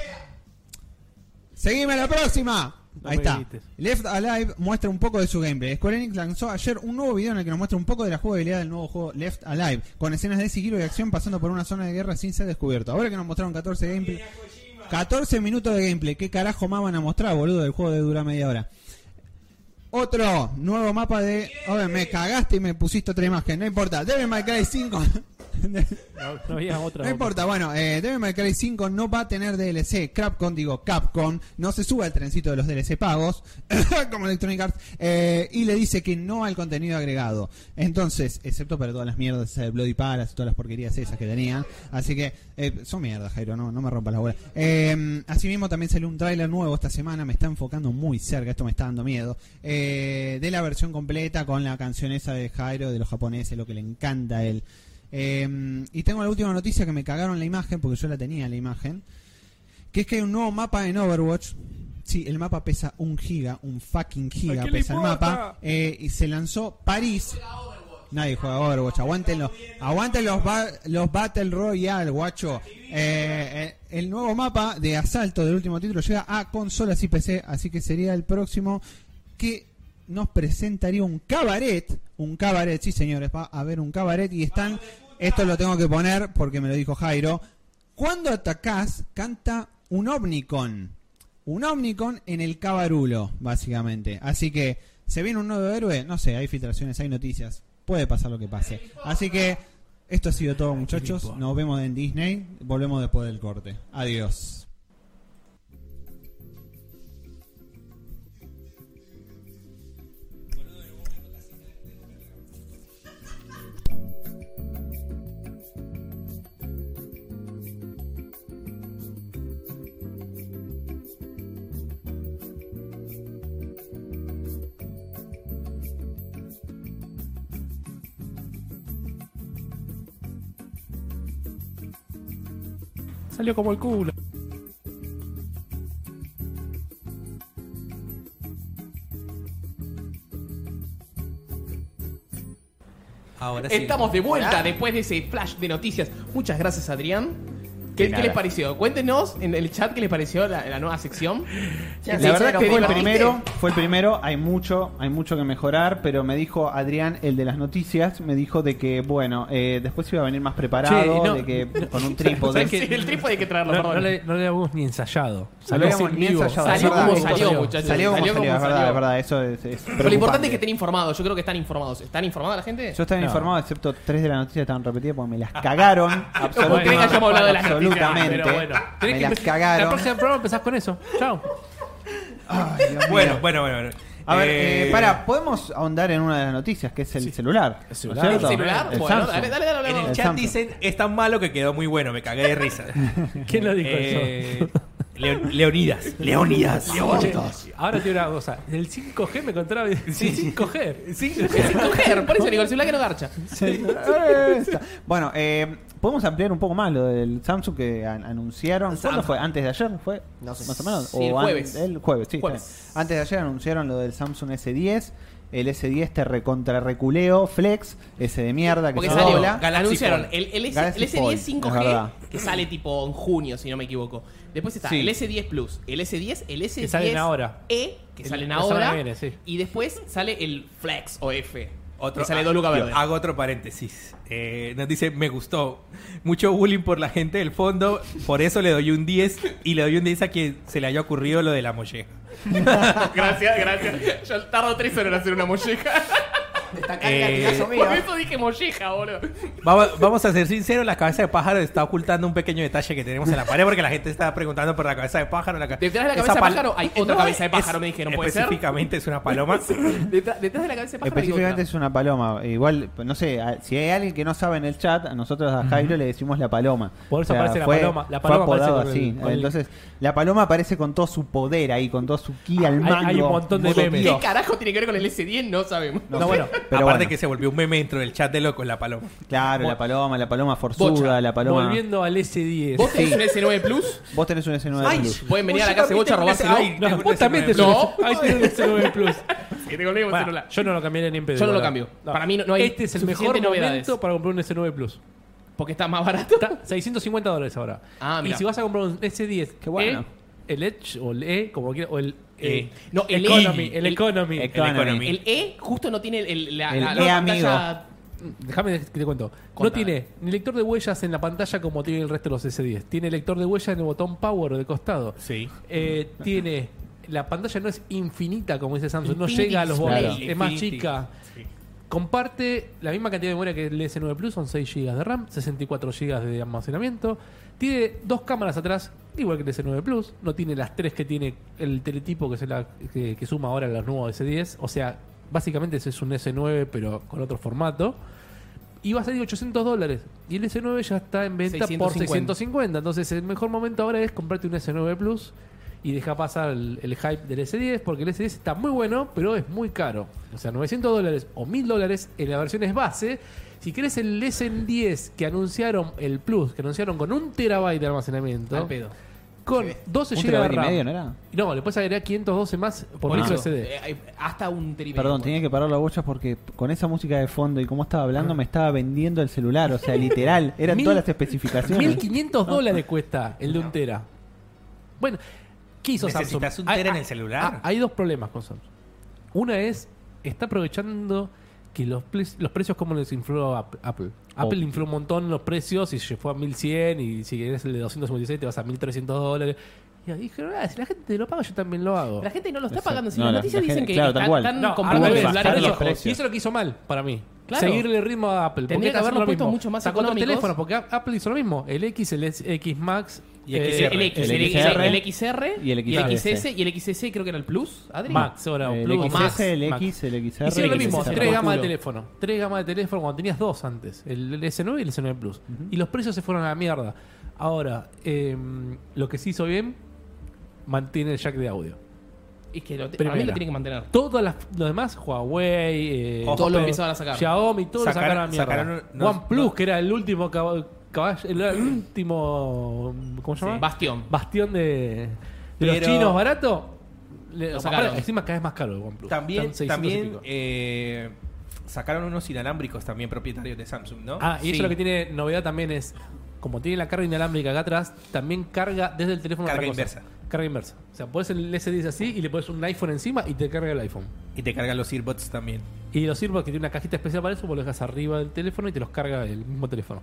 Seguime a la próxima. No Ahí está. grites. Left Alive muestra un poco de su gameplay. Square Enix lanzó ayer un nuevo video en el que nos muestra un poco de la jugabilidad del nuevo juego Left Alive, con escenas de sigilo y acción pasando por una zona de guerra sin ser descubierto. Ahora que nos mostraron 14 gameplay, 14 minutos de gameplay, ¿qué carajo más van a mostrar, boludo? El juego de dura media hora. Otro nuevo mapa de. Me cagaste y me pusiste otra imagen. No importa. Devil May Cry 5. No, no había otra. No importa, bueno, eh, Devil May Cry 5 no va a tener DLC. Capcom, digo, Capcom, no se sube al trencito de los DLC pagos, como Electronic Arts, eh, y le dice que no al contenido agregado. Entonces, excepto para todas las mierdas de Bloody Palace y todas las porquerías esas que tenían. Así que, eh, son mierdas, Jairo, no, no me rompas la bola. Eh, asimismo, también salió un tráiler nuevo esta semana, me está enfocando muy cerca, esto me está dando miedo, eh, de la versión completa con la canción esa de Jairo, de los japoneses, lo que le encanta a él. Eh, y tengo la última noticia que me cagaron la imagen, porque yo la tenía la imagen. Que es que hay un nuevo mapa en Overwatch. Sí, el mapa pesa un giga, un fucking giga ¿A qué le pesa el mapa. eh, y se lanzó París. Nadie juega Overwatch. Aguanten los, aguanten los, ba- los Battle Royale, guacho. Eh, eh, el nuevo mapa de asalto del último título llega a consolas y PC, así que sería el próximo que nos presentaría un cabaret. Un cabaret, sí señores, va a haber un cabaret y están. Esto lo tengo que poner porque me lo dijo Jairo. Cuando atacás, canta un Omnicon. Un Omnicon en el cabarulo, básicamente. Así que, ¿se viene un nuevo héroe? No sé, hay filtraciones, hay noticias. Puede pasar lo que pase. Así que, esto ha sido todo, muchachos. Nos vemos en Disney. Volvemos después del corte. Adiós. Salió como el culo. Ahora sí. Estamos de vuelta después de ese flash de noticias. Muchas gracias, Adrián. ¿Qué, les pareció? Cuéntenos en el chat qué les pareció la, la nueva sección. La sí, verdad que fue el primero, fue el primero, hay mucho, hay mucho que mejorar, pero me dijo Adrián, el de las noticias, me dijo de que, bueno, eh, después iba a venir más preparado, Che, no. de que con un trípode. Sí, el trípode hay que traerlo, No, perdón. no le, no le habíamos ni ensayado. No Salió ni ensayado, Salió como salió, muchachos. Salió como Salió salió, como es verdad, salió. es verdad, eso es, es Pero lo importante es que estén informados. Yo creo que están informados. ¿Están informada la gente? Yo estaba No. informado, excepto tres de las noticias estaban repetidas porque me las cagaron. ¿Cómo absolutamente. creen que hayamos hablado de las noticias? Absolutamente. Pero bueno, tenés me que las empe- La cagaron. próxima programa empezás con eso. Chao. Ay, Dios mío. Bueno, bueno, bueno. bueno. A ver, Eh, eh, para, podemos ahondar en una de las noticias, que es el celular. El ¿no celular. ¿El celular? El Bueno, Samsung. dale, dale, dale. En dale. el El chat Samsung. dicen, es tan malo que quedó muy bueno, me cagué de risa. ¿Quién lo dijo Eh, eso? Leo- Leonidas. Leonidas. Oye, ahora tiene una cosa. El 5G me encontraba. Sí, 5G. Sí, Es coger, por eso digo, el celular que no garcha. Sí. Bueno, eh, podemos ampliar un poco más lo del Samsung que an- anunciaron. ¿Cuándo Samsung. fue? ¿Antes de ayer? ¿Fue? No sé. Más o menos. Sí, el an- jueves. El jueves, sí. Jueves. Antes de ayer anunciaron lo del Samsung S10. El S10 te recontra reculeo, flex, ese de mierda que Porque se salió, dobla. Anunciaron el, el, S, el S10 Fold, es 5G, verdad. que sale tipo en junio, si no me equivoco. Después está Sí. el S10 Plus, el S10, el S10 salen ahora. E, que El- salen ahora. que viene, sí. Y después sale el Flex o F. Otro, que sale ah, 2 lucas yo verde. Hago otro paréntesis. Eh, nos dice, me gustó. Mucho bullying por la gente del fondo. Por eso le doy un 10. Y le doy un 10 a quien se le haya ocurrido lo de la molleja. gracias, gracias. Yo tardo 3 horas en hacer una molleja. Destacar Eh, el gatillazo mío. Por eso dije molleja, boludo. Vamos, vamos a ser sinceros, la cabeza de pájaro está ocultando un pequeño detalle que tenemos en la pared porque la gente está preguntando por la cabeza de pájaro. La ca- Detrás de la cabeza de pájaro hay otra No, cabeza de es- pájaro, me dijeron, ¿puede ser? Específicamente es una paloma. Detrás, detrás de la cabeza de pájaro Específicamente es una paloma. Igual, no sé, si hay alguien que no sabe en el chat, a nosotros a Jairo le decimos la paloma. Por eso aparece la fue- paloma. La fue paloma aparece apodado con el- así. el- Entonces, la paloma aparece con todo su poder ahí, con todo su ki al Hay- mango. hay un montón de memes. ¿Qué carajo tiene que ver con el S10? No sabemos. No No, sé, bueno, pero Aparte bueno. que se volvió un meme dentro del chat de locos la paloma. Claro, la paloma, la paloma forzuda, Bocha. la paloma. Volviendo al S10. ¿Vos tenés un S9 Plus? Vos tenés un S9 Ay, Plus. Pueden venir a la casa de Bocha a robárselo. No, vos también tenés No. un- Ahí tenés un S9 Plus. Que te colgué un Bueno, celular. yo no lo cambiaría ni en pedo. Yo no lo ¿verdad? cambio. Para mí no- no hay Este es el mejor novedades. momento para comprar un S9 Plus. Porque está más barato. Está 650 dólares ahora. Ah, y mira. si vas a comprar un S10, Qué bueno. E, el Edge o el E, como quieras, o el E. No, el Economy, E. el, Economy. El Economy. Economy. El E justo no tiene el, la, El la- E la amigo. pantalla- Déjame que te cuento. No tiene ni lector de huellas en la pantalla como tiene el resto de los S10. Tiene lector de huellas en el botón Power de costado. Sí. Eh, tiene. La pantalla no es infinita como dice Samsung, no llega a los bordes, es más chica. Sí. Comparte la misma cantidad de memoria que el S9 Plus, son 6 GB de RAM, 64 GB de almacenamiento. Tiene dos cámaras atrás, igual que el S9 Plus. No tiene las tres que tiene el teletipo que, se la, que, que suma ahora los nuevos S10. O sea, básicamente ese es un S9 pero con otro formato. Y va a salir 800 dólares. Y el S9 ya está en venta por 650. 650. Entonces el mejor momento ahora es comprarte un S9 Plus y deja pasar el, el hype del S10 porque el S10 está muy bueno, pero es muy caro. O sea, 900 dólares o 1000 dólares en la versión es base. Si querés el S10 que anunciaron, el Plus, que anunciaron con un terabyte de almacenamiento, Al pedo. Con 12 Un GB de terabyte y RAM. medio, ¿no era? No, le puedes agregar 512 más por, Por micro eso, SD. eh, hay hasta un teri Perdón, tenía que parar la bocha porque con esa música de fondo y cómo estaba hablando me estaba vendiendo el celular. O sea, literal, eran Mil- todas las especificaciones. 1500 dólares cuesta el de un tera. Bueno, ¿qué hizo ¿Necesitas Samsung? un tera Hay- en el celular? ah, hay dos problemas con Samsung. Una es, está aprovechando que los, los precios como les infló Ap- Apple. Apple Oh. infló un montón los precios y se fue a 1100 y si querés el de 256 te vas a 1300 dólares. Y dijeron, ah, si la gente lo paga yo también lo hago. La gente no lo está Exacto. pagando. Si No, las la- noticias la dicen gente- que claro, están, están No, comprando. Y eso es lo que hizo mal para mí. Claro. Seguirle el ritmo a Apple. Tendría que haberlo lo puesto mismo. mucho más Sacó económicos. teléfonos porque Apple hizo lo mismo. El X, el X Max Y eh, XR. El X, El el, XR, el XR y el y el XS. Y el XS creo que era el Plus, Adri. Max, ahora El Plus, XS, el Max. X, el XR. Hicieron lo el mismo, XR. tres gamas de teléfono. Tres gamas de teléfono cuando tenías dos antes. El S9 y el S9 Plus. Y los precios se fueron a la mierda. Ahora, eh, lo que sí hizo bien, mantiene el jack de audio. Es que lo, mí lo tiene que mantener. Todos las- los demás, Huawei, eh, Ojo, Todo lo empezaban a sacar. Xiaomi, todos lo sacaron a la Sacaron- mierda. sacaron OnePlus, no- que era el último cab- caballo, el, último, ¿cómo se llama? Bastión. Bastión de, de los Pero- chinos barato. Le- Lo sacaron. aparte, encima cada vez más caro el OnePlus. También, Están 600 y también pico. eh, sacaron unos inalámbricos también propietarios de Samsung, ¿no? Ah, y Sí. eso lo que tiene novedad también es, como tiene la carga inalámbrica acá atrás, también carga desde el teléfono Carga otra cosa. inversa. Carga inversa. O sea, pones el S10 así y le pones un iPhone encima y te carga el iPhone. Y te cargan los earbuds también. Y los earbuds que tiene una cajita especial para eso, vos lo dejas arriba del teléfono y te los carga el mismo teléfono.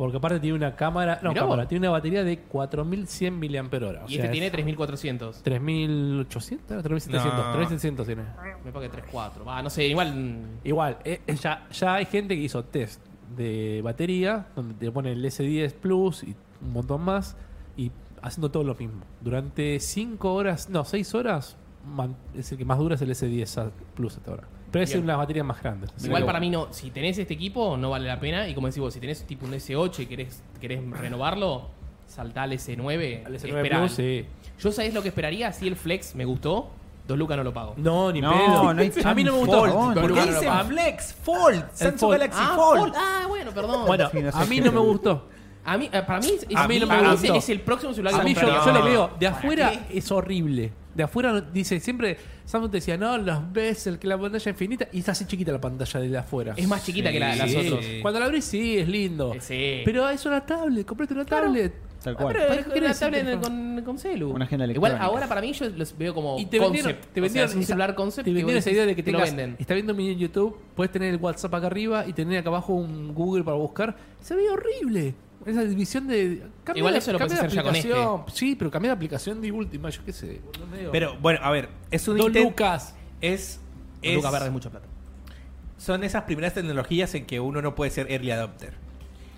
Porque aparte tiene una cámara, no, Mirá cámara, vos. tiene una batería de 4100 mAh. Y este tiene 3400. 3800, 3700, No. 3700 tiene. Me parece que 34. Va, no sé, igual. mm, Igual, eh, eh, ya, ya hay gente que hizo test de batería, donde te pone el S10 Plus y un montón más, y haciendo todo lo mismo. Durante 5 horas, no, 6 horas, man- es el que más dura es el S10 Plus hasta ahora. Pero es Bien. unas baterías más grandes. Igual para bueno. mí no. Si tenés este equipo, no vale la pena. Y como decís vos, si tenés tipo un S8 y querés, querés renovarlo, saltá al S9. Al S9 esperá. Plus, sí. Yo sabés lo que esperaría si el Flex me gustó. Dos lucas no lo pago. No, ni No, pedo. no hay a mí no me gustó. Fold. ¿Por qué dicen. Flex? Fold. Samsung Fold. Galaxy Ah, Fold. Fold. Ah, bueno, perdón. Bueno, Sí, no sé a mí no me gustó. A mí, eh, para mí, es, A mí no me para gustó. es el próximo celular que A mí yo, No. veo de ¿Para afuera qué? es horrible. De afuera dice siempre Samsung te decía, "No, los ves el que la pantalla infinita" y está así chiquita la pantalla de de afuera. Es más chiquita Sí, que la, las sí. otras. Cuando la abrís sí, es lindo. Eh, sí. Pero es una tablet, comprate una Claro. tablet. Tal Ah, cual. pero ¿Para es qué una tablet el con, con celu. Una agenda Igual ahora para mí yo los veo como Y te vendieron, te O vendieron sea, es un celular concept. Te vendieron esa idea de que te lo venden. está viendo en YouTube, puedes tener el WhatsApp acá arriba y tener acá abajo un Google para buscar. Se ve horrible. Esa división de. Cambia Igual la- eso lo cambia puedes la hacer ya con este. aplicación. Sí, pero cambia la aplicación de última, yo qué sé. boludo, medio- Pero bueno, a ver, es un intent- lucas. Es, Lucas Verde es mucha plata. son esas primeras tecnologías en que uno no puede ser early adopter.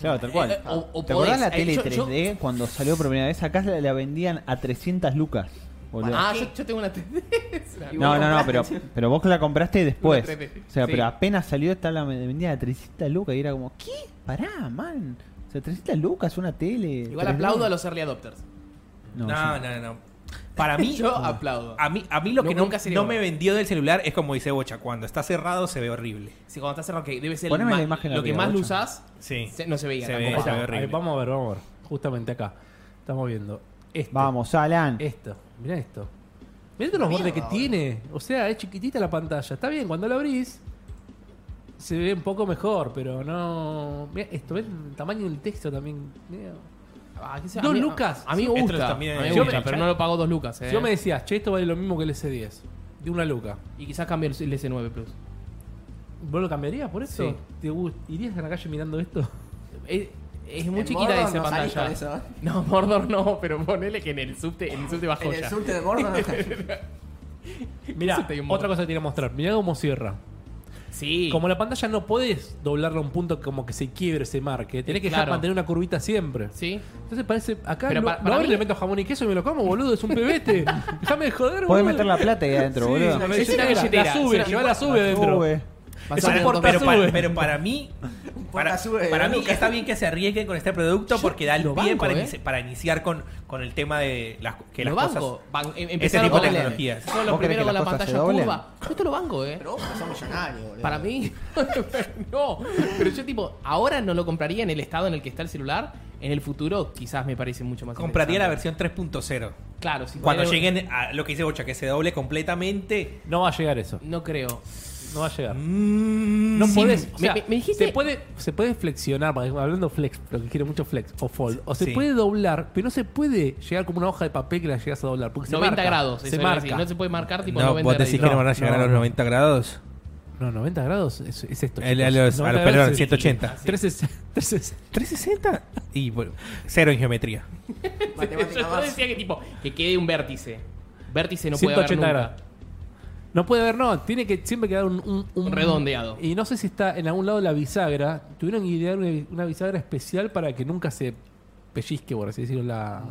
Claro, tal cual. Eh, eh, o- o ¿Te acordás la eh, tele yo- yo- 3D cuando salió por primera vez? Acá la, la vendían a 300 lucas. boludo. Ah, yo, yo tengo una tendencia. no, no, no, pero, pero vos que la compraste después. Una 3D. O sea, Sí. pero apenas salió esta la vendía a 300 lucas y era como, ¿qué? Pará, man. O sea, 300 lucas, una tele. Igual 3D. aplaudo a los early adopters. No, No, sí. no, no. Para mí, yo aplaudo. a mí, a mí lo No, que no, nunca no bueno. me vendió del celular es como dice Bocha, cuando está cerrado se ve horrible. Si cuando está cerrado, que debe ser Poneme la imagen lo que más lo usás, Sí. se- no se veía Se ve, se horrible. Ahí, vamos a ver, vamos a ver. Justamente acá. Estamos viendo. Este, Vamos, Alan. Esto. Mirá esto. Mirá los bordes que tiene. O sea, es chiquitita la pantalla. Está bien, cuando la abrís se ve un poco mejor, pero no. Mirá esto, ¿ves el tamaño del texto también? Mirá. Ah, qué Dos a mí- lucas. A, a mí me Esto gusta. también a mí es me Yo gusta, me- pero no lo pago dos lucas. Eh. Si vos me decías, che, esto vale lo mismo que el S10. De una luca. Y quizás cambie el, el S9 Plus. ¿Vos lo cambiarías por eso? Sí. ¿Te gust- ¿Irías a la calle mirando esto? Es, es muy En chiquita Mordor esa no pantalla. eso, ¿eh? No, Mordor no, pero ponele que en el subte, en el subte bajo En ya. el surte de Mordor no Mirá, otra cosa que te quería mostrar. Mirá cómo cierra. Sí. Como la pantalla no podés doblarla a un punto como que se quiebre, se marque. Tenés que dejar Claro. mantener una curvita siempre. Sí. Entonces parece. Acá Pero pa- lo para mí- le meto jamón y queso y me lo como, boludo. Es un pebete. Déjame de joder, Podés boludo. meter la plata ahí adentro, Sí, boludo. la Es una billetera, La sube, es una- lleva la sube adentro. Sube. Es un Pero, dos- porta- pero, para, pero para mí, para, para mí está bien que se arriesguen con este producto porque da el lo pie banco, para, ¿eh? inici- para iniciar con, con el tema de las, que las lo cosas... banco. Ban- em- Ese empezaron tipo de con- tecnologías. Son los ¿Vos querés primeros con la pantalla curva. Yo esto lo banco, eh. Pero vos sos millonario, boludo. Para mí, no. Pero yo, tipo, ahora no lo compraría en el estado en el que está el celular. En el futuro, quizás me parece mucho más Compraría la versión 3.0. Claro, si Cuando lleguen a lo que dice Bocha, que se doble completamente. No va a llegar eso. No creo. No va a llegar. Mm, No Sí, podés. me- o sea, me- me dijiste- Se puede, se puede flexionar, hablando flex, lo que quiere mucho flex o fold. O se Sí. puede doblar, pero no se puede llegar como una hoja de papel que la llegas a doblar. Porque se 90 marca, grados. Se decir. marca. No se puede marcar tipo No, 90 vos decís que grados. no van a llegar No, a los no. 90 grados. No, 90 grados es, es esto. El- chicos. a los- a 90 los- grados perdón, es- 180. 360. 360. 360 y bueno, cero en geometría. Matemática Yo más. decía que tipo, que quede un vértice. Vértice no puede haber 180 nunca. grados. No puede haber, no. Tiene que siempre quedar un, un, un- Redondeado. Y no sé si está en algún lado la bisagra. Tuvieron que idear una, una bisagra especial para que nunca se pellizque, por así decirlo. La...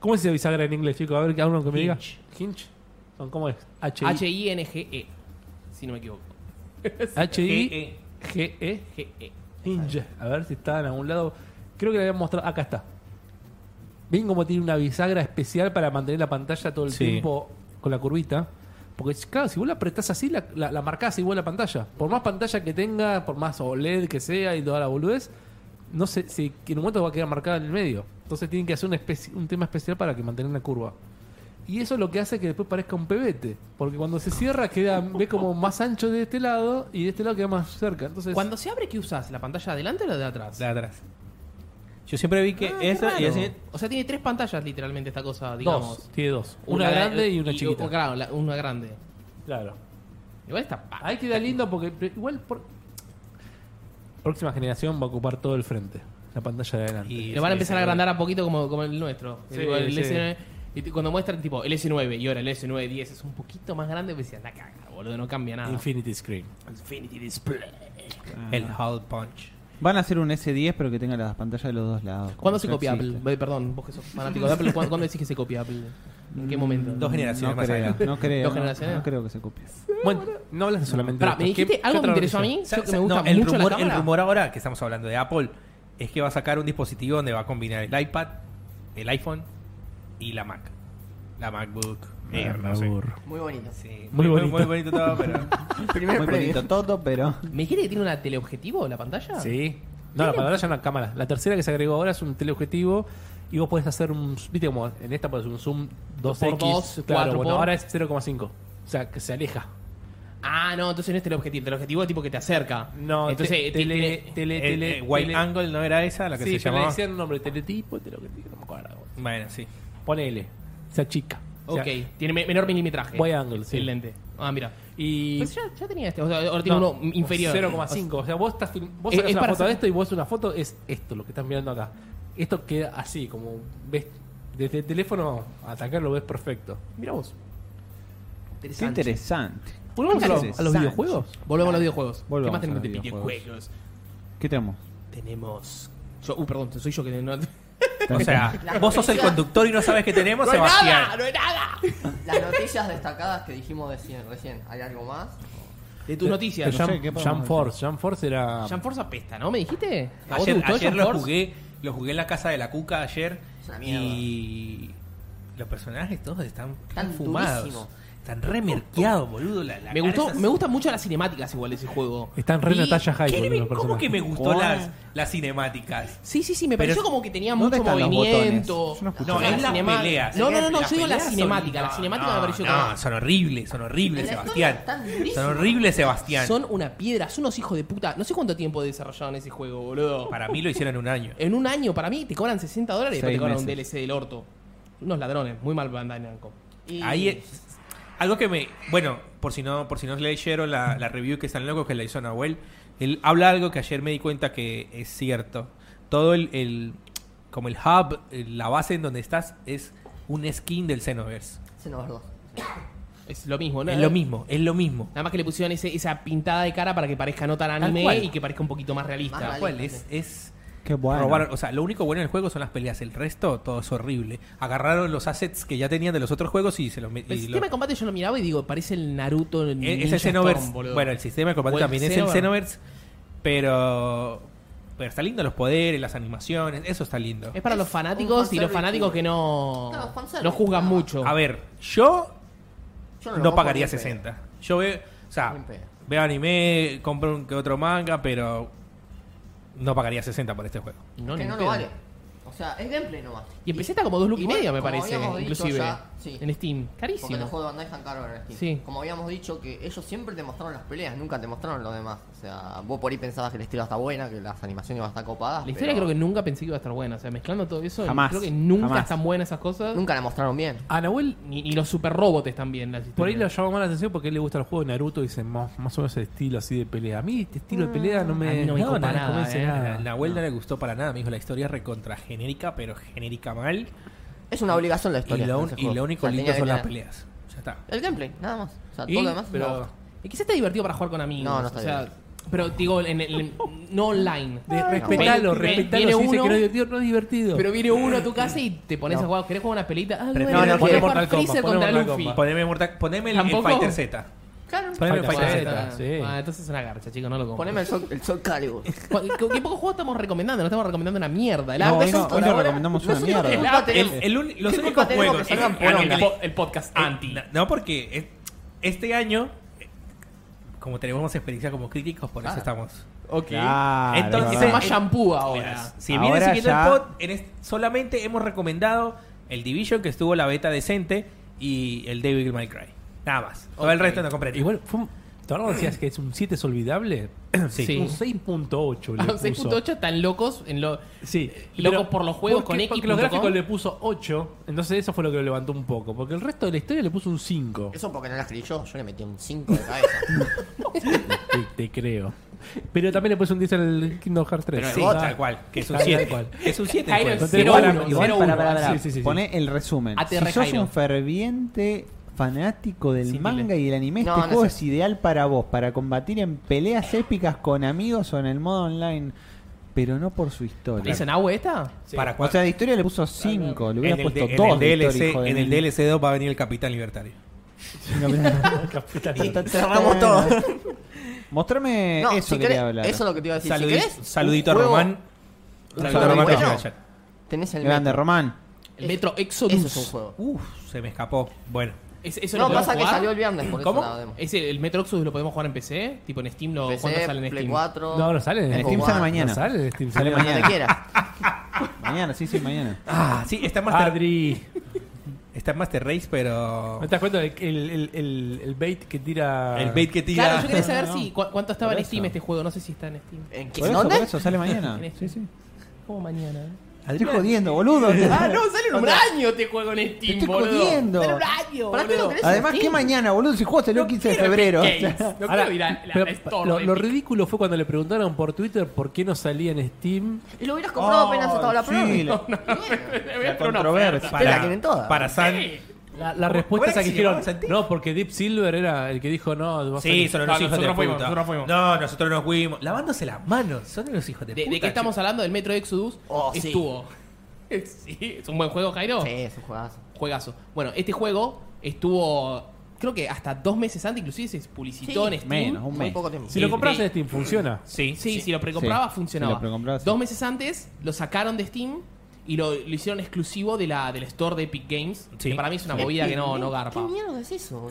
¿Cómo se dice bisagra en inglés, chicos? A ver, alguno que me diga. Hinge. ¿Cómo es? H-I-N-G-E. E, Si no me equivoco. H I GE. E G-E. Hinge. A ver si está en algún lado. Creo que le había mostrado. Acá está. Ven cómo tiene una bisagra especial para mantener la pantalla todo el tiempo con la curvita. Porque, claro, si vos la apretás así, la, la, la marcás igual la pantalla. Por más pantalla que tenga, por más OLED que sea y toda la boludez, no sé si en un momento va a quedar marcada en el medio. Entonces tienen que hacer una un tema especial para que mantenga la curva. Y eso es lo que hace que después parezca un pebete. Porque cuando se cierra, queda ve como más ancho de este lado y de este lado queda más cerca. Entonces, Cuando se abre, ¿qué usas? ¿La pantalla de adelante o la de atrás? De atrás. Yo siempre vi que Ah, esa y así. O sea, tiene tres pantallas literalmente esta cosa, digamos. dos, tiene dos. Una, grande y una chiquita. Claro, la- una grande. Claro. Igual está pa- Ahí queda lindo porque pero igual por próxima generación va a ocupar todo el frente, la pantalla de adelante. Y- Le van a empezar a agrandar a poquito como, como el nuestro. Sí, Digo, el sí. S9, y cuando muestran tipo el S9 y ahora el S9 10 es un poquito más grande, pues decían, la caga, boludo, no cambia nada. Infinity Screen. Infinity Display. El Hull Punch. Van a hacer un S10 pero que tenga las pantallas de los dos lados. ¿Cuándo se copia existe. Apple? Eh, Perdón, vos que sos fanático de Apple, ¿cuándo, cuándo decís que se copia Apple? ¿En qué momento? Dos generaciones No más creo, no creo. ¿Dos generaciones? No creo que se copie. Bueno, no hablas solamente de ¿me esto. ¿Qué- dijiste algo que me interesó a mí? Yo que sa- me gusta no, el mucho rumor, la el cámara. rumor ahora que estamos hablando de Apple es que va a sacar un dispositivo donde va a combinar el iPad, el iPhone y la Mac. La MacBook Air, no sé. Muy bonito. Sí, Muy muy, bonito. muy bonito todo, pero Primer Muy premio. bonito todo, pero. ¿Me dijiste que tiene una teleobjetivo la pantalla? Sí. No, la pantalla es una cámara. La tercera que se agregó ahora es un teleobjetivo y vos podés hacer un. Viste como en esta podés un zoom 2x. dos, claro, bueno, por- ahora es 0,5. O sea, que se aleja. Ah, no, entonces no es teleobjetivo. Teleobjetivo es tipo que te acerca. No, entonces te- tele, tele, el, tele, el Wide tele- Angle no era esa la que sí, se pero le llamaba. decían un nombre, teletipo, teleobjetivo, no me acuerdo. Bueno, sí. Ponele, se achica. O sea, Ok, tiene me- menor milimetraje. Wide angle, sí. El lente. Ah, mira. Y. Pues ya, ya tenía este. O sea, ahora tiene No, uno inferior. 0,5. O sea, vos, estás film- vos Es- sacás es una para foto de esto y vos una foto es esto, lo que estás mirando acá. Esto queda así, como ves desde el teléfono a atacar lo ves perfecto. Mira vos. Qué interesante. ¿Volvemos a, los- a los videojuegos? Volvemos a los videojuegos. Volvamos ¿Qué más a tenemos los de videojuegos. videojuegos? ¿Qué tenemos? Tenemos. Yo, uh, perdón, soy yo que no. O sea, vos sos el conductor y no sabes qué tenemos, ¡No hay Sebastián. nada! ¡No hay nada! Las noticias destacadas que dijimos recién, recién. ¿Hay algo más? De tus noticias. no Jam, sé. Force. Jam Force era. Jam Force apesta, ¿no? ¿Me dijiste? ¿A vos te Ayer, gustó ayer Jam lo Force? jugué, lo jugué en la casa de la Cuca ayer Es una mierda. y los personajes todos están, Están fumados. Están remerqueados, boludo. La, la Me gustó, me gustan mucho las cinemáticas igual de ese juego. Están re Natalia High. ¿Qué boludo, me- los ¿Cómo personajes. que me gustó las, las cinemáticas? Sí, sí, sí, me pareció como que tenía ¿Dónde mucho movimiento. no No, es las cinema- peleas. No, no, no, no, Las yo digo la peleas son- cinemática. La no, cinemática no, me pareció no, como. son horribles, son horribles, Sebastián. Son horribles, Sebastián. Son una piedra, son unos hijos de puta. No sé cuánto tiempo desarrollaron ese juego, boludo. Para mí lo hicieron en un año. En un año, para mí, te cobran 60 dólares y te cobran un. DLC del orto. Unos ladrones, muy mal Bandai Namco. Y- Ahí es- algo que me bueno por si no por si no leyeron la, la review que está en loco que la hizo Nahuel él habla algo que ayer me di cuenta que es cierto todo el, el- como el hub el- la base en donde estás es un skin del Xenoverse Xenoverse 2. Es lo mismo, ¿no? es lo mismo es lo mismo Nada más que le pusieron ese- esa pintada de cara para que parezca no tan anime y que parezca un poquito más realista. Más Tal cual, es, es Qué bueno. robar- o sea lo único bueno del juego son las peleas el resto todo es horrible agarraron los assets que ya tenían de los otros juegos y se los El metieron sistema de combate yo lo miraba y digo, parece el Naruto en Es el Xenoverse. Storm, boludo. bueno, el sistema de combate O el también es el Xenoverse. Pero. Pero está lindo los poderes, las animaciones. Eso está lindo. Es para los fanáticos y los fanáticos que no, no juzgan mucho. A ver, yo Yo no, pagaría ni en 60. Yo veo. O sea, veo anime, compro un que otro manga, pero. No pagaría 60 por este juego. No, que no lo vale. O sea, es gameplay nomás. Y empecé está como dos lucas y medio, me parece, inclusive. ya, sí. En Steam. Porque Carísimo. los juegos de Bandai están caros en Steam. Sí. Como habíamos dicho que ellos siempre te mostraron las peleas, nunca te mostraron lo demás. O sea, vos por ahí pensabas que la historia está buena, que las animaciones iban a estar copadas. La historia pero creo que nunca pensé que iba a estar buena. O sea, mezclando todo eso, Jamás, creo que nunca jamás. están buenas esas cosas. nunca la mostraron bien. A Nahuel, Ni, ni los super robots están bien las por ahí le llamó más la atención porque a él le gusta el juego de Naruto y dice más, más o menos el estilo así de pelea. A mí este estilo de pelea no me, A mí no me nada, eh. nada. Nahuel no le gustó para nada, me dijo la historia es recontra genérica, pero genérica mal. Es una obligación la Y historia. lo, y lo único O sea, lindo son las peleas. Ya está. El gameplay, nada más. O sea, Y- todo lo demás. pero- no. Y quizás está divertido para jugar con amigos. No, no está o sea, bien. pero digo, en el, en- no online. De- respetalo, respetalo. viene Si dice uno- que no es divertido, no es divertido. Pero viene uno a tu casa y te pones No. a jugar. ¿Querés jugar una pelita? Ah, bueno, No, no. Poneme, Mortal- poneme el. Fighter Z. Claro. Poneme sí. Ah, entonces es una garcha, chicos, no lo compro. Poneme el Sol, el Sol Calibur. ¿Cu- ¿Qué, qué pocos juegos estamos recomendando? No estamos recomendando una mierda. El No, hoy no, hoy recomendamos una es mierda. El El- los ¿Qué únicos juegos que el- el, po- el podcast Eh, anti. no, porque este año, como tenemos experiencia como críticos, por eso Claro. estamos. Ok. Claro, Entonces, verdad. más shampoo ahora. Si Ahora vienen siguiendo ya- el pod, en est- solamente hemos recomendado el Division, que estuvo la beta decente, y el Devil May Cry. Nada más. Todo el Ok. resto no compré. Igual, fue un- ¿te decías que es un 7 es olvidable? Sí. Sí. Un 6.8 le A puso. 6.8 tan locos en lo. Sí, Locos pero por los juegos porque- con Porque los gráficos le puso 8, entonces eso fue lo que lo levantó un poco. Porque el resto de la historia le puso un 5. Eso porque no la escribí yo. Yo le metí un 5 de cabeza. Te, te creo. Pero también le puso un 10 al Kingdom Hearts 3. Sí, Ah, tal cual. Que es un Tal 7. cual. Es un 7. Jairo, pues. es Cero cero uno, uno, Igual, para, para, para. Sí, sí, sí, sí. Pone el resumen. ATR si sos un ferviente fanático del manga y del anime, No, este no juego es es ideal para vos, para combatir en peleas épicas con amigos o en el modo online, pero no por su historia. ¿Es en agua esta? Para O sea, de historia le puso 5, le hubiera en el, puesto de- en 2 el DLC, historia, en el. DLC 2 va a venir el Capitán Libertario. Y cerramos todo. Mostrame No, eso si quería querés, hablar. eso es lo que te iba a decir. Saludito, si querés, saludito a Román. Saludito a Román que bueno. Tenés el Grande Metro. Román. El Metro Eso Exodus. es un juego. Uf, se me escapó. Bueno. ¿Es- ¿Eso No, lo pasa que jugar? salió el viernes, por ¿Cómo? eso la demo. ¿Ese, ¿El Metro Exodus lo podemos jugar en PC? Tipo en Steam, lo, ¿cuánto PC, sale en Play Steam? 4. No, no sale en En Steam sale mañana. No sale en Steam. Sale Sale mañana. Donde quieras. Mañana, sí, sí, mañana. Ah, sí, está en Master, Adri. está en Master Race, pero. ¿No te das cuenta el, el, el, el bait que tira? El bait que tira. Claro, yo quería saber No, si, cu- cuánto estaba por en Steam eso. este juego. No sé si está en Steam. ¿En qué? Por eso, ¿Dónde? por eso, sale mañana. Sí, sí. ¿Cómo mañana? Estoy jodiendo, boludo. Ah, no, sale en un año este juego en Steam, estoy boludo. jodiendo. Sale un año, ¿Para qué boludo. lo querés? Además, Sí. ¿qué mañana, boludo? Si el juego salió el 15 de febrero. Games. O sea, No Ahora, quiero ir a la, pero la store lo, de lo Epic. ridículo fue cuando le preguntaron por Twitter por qué no salía en Steam. Y lo hubieras comprado apenas estaba la sí, prueba. le- Y bueno, Me voy a La una controversia. Te la quieren toda. Para San. La, la ¿Cómo- respuesta esa que dijeron, no, porque Deep Silver era el que dijo no. va a Sí, salir". son No, los hijos de nosotros fuimos, puta. nosotros fuimos. No, nosotros nos fuimos. Lavándose las manos. Son los hijos de, ¿De, puta. de qué estamos hablando? Del Metro Exodus. Oh, sí. Estuvo. Sí, es un buen juego, Jairo. Sí, es un juegazo. Juegazo. Bueno, este juego estuvo. Creo que hasta dos meses antes, inclusive se publicitó Sí, en Steam. menos, un Muy mes. poco tiempo. Si lo compras de- en Steam, funciona. Sí, Sí, si lo precompraba Sí, funcionaba. si lo precomprabas, sí. Dos meses antes lo sacaron de Steam y lo, lo hicieron exclusivo de la, del store de Epic Games. Sí. Que para mí es una movida que no, no garpa. ¿Qué mierda es eso?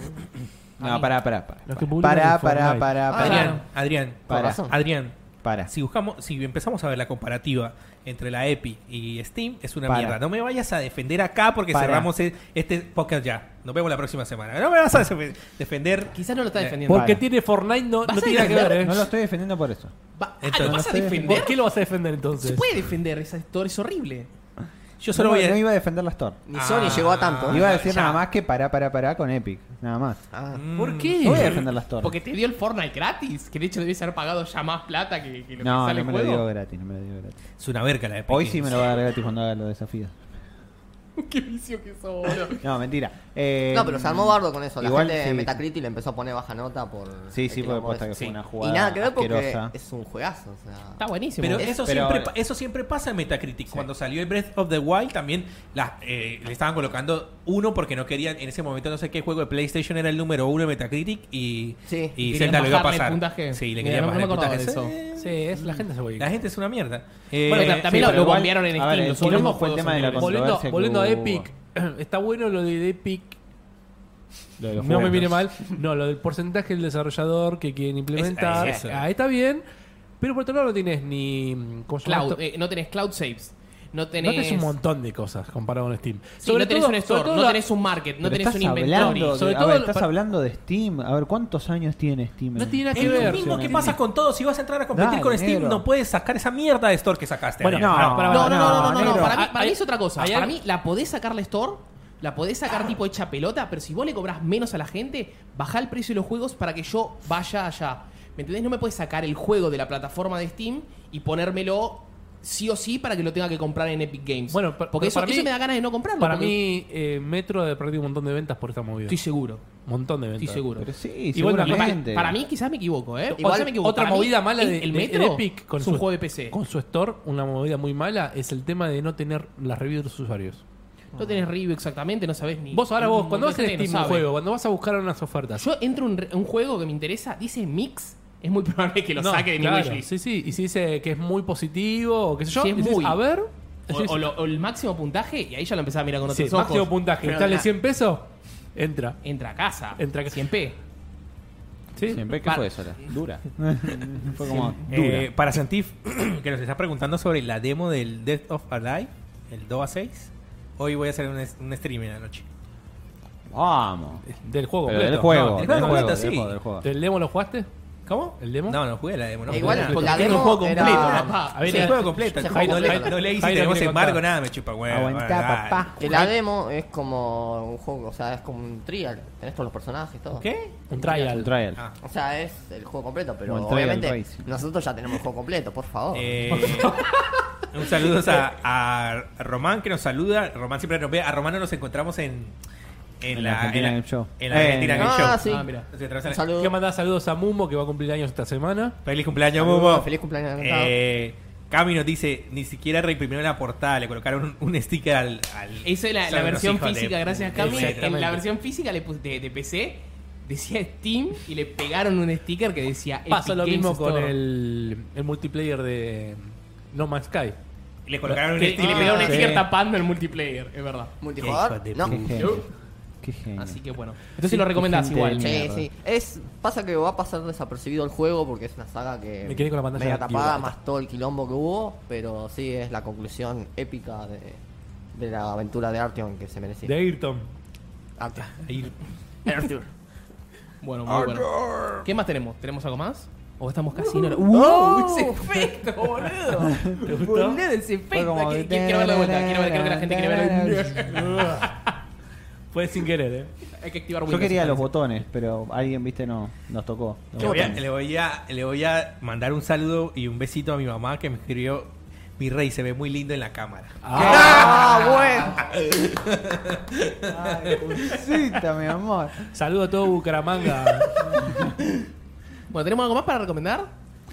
No, pará, pará, pará. Los que publican Pará, pará, Ah, pará. Adrián. Adrián, Para. Adrián. Para. Si buscamos, si empezamos a ver la comparativa entre la Epic y Steam, es una Para. mierda. No me vayas a defender acá porque Para. cerramos e- este podcast ya. Nos vemos la próxima semana. No me vas a def- defender. Quizás no lo está defendiendo. Porque Para. tiene Fortnite, no, ¿Vas no tiene nada que ver, ¿eh? No lo estoy defendiendo por eso. Va- ah, Entonces, ¿lo vas a no defender? ¿Por qué lo vas a defender Se entonces? puede defender esa store, es horrible. Yo solo no, voy a. no iba a defender la Store. Ni Sony llegó a tanto. Iba a decir ya. nada más que pará, pará, pará con Epic. Nada más. Ah. ¿Por qué? No voy a defender la Store. Porque te dio el Fortnite gratis, que de hecho debes haber pagado ya más plata que, que lo que No, sale no el me lo juego. dio gratis, no me lo dio gratis. Es una verga la Epic. Hoy sí me lo va a dar gratis cuando haga los desafíos. Qué vicio que sos, boludo. No, mentira. Eh, No, pero se armó bardo con eso. La igual gente de sí. Metacritic le empezó a poner baja nota por. Sí, el sí, porque posta que fue Sí. una Y jugada nada que ver porque asquerosa. es un juegazo. O sea. Está buenísimo. Pero Es- eso, pero- siempre, pa- eso siempre pasa en Metacritic. Cuando salió el Breath of the Wild también la- eh, le estaban colocando uno porque no querían en ese momento no sé qué juego de PlayStation era el número uno de Metacritic y, Sí. y Querían Zelda lo iba a pasar. puntaje. Sí, le querían no- no bajar el puntaje. eso. Sí, es, la gente se vuelve. La gente es una mierda. Eh, Bueno, también sí, lo, pero lo igual- bombearon en ver, Steam. el Los quilombo últimos fue el juegos tema de la son Volviendo, volviendo a. Epic, está bueno lo de Epic. Lo de los No me mire mal. No, lo del porcentaje del desarrollador que quieren implementar. Es- eso. Ah, está bien. Pero por otro lado no tienes ni. eh, no tenés cloud saves. No No tenés, un montón de cosas comparado con Steam. Sí, no tenés un store, no tenés un market, no tenés un inventory. de- Sobre a todo ver, estás para- hablando de Steam. A ver, ¿cuántos años tiene Steam? No tiene nada que Es ver. lo mismo que pasa con todo. Si vas a entrar a competir Dale, con Steam, negro. no puedes sacar esa mierda de store que sacaste. Bueno, no, para- No, no, no, no, no, no, negro. Para mí, para mí es otra cosa. Para mí la podés sacar la store, la podés sacar tipo hecha pelota, pero si vos le cobrás menos a la gente, bajá el precio de los juegos para que yo vaya allá. ¿Me entendés? No me puedes sacar el juego de la plataforma de Steam y ponérmelo sí o sí para que lo tenga que comprar en Epic Games. Bueno, porque pero eso, para mí- eso me da ganas de no comprarlo. Para porque mí, eh, Metro ha perdido un montón de ventas por esta movida. Estoy seguro. montón de ventas. Estoy seguro. Pero sí, Igual. Para mí quizás me equivoco, ¿eh? Igual, me equivoco. otra Para mí, movida mala de, el Metro de Epic con es su, un juego de PC. Con su store, una movida muy mala es el tema de no tener las reviews de los usuarios. No tenés review exactamente, no sabés ni. Vos ahora vos, un cuando vas gente Steam no un juego, cuando vas a buscar unas ofertas. Yo entro en re- un juego que me interesa, dice Mix, es muy probable que lo No, saque de mi claro, wishlist. Sí, sí. Y si dice que es muy positivo o qué sé yo, Si es decís, muy. a ver. O, decís, o lo- o el máximo puntaje, y ahí ya lo empezás a mirar con sí, otros ojos. máximo puntaje. Pero Dale la- 100 pesos, entra. Entra a casa. Entra a casa. 100p. ¿Sí? Siempre, ¿qué Para- fue eso? Dura. fue como Eh, dura. para Santif, que nos está preguntando sobre la demo del Death of Alive, el 2 a 6. Hoy voy a hacer un, un stream en la noche. Vamos. Del juego del juego. No, del del juego juego, completo, del sí. juego, del juego. ¿Del demo lo jugaste? ¿Cómo? ¿El demo? No, no jugué la demo. No E jugué igual nada. la Tengo demo el juego completo, era- papá. A ver, Sí, el juego completo. No, juego no, le- completo. no le Jairo tenemos quiere embargo, contar. nada, me chupa huevo. Aguantá, Ah, papá. Que la demo es como un juego, o sea, es como un trial. Tenés todos los personajes y todo. ¿Qué? Un trial. Un trial. Ah. O sea, es el juego completo, pero Como el Trial obviamente Racing. nosotros ya tenemos el juego completo, por favor. Eh, un saludo a, a Román que nos saluda. Román siempre nos ve. A Román nos encontramos en, en, En la, Argentina en la- Game Show. En la Eh, Argentina Game ah, Show. sí. Ah, mira. Saludo. Quiero mandar saludos a Mumbo que va a cumplir años esta semana. Feliz cumpleaños, Saludos, Momo. Feliz cumpleaños. Eh, Cami nos dice, ni siquiera reimprimieron la portada, le colocaron un, un sticker al... al Esa es la, versión hijos de- física, gracias a Cami. En la versión física le puse- de, de PC decía Steam y le pegaron un sticker que decía Epic Pasa lo Games mismo con el, el multiplayer de No Man's Sky. Y le colocaron un y le sticker. pegaron un Sí. sticker tapando el multiplayer, es verdad. ¿Multijugador? No. Qué genio. Así que bueno. Entonces lo recomendás igual. Sí, sí. Es, pasa que va a pasar desapercibido el juego porque es una saga que Me quedé con la pantalla media tapada más todo el quilombo que hubo, pero sí es la conclusión épica de, de la aventura de Artyom que se merecía. De Ayrton. Artyom. Ahí- Arthur. Bueno, muy bueno. ¿Qué más tenemos? ¿Tenemos algo más? ¿O estamos casi en hora? ¡Wow! ¡Ese efecto, boludo! ¿Te gustó? Ese efecto. Quiero verlo de vuelta. Quiero ver, quiero que la gente quiere verlo. Fue sin querer, eh. Hay que activar Yo Windows, quería los parece. botones, pero alguien, viste, no nos tocó. Los Le voy, a, botones. le, voy a, le voy a mandar un saludo y un besito a mi mamá que me escribió, mi rey se ve muy lindo en la cámara. ¡Ah, bueno! Ay, cosita, mi amor. Saludo a todo Bucaramanga. Bueno, ¿tenemos algo más para recomendar?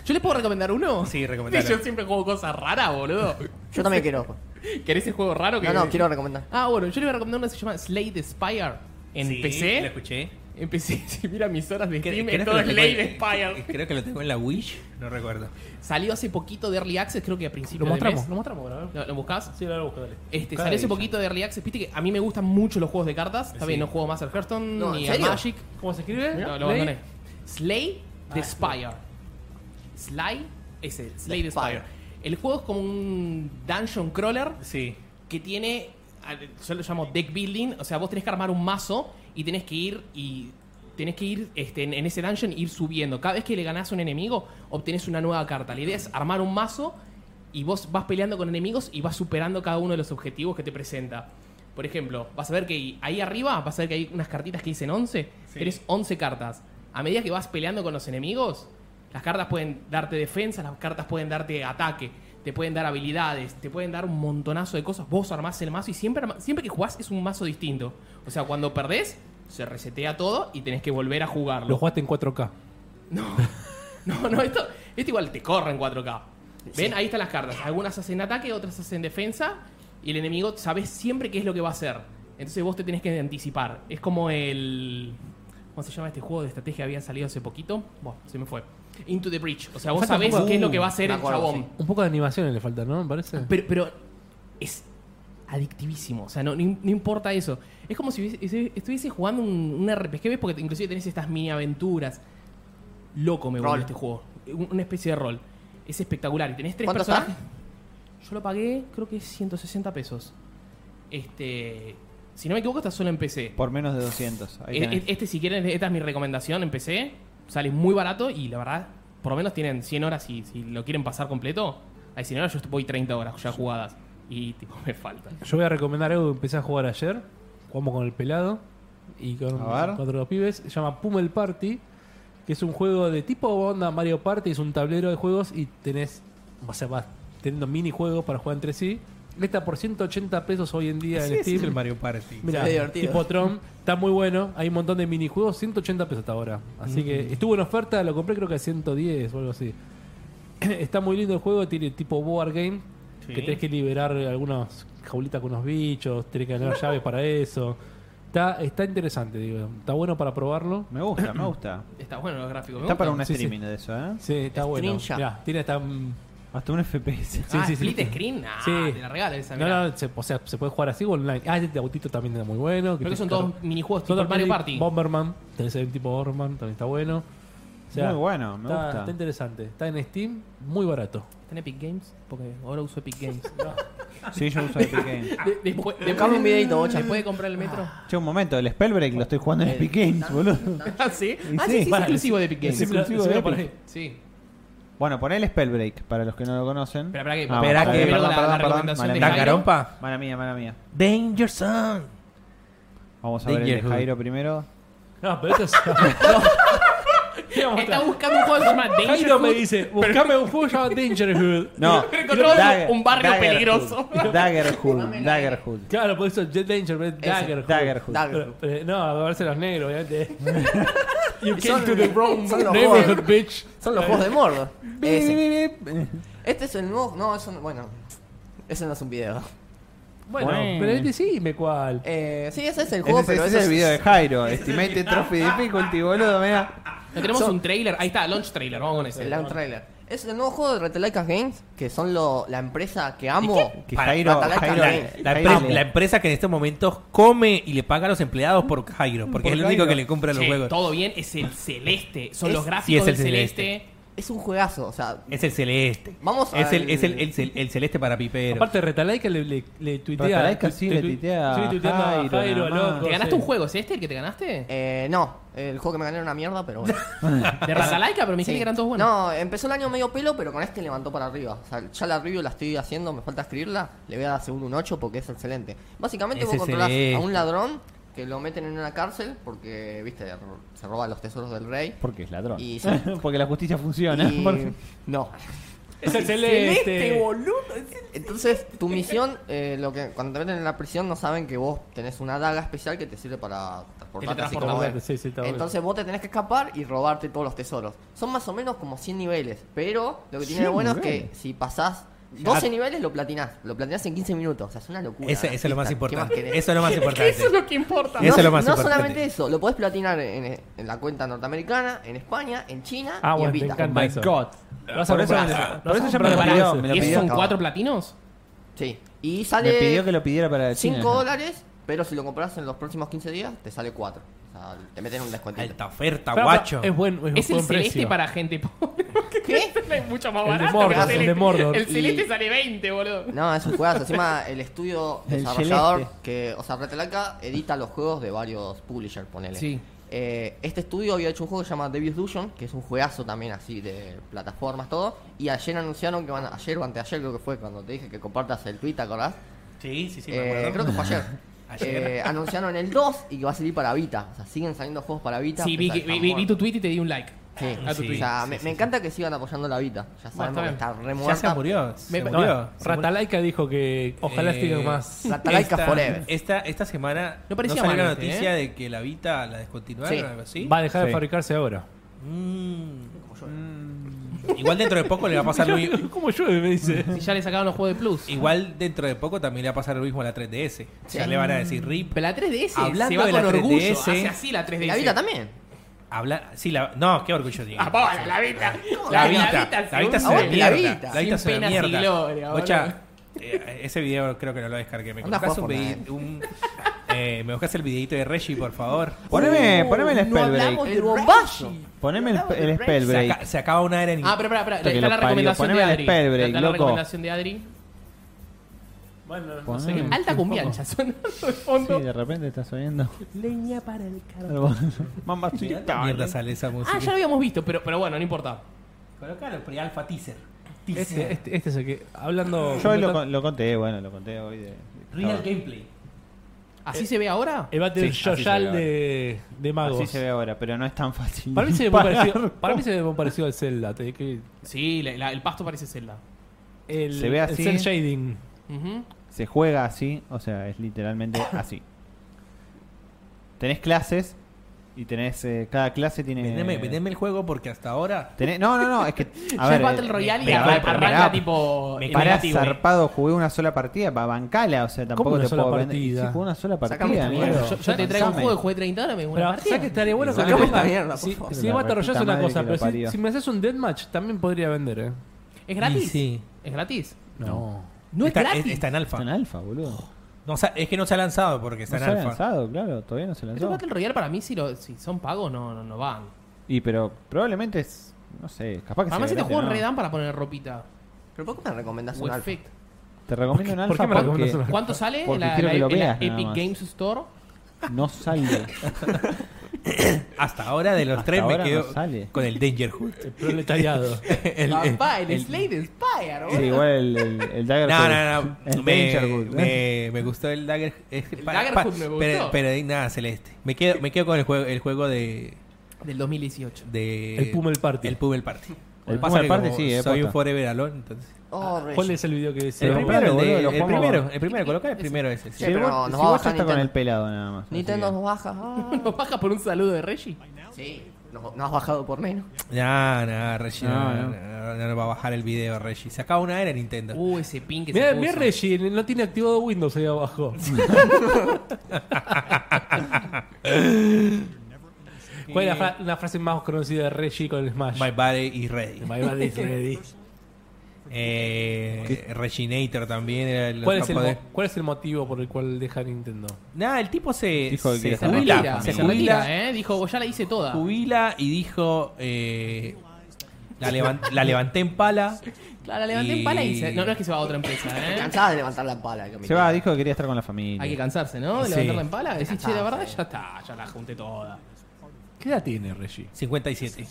¿Yo les puedo recomendar uno? Sí, recomendalo. Yo siempre juego cosas raras, boludo. Yo también quiero. ¿Querés el juego raro? que No, no, quiero recomendar. Ah, bueno, yo les voy a recomendar uno que se llama Slay the Spire. En Sí, PC. Lo escuché. En PC, si mira mis horas de Steam, que todo lo tengo Slay en- the Spire. Creo que lo tengo en la Wish, no recuerdo. Salió hace poquito de Early Access, creo que a principios Lo de mostramos, mes. lo mostramos a. ¿Lo, lo buscás? Sí, lo busco, dale. Este, Cada salió hace poquito de Early Access. Viste que a mí me gustan mucho los juegos de cartas. Está Sí. bien, no juego más al Hearthstone No, ni ¿en serio? Magic. ¿Cómo se escribe? No, lo abandoné. Slay the Ah, Spire. Slay, ese, Slay the The Spire. El juego es como un dungeon crawler Sí. que tiene, yo lo llamo deck building, o sea, vos tenés que armar un mazo y tenés que ir y tenés que ir este, en, en ese dungeon ir subiendo. Cada vez que le ganás a un enemigo, obtenés una nueva carta. La idea es armar un mazo y vos vas peleando con enemigos y vas superando cada uno de los objetivos que te presenta. Por ejemplo, vas a ver que ahí arriba, vas a ver que hay unas cartitas que dicen 11. Sí. Tenés 11 cartas. A medida que vas peleando con los enemigos, las cartas pueden darte defensa, las cartas pueden darte ataque, te pueden dar habilidades, te pueden dar un montonazo de cosas. Vos armás el mazo y siempre, siempre que jugás es un mazo distinto. O sea, cuando perdés, se resetea todo y tenés que volver a jugarlo. Lo jugaste en 4K. No, no, no, esto, esto igual te corre en 4K. ¿Ven? Ahí están las cartas. Algunas hacen ataque, otras hacen defensa. Y el enemigo sabes siempre qué es lo que va a hacer. Entonces vos te tenés que anticipar. Es como el. ¿Cómo se llama este juego de estrategia había salido hace poquito? Bueno, se me fue. Into the Breach. O sea, vos sabés qué es lo que va a hacer el acuerdo, chabón. sí. Un poco de animaciones le falta, ¿no? Me parece. Pero, pero es adictivísimo. O sea, no, no, no importa eso. Es como si hubiese- estuviese jugando un, un RPG, ¿ves? Porque inclusive tenés estas mini aventuras. Loco me vuelve Rol. este juego. Un- Una especie de rol. Es espectacular. Y tenés tres ¿Cuánto personajes. Yo lo pagué, creo que 160 pesos. Este. Si no me equivoco, está solo en PC. Por menos de 200. Ahí E- tenés. e- Este, si quieren, esta es mi recomendación en PC. Sale muy barato y la verdad, por lo menos tienen 100 horas y si lo quieren pasar completo. Hay 100 horas, yo voy 30 horas ya jugadas. Y tipo, me falta. Yo voy a recomendar algo que empecé a jugar ayer. Jugamos con el pelado y con cuatro pibes. Se llama Pummel Party. Que es un juego de tipo onda Mario Party. Es un tablero de juegos y tenés. O sea, vas teniendo minijuegos para jugar entre sí. Está por 180 pesos hoy en día Sí, en es Steam. el Mario Party. Mira, tipo Tron, está muy bueno. Hay un montón de minijuegos, 180 pesos hasta ahora. Así que estuvo en oferta, lo compré creo que a 110 o algo así. está muy lindo el juego, tiene tipo board game, Sí. que tenés que liberar algunas jaulitas con unos bichos, tenés que ganar llaves para eso. Está, está interesante, digo. Está bueno para probarlo. Me gusta, me gusta. Está bueno los gráficos. me Está para un. Sí, streaming de eso, ¿eh? Sí, está bueno. Screenshot. Mirá, tiene hasta... mm, Hasta un FPS. Sí, ah, sí, sí. split screen. Ah, Sí. te la regalan esa. No, mirá. no, se, o sea, se puede jugar así o online. Ah, este autito también está muy bueno. Creo que son todos minijuegos tipo el Mario Party. Bomberman. Tenés el tipo Bomberman, también está bueno. O sea, Muy bueno, me está, gusta. está interesante. Está en Steam, muy barato. ¿Está en Epic Games? Porque ahora uso Epic Games. Sí, yo uso Epic Games. De- después, Buscame un videito, bocha. ¿Se puede comprar el metro? Che, un momento, el Spellbreak lo estoy jugando en Eh, Epic Games, boludo. ¿Ah, sí? Ah, sí. sí, sí, es exclusivo de Epic Games. es exclusivo Sí, de Epic. Sí. Bueno, poné el Spellbreak para los que no lo conocen. Espera, espera que- Ah, espera que- perdón, la- perdón, la perdón, recomendación mala de mía. Mala mía, mala mía. Danger Zone. Vamos a ver el de Jairo primero. No, pero esto es. ¿Qué vamos a Está buscando un juego que se llama Jairo Dangerhood. me dice: Buscame un juego llamado Dangerhood. No, Encontró Dagger- un barrio Daggerhood. peligroso. Daggerhood, Daggerhood. Claro, por eso Jet Danger, pero es Ese, Daggerhood. Daggerhood. Dagger. Pero, pero, no, a verse los negros, obviamente. you Son- came to the wrong son los neighborhood, bitch. Son los juegos de Mordor. Ese. Este es el nuevo. No, eso no- bueno. Ese no es un video. Bueno, Bueno. pero decime cuál. Eh, sí, ese es el Ese, juego, es- pero ese ese es el video de Jairo. Estimated Trophy Difficulty, boludo, mira. No tenemos Son- un trailer. Ahí está, launch trailer. Vamos con ese. El Launch Trailer. Es el nuevo juego de Retelicas Games, que son lo, la empresa que amo. Que Jairo, Jairo. La, Jairo- la empresa que en estos momentos come y le paga a los empleados por Jairo, porque Por es el único Jairo. que le compra los Che, juegos. todo bien, es el celeste. Son Es- los sí, gráficos es el del celeste. celeste. Es un juegazo, o sea, Es el celeste. Vamos es el, es el, el cel- el celeste para piperos. Aparte, Retalaika le, le, le tuitea. Retalaika sí le tu- tuitea sí, a tuiteando a Jairo, Jairo, a loco, ¿Te ganaste sí. un juego? ¿Es este el que te ganaste? eh, no, el juego que me gané era una mierda, pero bueno. De Ratalaika, pero me dijiste Sí. que eran todos buenos. No, empezó el año medio pelo, pero con este levantó para arriba. O sea, ya la review la estoy haciendo, me falta escribirla. Le voy a dar segundo un 8 porque es excelente. Básicamente Es vos controlás excelente. a un ladrón que lo meten en una cárcel porque, viste, se roba los tesoros del rey. Porque es ladrón. Y sí. Porque la justicia funciona. Y- No. Es el celeste. Entonces, tu misión, eh, lo que cuando te meten en la prisión no saben que vos tenés una daga especial que te sirve para transportarte así como sí. Entonces vos te tenés que escapar y robarte todos los tesoros. Son más o menos como 100 niveles, pero lo que tiene de 100 bueno es que si pasás 12 niveles lo platinás. Lo platinás en 15 minutos, o sea, es una locura. Ese- eso es lo más ¿Qué importante. Eso es lo más importante. Eso es lo que importa. Eso es lo más no importante. solamente eso, lo podés platinar en, en la cuenta norteamericana, en España, en China Ah, y bueno, en Vita. encanta My eso. God. Lo vas a Por eso, me- Lo por eso ya me lo para pidió. Me lo ¿Y esos pidió. son cuatro platinos? Sí. Y Me sale pidió que lo pidiera para China. 5 dólares, pero si lo compras en los próximos 15 días, te sale 4. Sea, te meten un descuentito. Alta oferta, Pero, guacho. Es buen, es Es el buen celeste precio. para gente pobre. ¿Qué? es mucho más El de barato. Mordor, que el de. Mordor. El celeste Y- sale 20, boludo. No, es un juegazo. Encima, el estudio El desarrollador, celeste. que, o sea, Retalaika edita los juegos de varios publishers, ponele. Sí. Eh, este estudio había hecho un juego que se llama Devious Illusion, que es un juegazo también así de plataformas, todo. Y ayer anunciaron que van a, ayer o anteayer creo que fue, cuando te dije que compartas el tweet, ¿te acordás? Sí, sí, sí, me Eh, acuerdo. creo que fue ayer. Ayer. Eh, anunciaron el 2 y que va a salir para Vita. O sea, siguen saliendo juegos para Vita. Sí, vi, que- vi, vi- vi tu tweet y te di un like. Sí. tu Sí. O sea, sí, me, sí, me sí. encanta que sigan apoyando la Vita. Ya sabemos que está re Ya muerta. se murió. Se Me- No, murió. Ratalaika dijo que ojalá Eh, siga más. Ratalaika esta, Forever. Esta, esta semana No parecía salió la mal este, noticia de que la Vita la descontinuaron Sí. o algo así. Va a dejar Sí. de fabricarse ahora. Mm. Igual dentro de poco le va a pasar lo mismo. ¿Cómo llueve? Me dice. Si ya le sacaron los juegos de Plus. Igual dentro de poco también le va a pasar lo mismo a la 3DS. Ya le van a decir RIP. Pero la 3DS Hablando se va de con la orgullo. 3DS, Hace así la 3DS. Y la Vita también. Habla, sí, la, no, qué orgullo tiene. Ah, la Vita. La Vita, la Vita es una mierda. Vita. La Vita es Sin una penas y mierda. gloria, boludo. Eh, ese video creo que no lo descargué. Me Anda contás un, un- Eh, ¿Me buscas el videito de Reggie, por favor? Poneme, poneme el no spell hablamos break. El bombazo. Poneme el, el spell Se, break. aca- se acaba una era en Ah, pero espera, espera. Puta que Está lo la parió. recomendación de Poneme el Adri. spell break, Está la loco. recomendación de Adri. Bueno, no sé qué. Alta cumbiancha sonando de Sí, fondo. de repente estás oyendo. Leña para el carbón. Mamacita. mierda sale esa música. Ah, ya lo habíamos visto, pero, pero bueno, no importa. Colocalo, pre-alpha teaser. Este, este, este es el que. Hablando. Yo hoy lo, con- lo conté, bueno, lo conté hoy de. Real gameplay. ¿Así se ve ahora? El Battle Sí, así se Royale ve de, de magos. Así se ve ahora, pero no es tan fácil. Para mí se ve muy parecido, para mí se ve muy parecido al Zelda. te- que Sí, la- la- el pasto parece Zelda. el, Se ve el así. cel shading. Ujú. Se juega así, o sea, es literalmente así. Tenés clases y tenés. eh, cada clase tiene. Vendeme, vendeme el juego porque hasta ahora. tenés- no, no, no, es que. A ver, es Battle eh, Royale y pero arranca, pará, arranca pará, tipo. Me negativo. zarpado, jugué una sola partida para bancala, o sea, tampoco una te sola puedo vender. partida? Sí, jugué una sola partida, mierda. Yo, yo te traigo un Sácame. juego de 30 horas, me digo una Pero, partida. ¿sabes qué estaría bueno? que Sacame me esta mierda, por Si, favor. si La Battle Royale es una madre cosa, que lo pero si, parió. si me haces un Deathmatch, también podría vender, ¿eh? ¿Es gratis? Y sí. ¿Es gratis? No. No es está, gratis. está en alfa. Está en alfa, boludo. No, o sea, es que no se ha lanzado porque está No en se ha alfa. lanzado, claro, todavía no se Pero lanzó. Battle Royale para mí, si, lo, si son pagos, no, no, no van. Y pero probablemente es. No sé, capaz que Además, sea este gratis, juego ¿no? redan para poner ropita. ¿Pero por qué me recomendás O un alfa? effect. Te recomiendo un ¿Por alfa qué me porque recomiendas un alfa? ¿Cuánto sale en Porque la, quiero la- que lo en la veas, nada Epic más. Games Store? No sale. Hasta ahora de los Hasta tres me ahora quedo no sale. con el Dangerhood. El proletariado. el, Papá, el, el- Slade Spire, Sí, igual el, el, el Dagger No, no, no. El Me, Dangerhood. me, me gustó el Dagger. es El Daggerhood me gustó. Pero, pero nada, celeste. Me quedo, me quedo con el juego, el juego de. Del 2018. de El Pummel Party. El Pummel Party. El Pasa Pummel Party, como sí, eh, Soy posta. un Forever Alone, entonces. Oh. ¿Cuál es el video que dice? El primero, el, de- primero, el primero, coloca el primero ese. sí. Sí, Si pero vos, nos si va a vos ya bajar está con el pelado nada más. Nintendo nos baja. Ah. ¿Nos baja por un saludo de Reggie? Sí, nos, nos has bajado por menos. Ya, no, Reggie, no, No, no, no. no, no nos va a bajar el video, Reggie. Se acaba una era Nintendo. Uh, ese pin que Mira, se mira. Reggie, no tiene activado Windows ahí abajo. ¿Cuál es la, fra- la frase más conocida de Reggie con el Smash? My body is ready. My body is ready. Eh, Reginator también era el ¿Cuál, es el mo- ¿Cuál es el motivo por el cual deja Nintendo? Nada, el tipo se, Dijo que se Se jubila, retira, se jubila, retira, ¿eh? Dijo, ya la hice toda. jubila y dijo eh, la, levan- la levanté en pala. Claro, la levanté Y- en pala y se... No, no es que se va a otra empresa, ¿eh? Cansada de levantar la pala. Se va, dijo que quería estar con la familia. Hay que cansarse, ¿no? De Sí. levantarla en pala. Decís, che, la verdad, ya está, ya la junté toda. ¿Qué edad tiene Reggie? 57.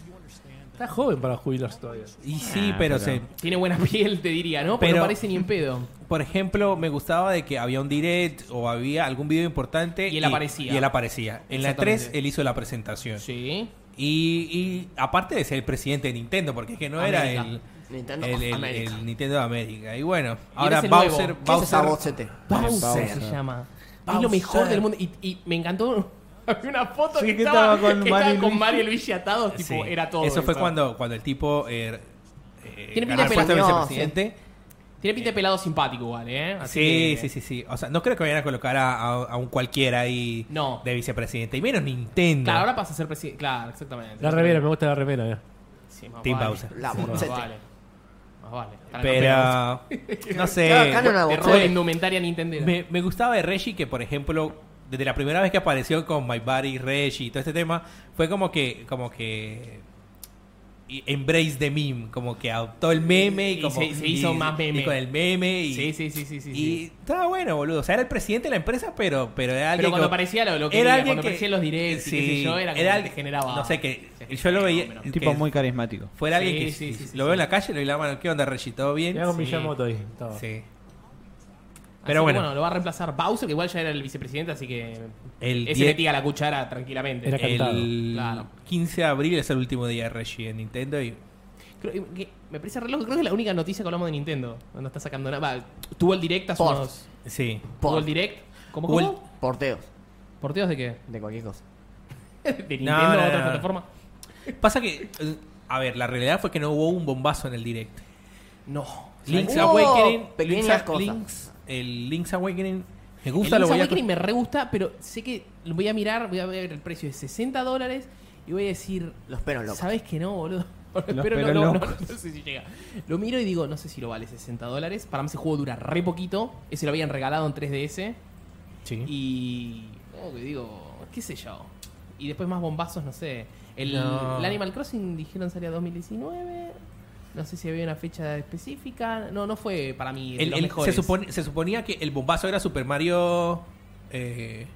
Está joven para jubilarse todavía. Y sí, Ah, pero, pero- se, Tiene buena piel, te diría, ¿no? Pero, Pero- no parece ni en pedo. por ejemplo, me gustaba de que había un direct o había algún video importante Y él aparecía. Y él aparecía. En la Exactamente. 3 él hizo la presentación. Sí. Y, y aparte de ser el presidente de Nintendo, porque es que no era América. el, Nintendo el, el- América. el Nintendo de América. Y bueno, ahora es el Bowser, nuevo. ¿Qué es esa Bowser? Bowser, Bowser. se llama. Es Bowser. lo mejor del mundo. Y, y me encantó. Había una foto Sí, que, que estaba, estaba con que y con Luigi. Mario y Luigi atados. Tipo, Sí. era todo. Eso fue cuando, cuando el tipo eh, eh, Tiene pinta de pelado, vicepresidente. Tiene pinta de pelado simpático igual, ¿eh? Así Sí, que- sí, sí, sí. O sea, no creo que vayan a colocar a, a- a un cualquiera ahí No. de vicepresidente. Y menos Nintendo. Claro, ahora pasa a ser presidente. Claro, exactamente. La remera, me gusta la remera. eh. Sí, más Team vale. Bowser. La Sí, más vale. Más vale. Pero, no sé. Claro, acá no era De bocete. roba la indumentaria Nintendo. Me, me gustaba de Reggie que, por ejemplo, desde la primera vez que apareció con My Body Reggie y todo este tema, fue como que, como que y- embrace the meme, como que adoptó el meme y, Y como, se- se hizo más meme. y con el meme y, Sí, sí, sí, sí, sí. y sí. estaba bueno, boludo. O sea, era el presidente de la empresa, pero, pero era alguien Pero cuando que- aparecía lo, lo que era alguien cuando que aparecían los directs y qué sé yo, era, que alguien- te generaba. no sé que yo lo veía. Un que tipo muy carismático. fuera alguien que sí, si sí, sí, lo sí. veo en la calle le doy la mano ¿qué onda Reggie todo bien con Sí. Miyamoto ahí. sí Pero bueno. lo va a reemplazar Bowser, que igual ya era el vicepresidente, así que El ese die- le tira la cuchara tranquilamente. Era el Claro. 15 de abril es el último día de Reggie en Nintendo y Creo que- me parece re loco, creo que es la única noticia que hablamos de Nintendo. No está sacando nada. Va, tuvo el direct hace Port. unos- sí Tuvo el direct. ¿Cómo, Hubo el- cómo? Porteos. ¿Porteos de qué? De cualquier cosa. ¿De Nintendo No, no, o otra no. plataforma? pasa que eh, a ver la realidad fue que no hubo un bombazo en el direct No. Link's Awakening pequeñas Link's, cosas. Link's- el Link's Awakening me El gusta lo Link's voy a Awakening me re gusta, pero sé que lo voy a mirar, voy a ver el precio de 60 dólares y voy a decir, Los pelos locos. ¿sabes que no, boludo? Pero no, no, sé si llega. Lo miro y digo, no sé si lo vale 60 dólares. Para mí ese juego dura re poquito. Ese lo habían regalado en 3DS. Sí. Y. ¿Cómo que digo? ¿Qué sé yo? Y después más bombazos, no sé. El, No. el Animal Crossing dijeron salía 2019. No sé si había una fecha específica. No, no fue para mí. de El- los el- mejores. se, supone- se suponía que el bombazo era Super Mario. eh,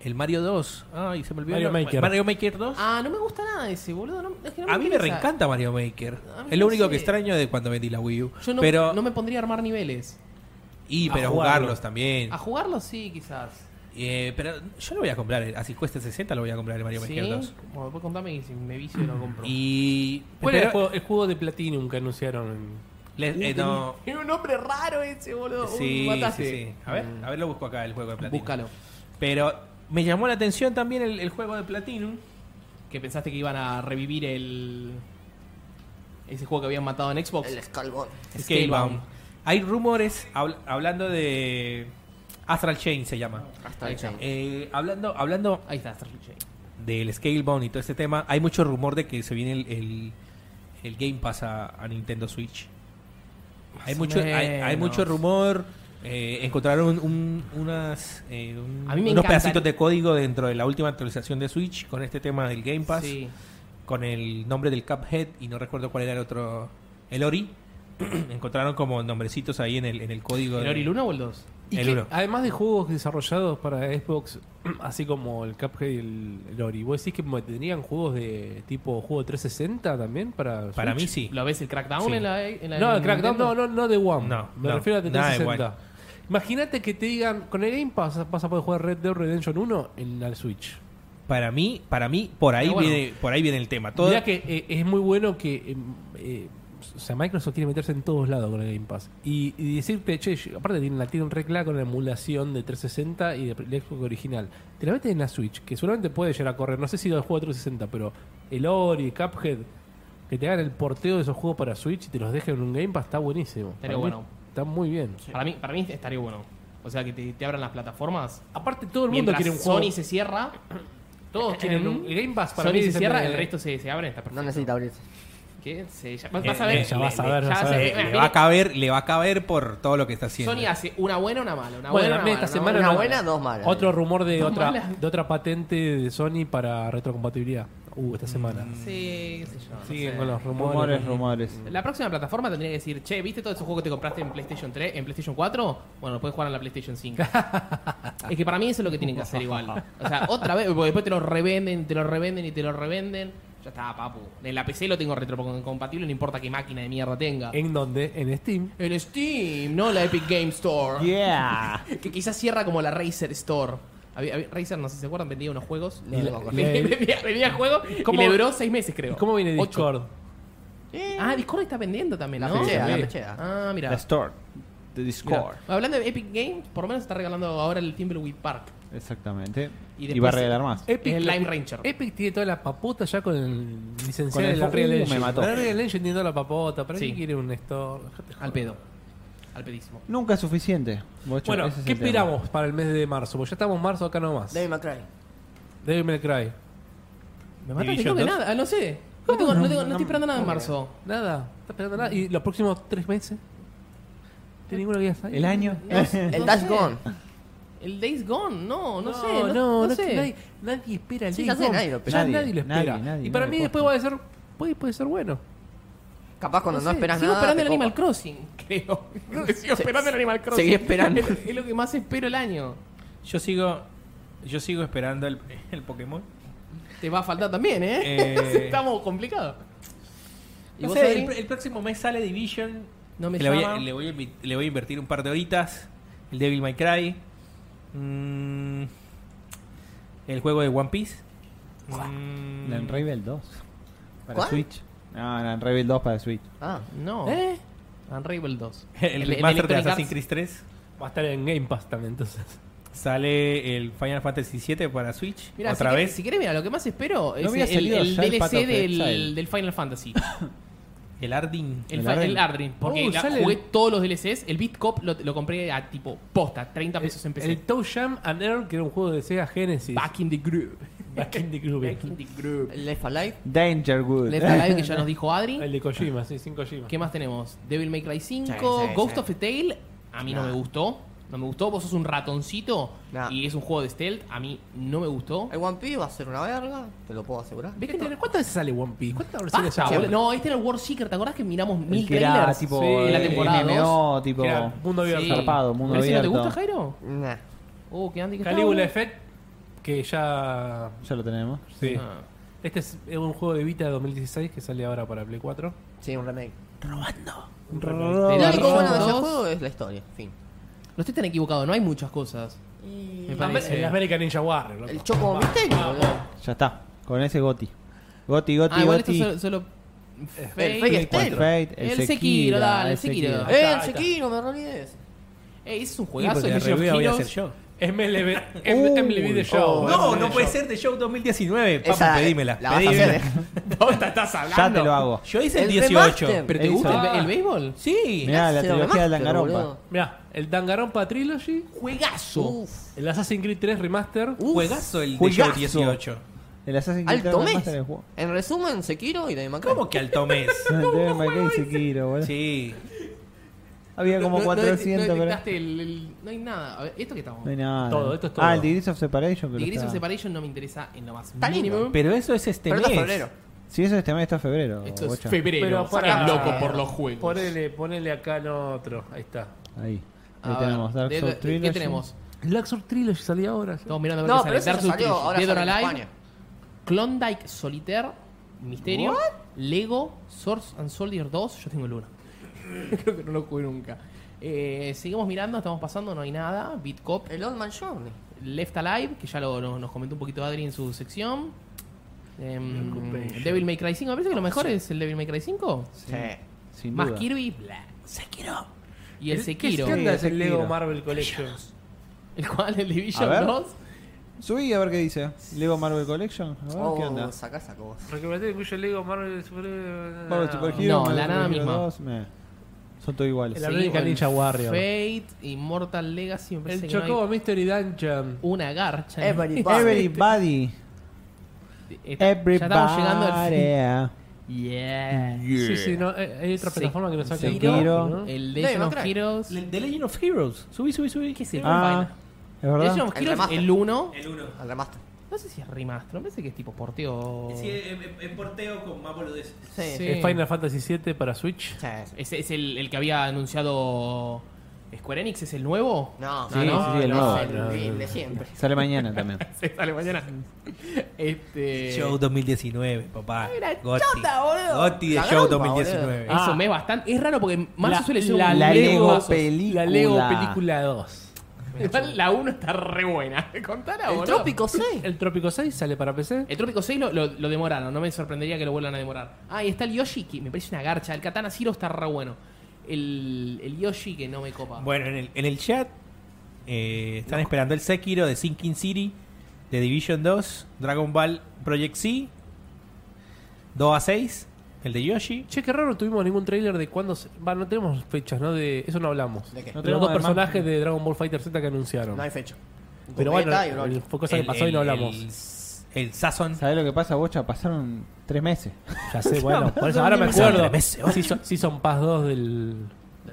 el Mario 2. Ay, se me olvidó. Mario. Maker. Mario Maker 2. Ah, no me gusta nada ese, boludo. No, es que no me a mí me reencanta Mario Maker. A Es lo no único sé. que extraño de cuando vendí la Wii U. Yo no, pero, no me pondría a armar niveles. y, A pero jugarlo. jugarlos también. A jugarlo sí, quizás. Eh, pero yo lo voy a comprar. eh, Así cueste 60, lo voy a comprar el Mario ¿Sí? Maker 2. Bueno, después contame y si me vicio lo compro. Y. ¿Cuál era el pero- juego, el juego de Platinum que anunciaron? en- le- eh, no, Era un nombre raro ese, boludo. sí, Uy, sí, mataste. sí. A ver, a ver, lo busco acá el juego de Platinum. Búscalo. Pero me llamó la atención también el, el juego de Platinum. Que pensaste que iban a revivir el. Ese juego que habían matado en Xbox. El Skullbone. Scalebound. Hay rumores habl- hablando de Astral Chain se llama. Chain. Eh, hablando hablando Ahí está, Chain. del Scalebound y todo este tema, hay mucho rumor de que se viene el, el, el Game Pass a, a Nintendo Switch. Hay mucho, hay, mucho rumor. eh, encontraron un- unas, eh, un- A mí me unos pedacitos de código dentro de la última actualización de Switch con este tema del Game Pass, Sí. con el nombre del Cuphead y no recuerdo cuál era el otro, el Ori. encontraron como nombrecitos ahí en el, en el código. ¿El de- Ori Luna o el 2? Y El que, uno. además de juegos desarrollados para Xbox, así como el Cuphead y el, el Ori, ¿vos decís que tendrían juegos de tipo juego 360 también para Para mí sí. ¿Lo ves el Crackdown Sí. en la, en la No, el Crackdown no, no, no de One. No, Me no, refiero a de nada de 360. Imagínate que te digan, con el Game Pass vas a poder jugar Red Dead Redemption 1 en la Switch. Para mí, para mí, por ahí bueno. viene, por ahí viene el tema. Todo, Mirá que eh, es muy bueno que eh, eh, o sea, Microsoft quiere meterse en todos lados con el Game Pass. Y, y decirte, che, aparte tienen, la tienen re clara con la emulación de 360 y de del Xbox original. Te la metes en la Switch, que seguramente puede llegar a correr. No sé si del juego de 360, pero el Ori, Cuphead, que te hagan el porteo de esos juegos para Switch y te los dejen en un Game Pass, está buenísimo. Estaría Para mí bueno. Está muy bien. Para mí, para mí estaría bueno. O sea, que te, te abran las plataformas. Aparte, todo el mundo Mientras quiere un juego. Sony se cierra, todos quieren un... el Game Pass para Sony mí se cierra, de- el resto se, se abre, está No necesita abrirse. ¿Qué? Se- ya- Eh, vas a ver. eh, ya vas a ver, ya vas a ver. eh, le va a caber, le va a caber por todo lo que está haciendo. Sony hace una buena o una mala. Una Bueno, buena una esta mala, semana Una buena, dos malas. Otro rumor de Dos otra, malas. de otra patente de Sony para retrocompatibilidad. Uh, esta semana. Sí, qué sé yo. Siguen con los rumores. Rumores, rumores. La próxima plataforma tendría que decir, che, ¿viste todos esos juegos que te compraste en PlayStation 3, en PlayStation 4? Bueno, lo puedes jugar en la PlayStation 5. es que para mí eso es lo que tienen que hacer igual. O sea, otra vez, porque después te lo revenden, te lo revenden y te lo revenden. Ya está, papu. En la PC lo tengo retrocompatible, no importa qué máquina de mierda tenga. ¿En dónde? En Steam. En Steam, no la Epic Game Store. Yeah. Que quizás cierra como la Razer Store. Había, había- Razer, no sé si se acuerdan, vendía unos juegos. Y la- vendía, vendía- vendía juegos ¿Cómo- y le duró seis meses, creo. ¿Y cómo viene Ocho. Discord? Ah, Discord está vendiendo también, La ¿no? pechea, Sí. la pechea. Ah, mira. La Store. The Discord. Hablando de Epic Games, por lo menos está regalando ahora el Thimbleweed Park. Exactamente. Y va a regalar más. Es el Lime Ranger. Epic tiene toda la papota ya con el licenciado Con el de la Real me Engine. mató. La Real Engine tiene toda la papota. ¿Para Sí. qué quiere un store? Al pedo. Al pedísimo. Nunca es suficiente. Bocho, Bueno, es ¿qué tema. esperamos para el mes de marzo? Porque ya estamos en marzo acá nomás. Cry. Devil May Cry. Me mataste, Division no de 2. nada, ah, no sé. No, tengo- no tengo- no estoy esperando nada en marzo. Nada. ¿Estás esperando nada? ¿Y los próximos tres meses? ¿Tiene ninguno que ya salido? El año. No El no Dash sé. Gone. El Days Gone, no, no, No, sé. no, No, no, sé. Nadie, nadie espera el Sí, Days Gone. nadie lo espera. Ya Nadie, nadie lo espera. nadie, nadie, y para mí después va a ser... Puede, puede ser bueno. Capaz cuando no, sé, esperas sigo nada. esperando el te Animal copa. Crossing, creo. Sigo esperando el Animal Crossing. seguí esperando. Es, es lo que más espero el año. Yo sigo, yo sigo esperando el, el Pokémon. Te va a faltar también, ¿eh? Eh. Estamos complicados. ¿Y No vos, sé, el, el próximo mes sale Division. No me le, voy a, llama. le, voy a, le voy a invertir un par de horitas. El Devil May Cry. Mm, el juego de One Piece. Mm, La Unravel 2. Para ¿Cuál? Switch. No, la Unravel 2 para Switch. Ah, No. ¿Eh? Unravel 2. el, el remaster de Electronic Assassin's Arts. Creed 3. Va a estar en Game Pass también, entonces. Sale el Final Fantasy VII para Switch. Mira, otra si vez. querés, si querés, mira, lo que más espero es había el, salido el ya el Path DLC of del, Exile. del Final Fantasy. El Ardyn. El, El fa- el. Porque Uh, la- sale jugué el- todos los DLCs. El Beat Cop lo, lo compré a tipo posta, 30 pesos en PC. El Toe Jam and Earl, que era un juego de Sega Genesis. Back in the Groove. Back in the Groove. Back in the Groove. el Left Alive. Dangerwood. Left Alive que ya nos dijo Adri. El de Kojima, sí, sin Kojima. ¿Qué más tenemos? Devil May Cry 5, Sí, sí, Ghost sí. of a Tale. A mí no me gustó. No me gustó. Vos sos un ratoncito Nah. y es un juego de stealth. A mí no me gustó. El One Piece va a ser una verga, te lo puedo asegurar. ¿Ves que ¿Cuántas te- ¿Cuántas veces sale One Piece? ¿Cuántas versiones boludo. No, este era el World Seeker. ¿Te acordás que miramos mil que era trailers tipo Sí, en la temporada MMO, 2? tipo era mundo abierto. Sí. zarpado, mundo ¿Pero ese no te gusta, Jairo? Nah. Oh, qué Andy que Calígula Effect, que ya... Ya lo tenemos. Sí. Ah. Este es es un juego de Vita de 2016 que sale ahora para Play 4. Sí, un remake. Un De remake. Lo único bueno de ese juego es la historia, fin. No estoy tan equivocado, no hay muchas cosas. Me parece. El American Ninja Warrior. loco. El Choco Misterio, boludo. Ya está. Con ese Goti. Goti, Goti, Ah, igual esto Goti. solo. solo El Fate. Fate El. Fate, el, El Sekiro, dale, el el Sekiro. Eh, el ahí está. Sekiro, me rolé de ese. Eh, ese es un juegazo. of review voy a hacer Heroes. yo. MLB, MLB The Show. oh, No, MLB no The puede ser de Show 2019. Papu, Esa, pedímela. La vas a pedímela. hacer. ¿Dónde estás hablando? Ya te lo hago. Yo hice el, El 18. remaster. ¿Pero te Eso. gusta el, el béisbol? Sí. Mirá, la Se lo trilogía de remaster, Danganronpa. boludo. Mirá, el Danganronpa Trilogy, Juegazo. Uf. el Assassin's Creed 3 Remaster, Uf. Juegazo el de Juegazo. Show 18. El Assassin's Creed Alto Remaster mes. del juego. En resumen, Sekiro y Devil May Cry. ¿Cómo que alto mes? Devil May Cry y Sekiro, boludo. Sí. Había como No- no- 400, no, pero... detectaste el, el- no hay nada. A ver, ¿esto qué estamos? No hay nada. Todo, esto es todo. Ah, el Degrees of Separation. que Degrees of Separation no me interesa en lo más Está mínimo. Pero eso es este Pero mes. esto es febrero. Sí, eso es este mes, esto es febrero. Esto es bocha. febrero. Pero para- loco por los juegos. Ponele, ponele acá en otro. Ahí está. Ahí. Ahí A tenemos ver, Dark de- Souls de- Trilogy. ¿Qué tenemos? Souls Trilogy salió ahora. ¿sí? Estamos mirando a ver No, qué pero sale. ese Dark ya Souls salió, Trilogy, ahora Dead or sale en Alive, España. Klondike Solitaire, Misterio, Lego, Source and Soldier 2. Yo tengo el 1. Creo que no lo jugué nunca. Eh, seguimos mirando, estamos pasando, no hay nada. Beat Cop, El Old Man Journey. Left Alive, que ya lo, no- nos comentó un poquito Adri en su sección. Em. Devil May Cry 5, me parece que lo mejor es el Devil May Cry 5. Sí. Sin Más duda. Kirby, bla. Sekiro. Y el ¿Qué- Sekiro. ¿Qué onda es el. Lego Marvel Collections? ¿El cual? ¿El Division A ver. 2? Subí a ver qué dice. Lego Marvel Collection. A ver Oh, qué onda. saca esa cosa. Recomendación incluye Lego Marvel Super... Marvel Super Hero, No, la nada misma. 2, meh. Son todos iguales. El American Ninja Warrior. Fate, Immortal Legacy, me El que no hay Chocobo Mystery Dungeon. una garcha. Everybody. Everybody. Everybody. Ya estamos llegando al fin. Yeah. Sí, sí, no, eh, hay otra Sí. plataforma que nos saca Sekiro. ¿no? El Legend of. Heroes. Le- The Legend of Heroes. Subí, subí, subí. ¿Qué es el Ah, es verdad. Legend of El Heroes, remaster. el 1. El 1. Al remaster. No sé si es remaster, me parece que es tipo porteo. Sí, en porteo con más boludeces. Sí. Sí. El Final Fantasy VII para Switch. Sí. Ese es el, el que había anunciado Square Enix, ¿es el nuevo? No, Sí, Ah, ¿no? sí, sí, el nuevo. El, el de siempre. Sale mañana también. Se sale mañana. Este. Show 2019, papá. Era Gotti. chota, boludo. Gotti de Show gamba, 2019. Eso Ah. me es bastante. Es raro porque marzo La- suele ser la, un La Lego, Lego película. La Lego Película 2. Igual La 1 está re buena. Contala, El boludo. Trópico 6. El Trópico 6 sale para PC. El Trópico 6 lo, lo, lo demoraron, no me sorprendería que lo vuelvan a demorar. Ah, y está el Yoshi, que me parece una garcha. El Katana Zero está re bueno. El, el Yoshi que no me copa. Bueno, en el, en el chat eh, están esperando el Sekiro de Sinking City, de Division 2, Dragon Ball Project C, 2 a 6, el de Yoshi. Che, qué raro, no tuvimos ningún trailer de cuándo. se- Va, no tenemos fechas, ¿no? De eso no hablamos. ¿De qué? No los tenemos dos además- personajes de Dragon Ball Fighter Z que anunciaron. No hay fecha. Pero bueno, el- fue cosa que El- pasó y no el- hablamos. El, Sazon. ¿Sabes lo que pasa, Bocha? Pasaron tres meses. Ya sé, bueno, por eso ahora me acuerdo. Season, Season Pass 2 del,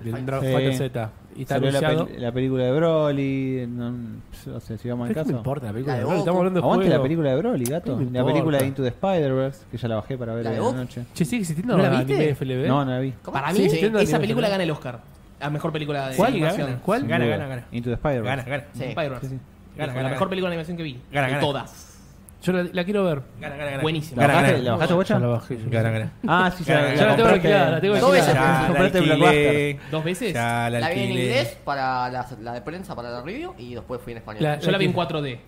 del Dragon Sí. Fighter Z. Y está Salió la, anunciado. pel- la película de Broly. No, no sé si vamos al ¿Qué me caso. importa la película? La de Broly? Goku. Estamos hablando de Aguante juego. la película de Broly, gato. ¿Qué me La película de Into the Spider-Verse, que ya la bajé para ver ¿La de en la Goku? noche. Che, sigue existiendo ¿No la la viste? anime FLB. No, no la vi. Para Sí, mí, entiendo el esa película gana el Oscar. La mejor película de ¿Cuál? animación. Gana, ¿Cuál? Gana, Sin gana, duda. gana. Into the Spider-Verse. Gana, gana. Sí. Spider-Verse. Sí, sí. Gana, la gana, mejor gana. película de animación que vi. Gana, de gana. todas. Yo la, la quiero ver. Gana, gana, gana. Buenísima. Gana, ¿La bajaste, gana. la bajaste, Bocha? Ya la bajé. yo. Gana, gana. Ah, sí, Gana, ya, gana. Ya la tengo compraste- alquilada, la tengo Dos veces. compraste- Ya la compraste alquilé. Blockbuster. ¿Dos veces? Ya la La vi en alquilé. inglés para la, la de prensa para la review y después fui en español. La- Yo la vi en 4D.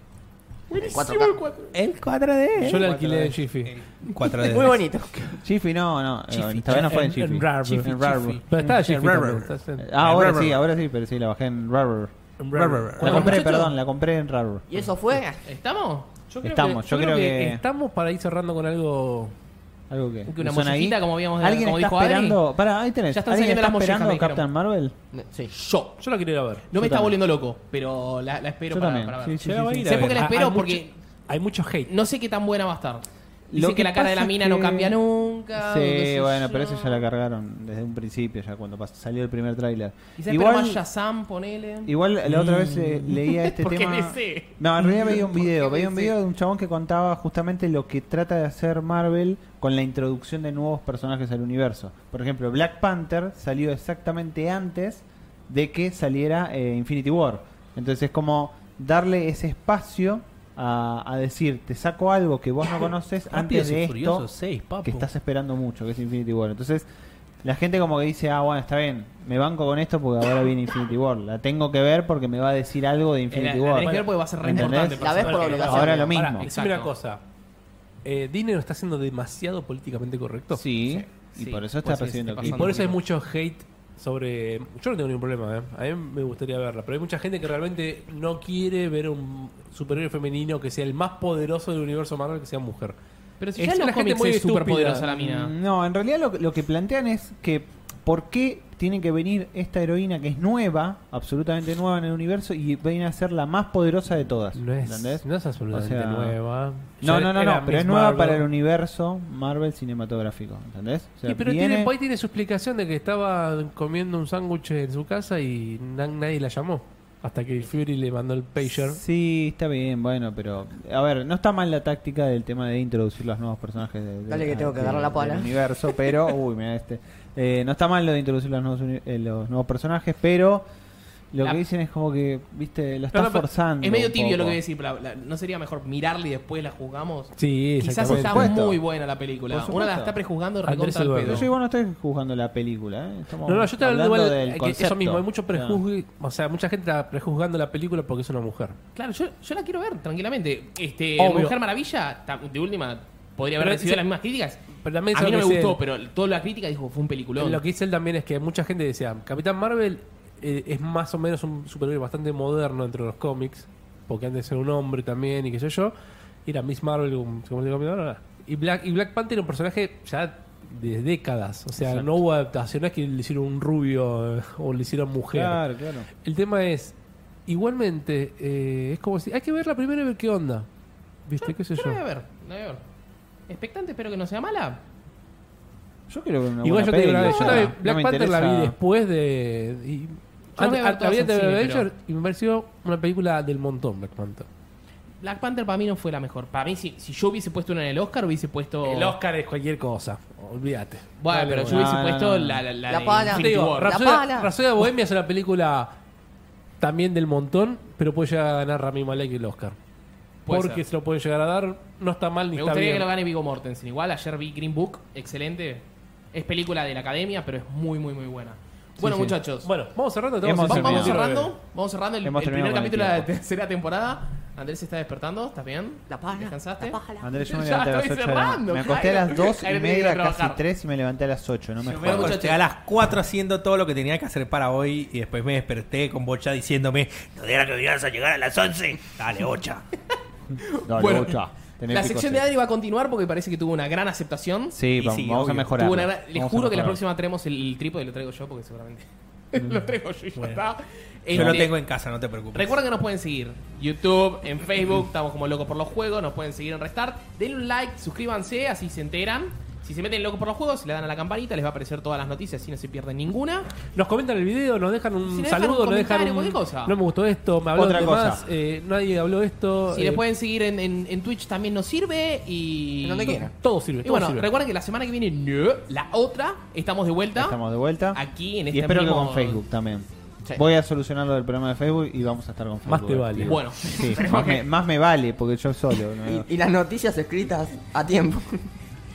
En 4K. El 4D. Yo la alquilé en Jiffy. El 4D. Muy bonito. Jiffy no, no. eh, Jiffy, todavía no fue en en- en Jiffy. Rare. En Rare. Pero estaba Jiffy. Rare. también, en- Ah, ahora sí, ahora sí, pero sí, la bajé en Rare. en Rare. Rare. La Bueno, compré, muchachos. perdón, la compré en Rare. Y eso fue. ¿Estamos? Yo creo Estamos, que, yo creo que- estamos para ir cerrando con algo. Algo que. Que una mollejita, como habíamos ¿Alguien como está dijo Adri? esperando? Pará, ahí tenés. Ya están ¿Alguien saliendo está las esperando dijeron. Captain Marvel? Sí. Yo. Yo la quiero ir a ver. No me está volviendo loco, pero la, la espero Yo para, también. para ver. Sí, sí, sí, sí. ir a Sé por qué la espero hay porque Hay mucho hate. no sé qué tan buena va a estar. Dice Lo que, la cara de la mina no cambia nunca. Sí, sé bueno, yo. pero eso ya la cargaron desde un principio, ya cuando pas- salió el primer tráiler. Igual, más Shazam, ponele. igual la otra vez eh, leía este tema. DC. No, en realidad veía un ¿Por qué video, veía un video de un chabón que contaba justamente lo que trata de hacer Marvel con la introducción de nuevos personajes al universo. Por ejemplo, Black Panther salió exactamente antes de que saliera eh, Infinity War. Entonces es como darle ese espacio a, a decir, te saco algo que vos no conoces antes de esto Furiosos 6, papu. que estás esperando mucho, que es Infinity War. Entonces, la gente como que dice, ah, bueno, está bien, me banco con esto porque ahora viene Infinity War. La tengo que ver porque me va a decir algo de Eh, la- Infinity la War. tenés que ver porque va a ser re importante. La ves por obligación. Ahora lo mismo. decime una cosa. Eh, Disney lo está haciendo demasiado políticamente correcto. Sí, y Sí, por eso está pues sí, está Y por eso hay mucho hate sobre... Yo no tengo ningún problema, ¿eh? A mí me gustaría verla. Pero hay mucha gente que realmente no quiere ver un superhéroe femenino que sea el más poderoso del universo Marvel que sea mujer. Pero si Es ya los gente cómics muy es súper poderosa la mina. Mm, No, en realidad lo, lo que plantean es que por qué tiene que venir esta heroína que es nueva, absolutamente nueva en el universo, y viene a ser la más poderosa de todas. No es, ¿Entendés? no es absolutamente O sea, nueva. No, no, no, no, pero es nueva Marvel. para el universo Marvel cinematográfico, ¿entendés? O sea, Sí, pero viene- tiene, por ahí tiene su explicación de que estaba comiendo un sándwich en su casa y na- nadie la llamó. Hasta que Fury le mandó el pager. Sí, está bien, bueno, pero a ver, no está mal la táctica del tema de introducir los nuevos personajes de, de- Dale que tengo que agarrar la pala. del universo, pero uy, mira este. Eh, no está mal lo de introducir los nuevos eh, los nuevos personajes, pero lo La- que dicen es como que, viste, lo está No, no, forzando. Es medio tibio lo que voy a decir, pero la- la- ¿no sería mejor mirarla y después la juzgamos? Sí, Quizás está muy buena la película. Una la está prejuzgando Andrés recontra al pedo. yo igual no estoy jugando la película, ¿eh? Estamos No, no, yo te hablo hablando igual del que eso mismo. Hay mucho prejuzgue. O sea, mucha gente está prejuzgando la película porque es una mujer. Claro, yo, yo la quiero ver tranquilamente. Este, Obvio. Mujer Maravilla, de última, podría haber Pero recibido sí- las mismas críticas. Pero también A mí no me que gustó, él. pero toda la crítica dijo fue un peliculón. Lo que dice él también es que mucha gente decía, Capitán Marvel eh, es más o menos un superhéroe bastante moderno entre los cómics, porque antes era un hombre también y qué sé yo, y era Miss Marvel, como, digo ahora. Y Black, y Black Panther era un personaje ya de décadas, o sea, Exacto. no hubo adaptaciones que le hicieron un rubio eh, o le hicieron mujer. Claro, claro. El tema es, igualmente, eh, es como si hay que verla primero y ver qué onda. ¿Viste? ¿Qué sé Yo la voy a ver, la voy a ver. Expectante, espero que no sea mala. Yo quiero ver una Igual yo te digo, peli, yo no Black Panther la vi después de. y- Antes- había de Avenger pero- y me pareció una película del montón, Black Panther. Black Panther para mí no fue la mejor. Para mí, si, si yo hubiese puesto una en el Oscar, hubiese puesto. El Oscar es cualquier cosa, olvídate. Bueno, Dale, pero bueno. yo hubiese No, puesto no. la, la, la La de pala. Digo, Bohemia es una película también del montón, pero puede llegar a ganar Rami Malek el Oscar. Puede porque ser. se lo puede llegar a dar, no está mal ni Me está gustaría bien. que lo gane Vigo Mortensen. Igual ayer vi Green Book, excelente. Es película de la academia, pero es muy, muy, muy buena. Bueno, sí. muchachos. Bueno, vamos cerrando. Hemos vamos, cerrando. Vamos cerrando el, primer el capítulo de la tercera temporada. Andrés se está despertando, ¿estás bien? La pala. ¿Descansaste? La. Andrés, yo me Ya levanté a las estoy 8 de la cerrando, Me acosté Jairo. a las 2 y media, casi trabajar. 3 y me levanté a las 8. No me jodas. muchachos. Llegué a las 4 haciendo todo lo que tenía que hacer para hoy y después me desperté con Bocha diciéndome, no era que ibas a llegar a las 11. Dale, Bocha. Dale, Bueno, bocha. La sección de. Adri va a continuar porque parece que tuvo una gran aceptación. Sí, Y vamos, sí, vamos a mejorar. Gran- Les Vamos juro que la próxima traemos el, el trípode, lo traigo yo porque seguramente lo traigo yo y ya está. Yo lo Este, tengo en casa, no te preocupes. Recuerden que nos pueden seguir YouTube, en Facebook, estamos como Locos por los Juegos, nos pueden seguir en Restart. Denle un like, suscríbanse, así se enteran. Si se meten Locos por los Juegos, le dan a la campanita, les va a aparecer todas las noticias, así no se pierden ninguna. Nos comentan el video, nos dejan un Si nos dejan saludo, un nos dejan comentario, un, cualquier cosa. No me gustó esto, me habló Otra de cosa. más, eh, nadie habló esto. Si eh, les pueden seguir en, en- en Twitch también nos sirve y... En donde quiera. Todo sirve, Y todo bueno, sirve. recuerden que la semana que viene, no, la otra, estamos de vuelta. Estamos de vuelta. Aquí en y este espero que con Facebook también. Sí. Voy a solucionar lo del problema de Facebook y vamos a estar con Facebook. Más te vale. activo. Bueno, Sí, más, me, más me vale porque yo solo. ¿no? Y, y las noticias escritas a tiempo.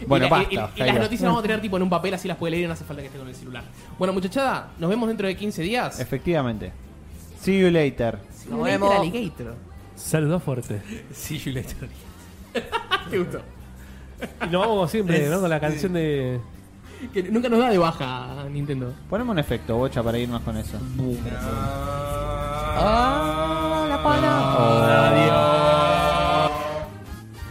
Bueno, y, basta, y, las noticias vamos a tener tipo en un papel, así las puede leer y no hace falta que esté con el celular. Bueno, muchachada, nos vemos dentro de 15 días. Efectivamente. See you later. See. Saludos fuerte. See you later. Te gustó. Y nos vamos como siempre, ¿no? Con la canción de. Que nunca nos da de baja Nintendo. Ponemos un efecto, bocha, para irnos con eso. Ah, la pala.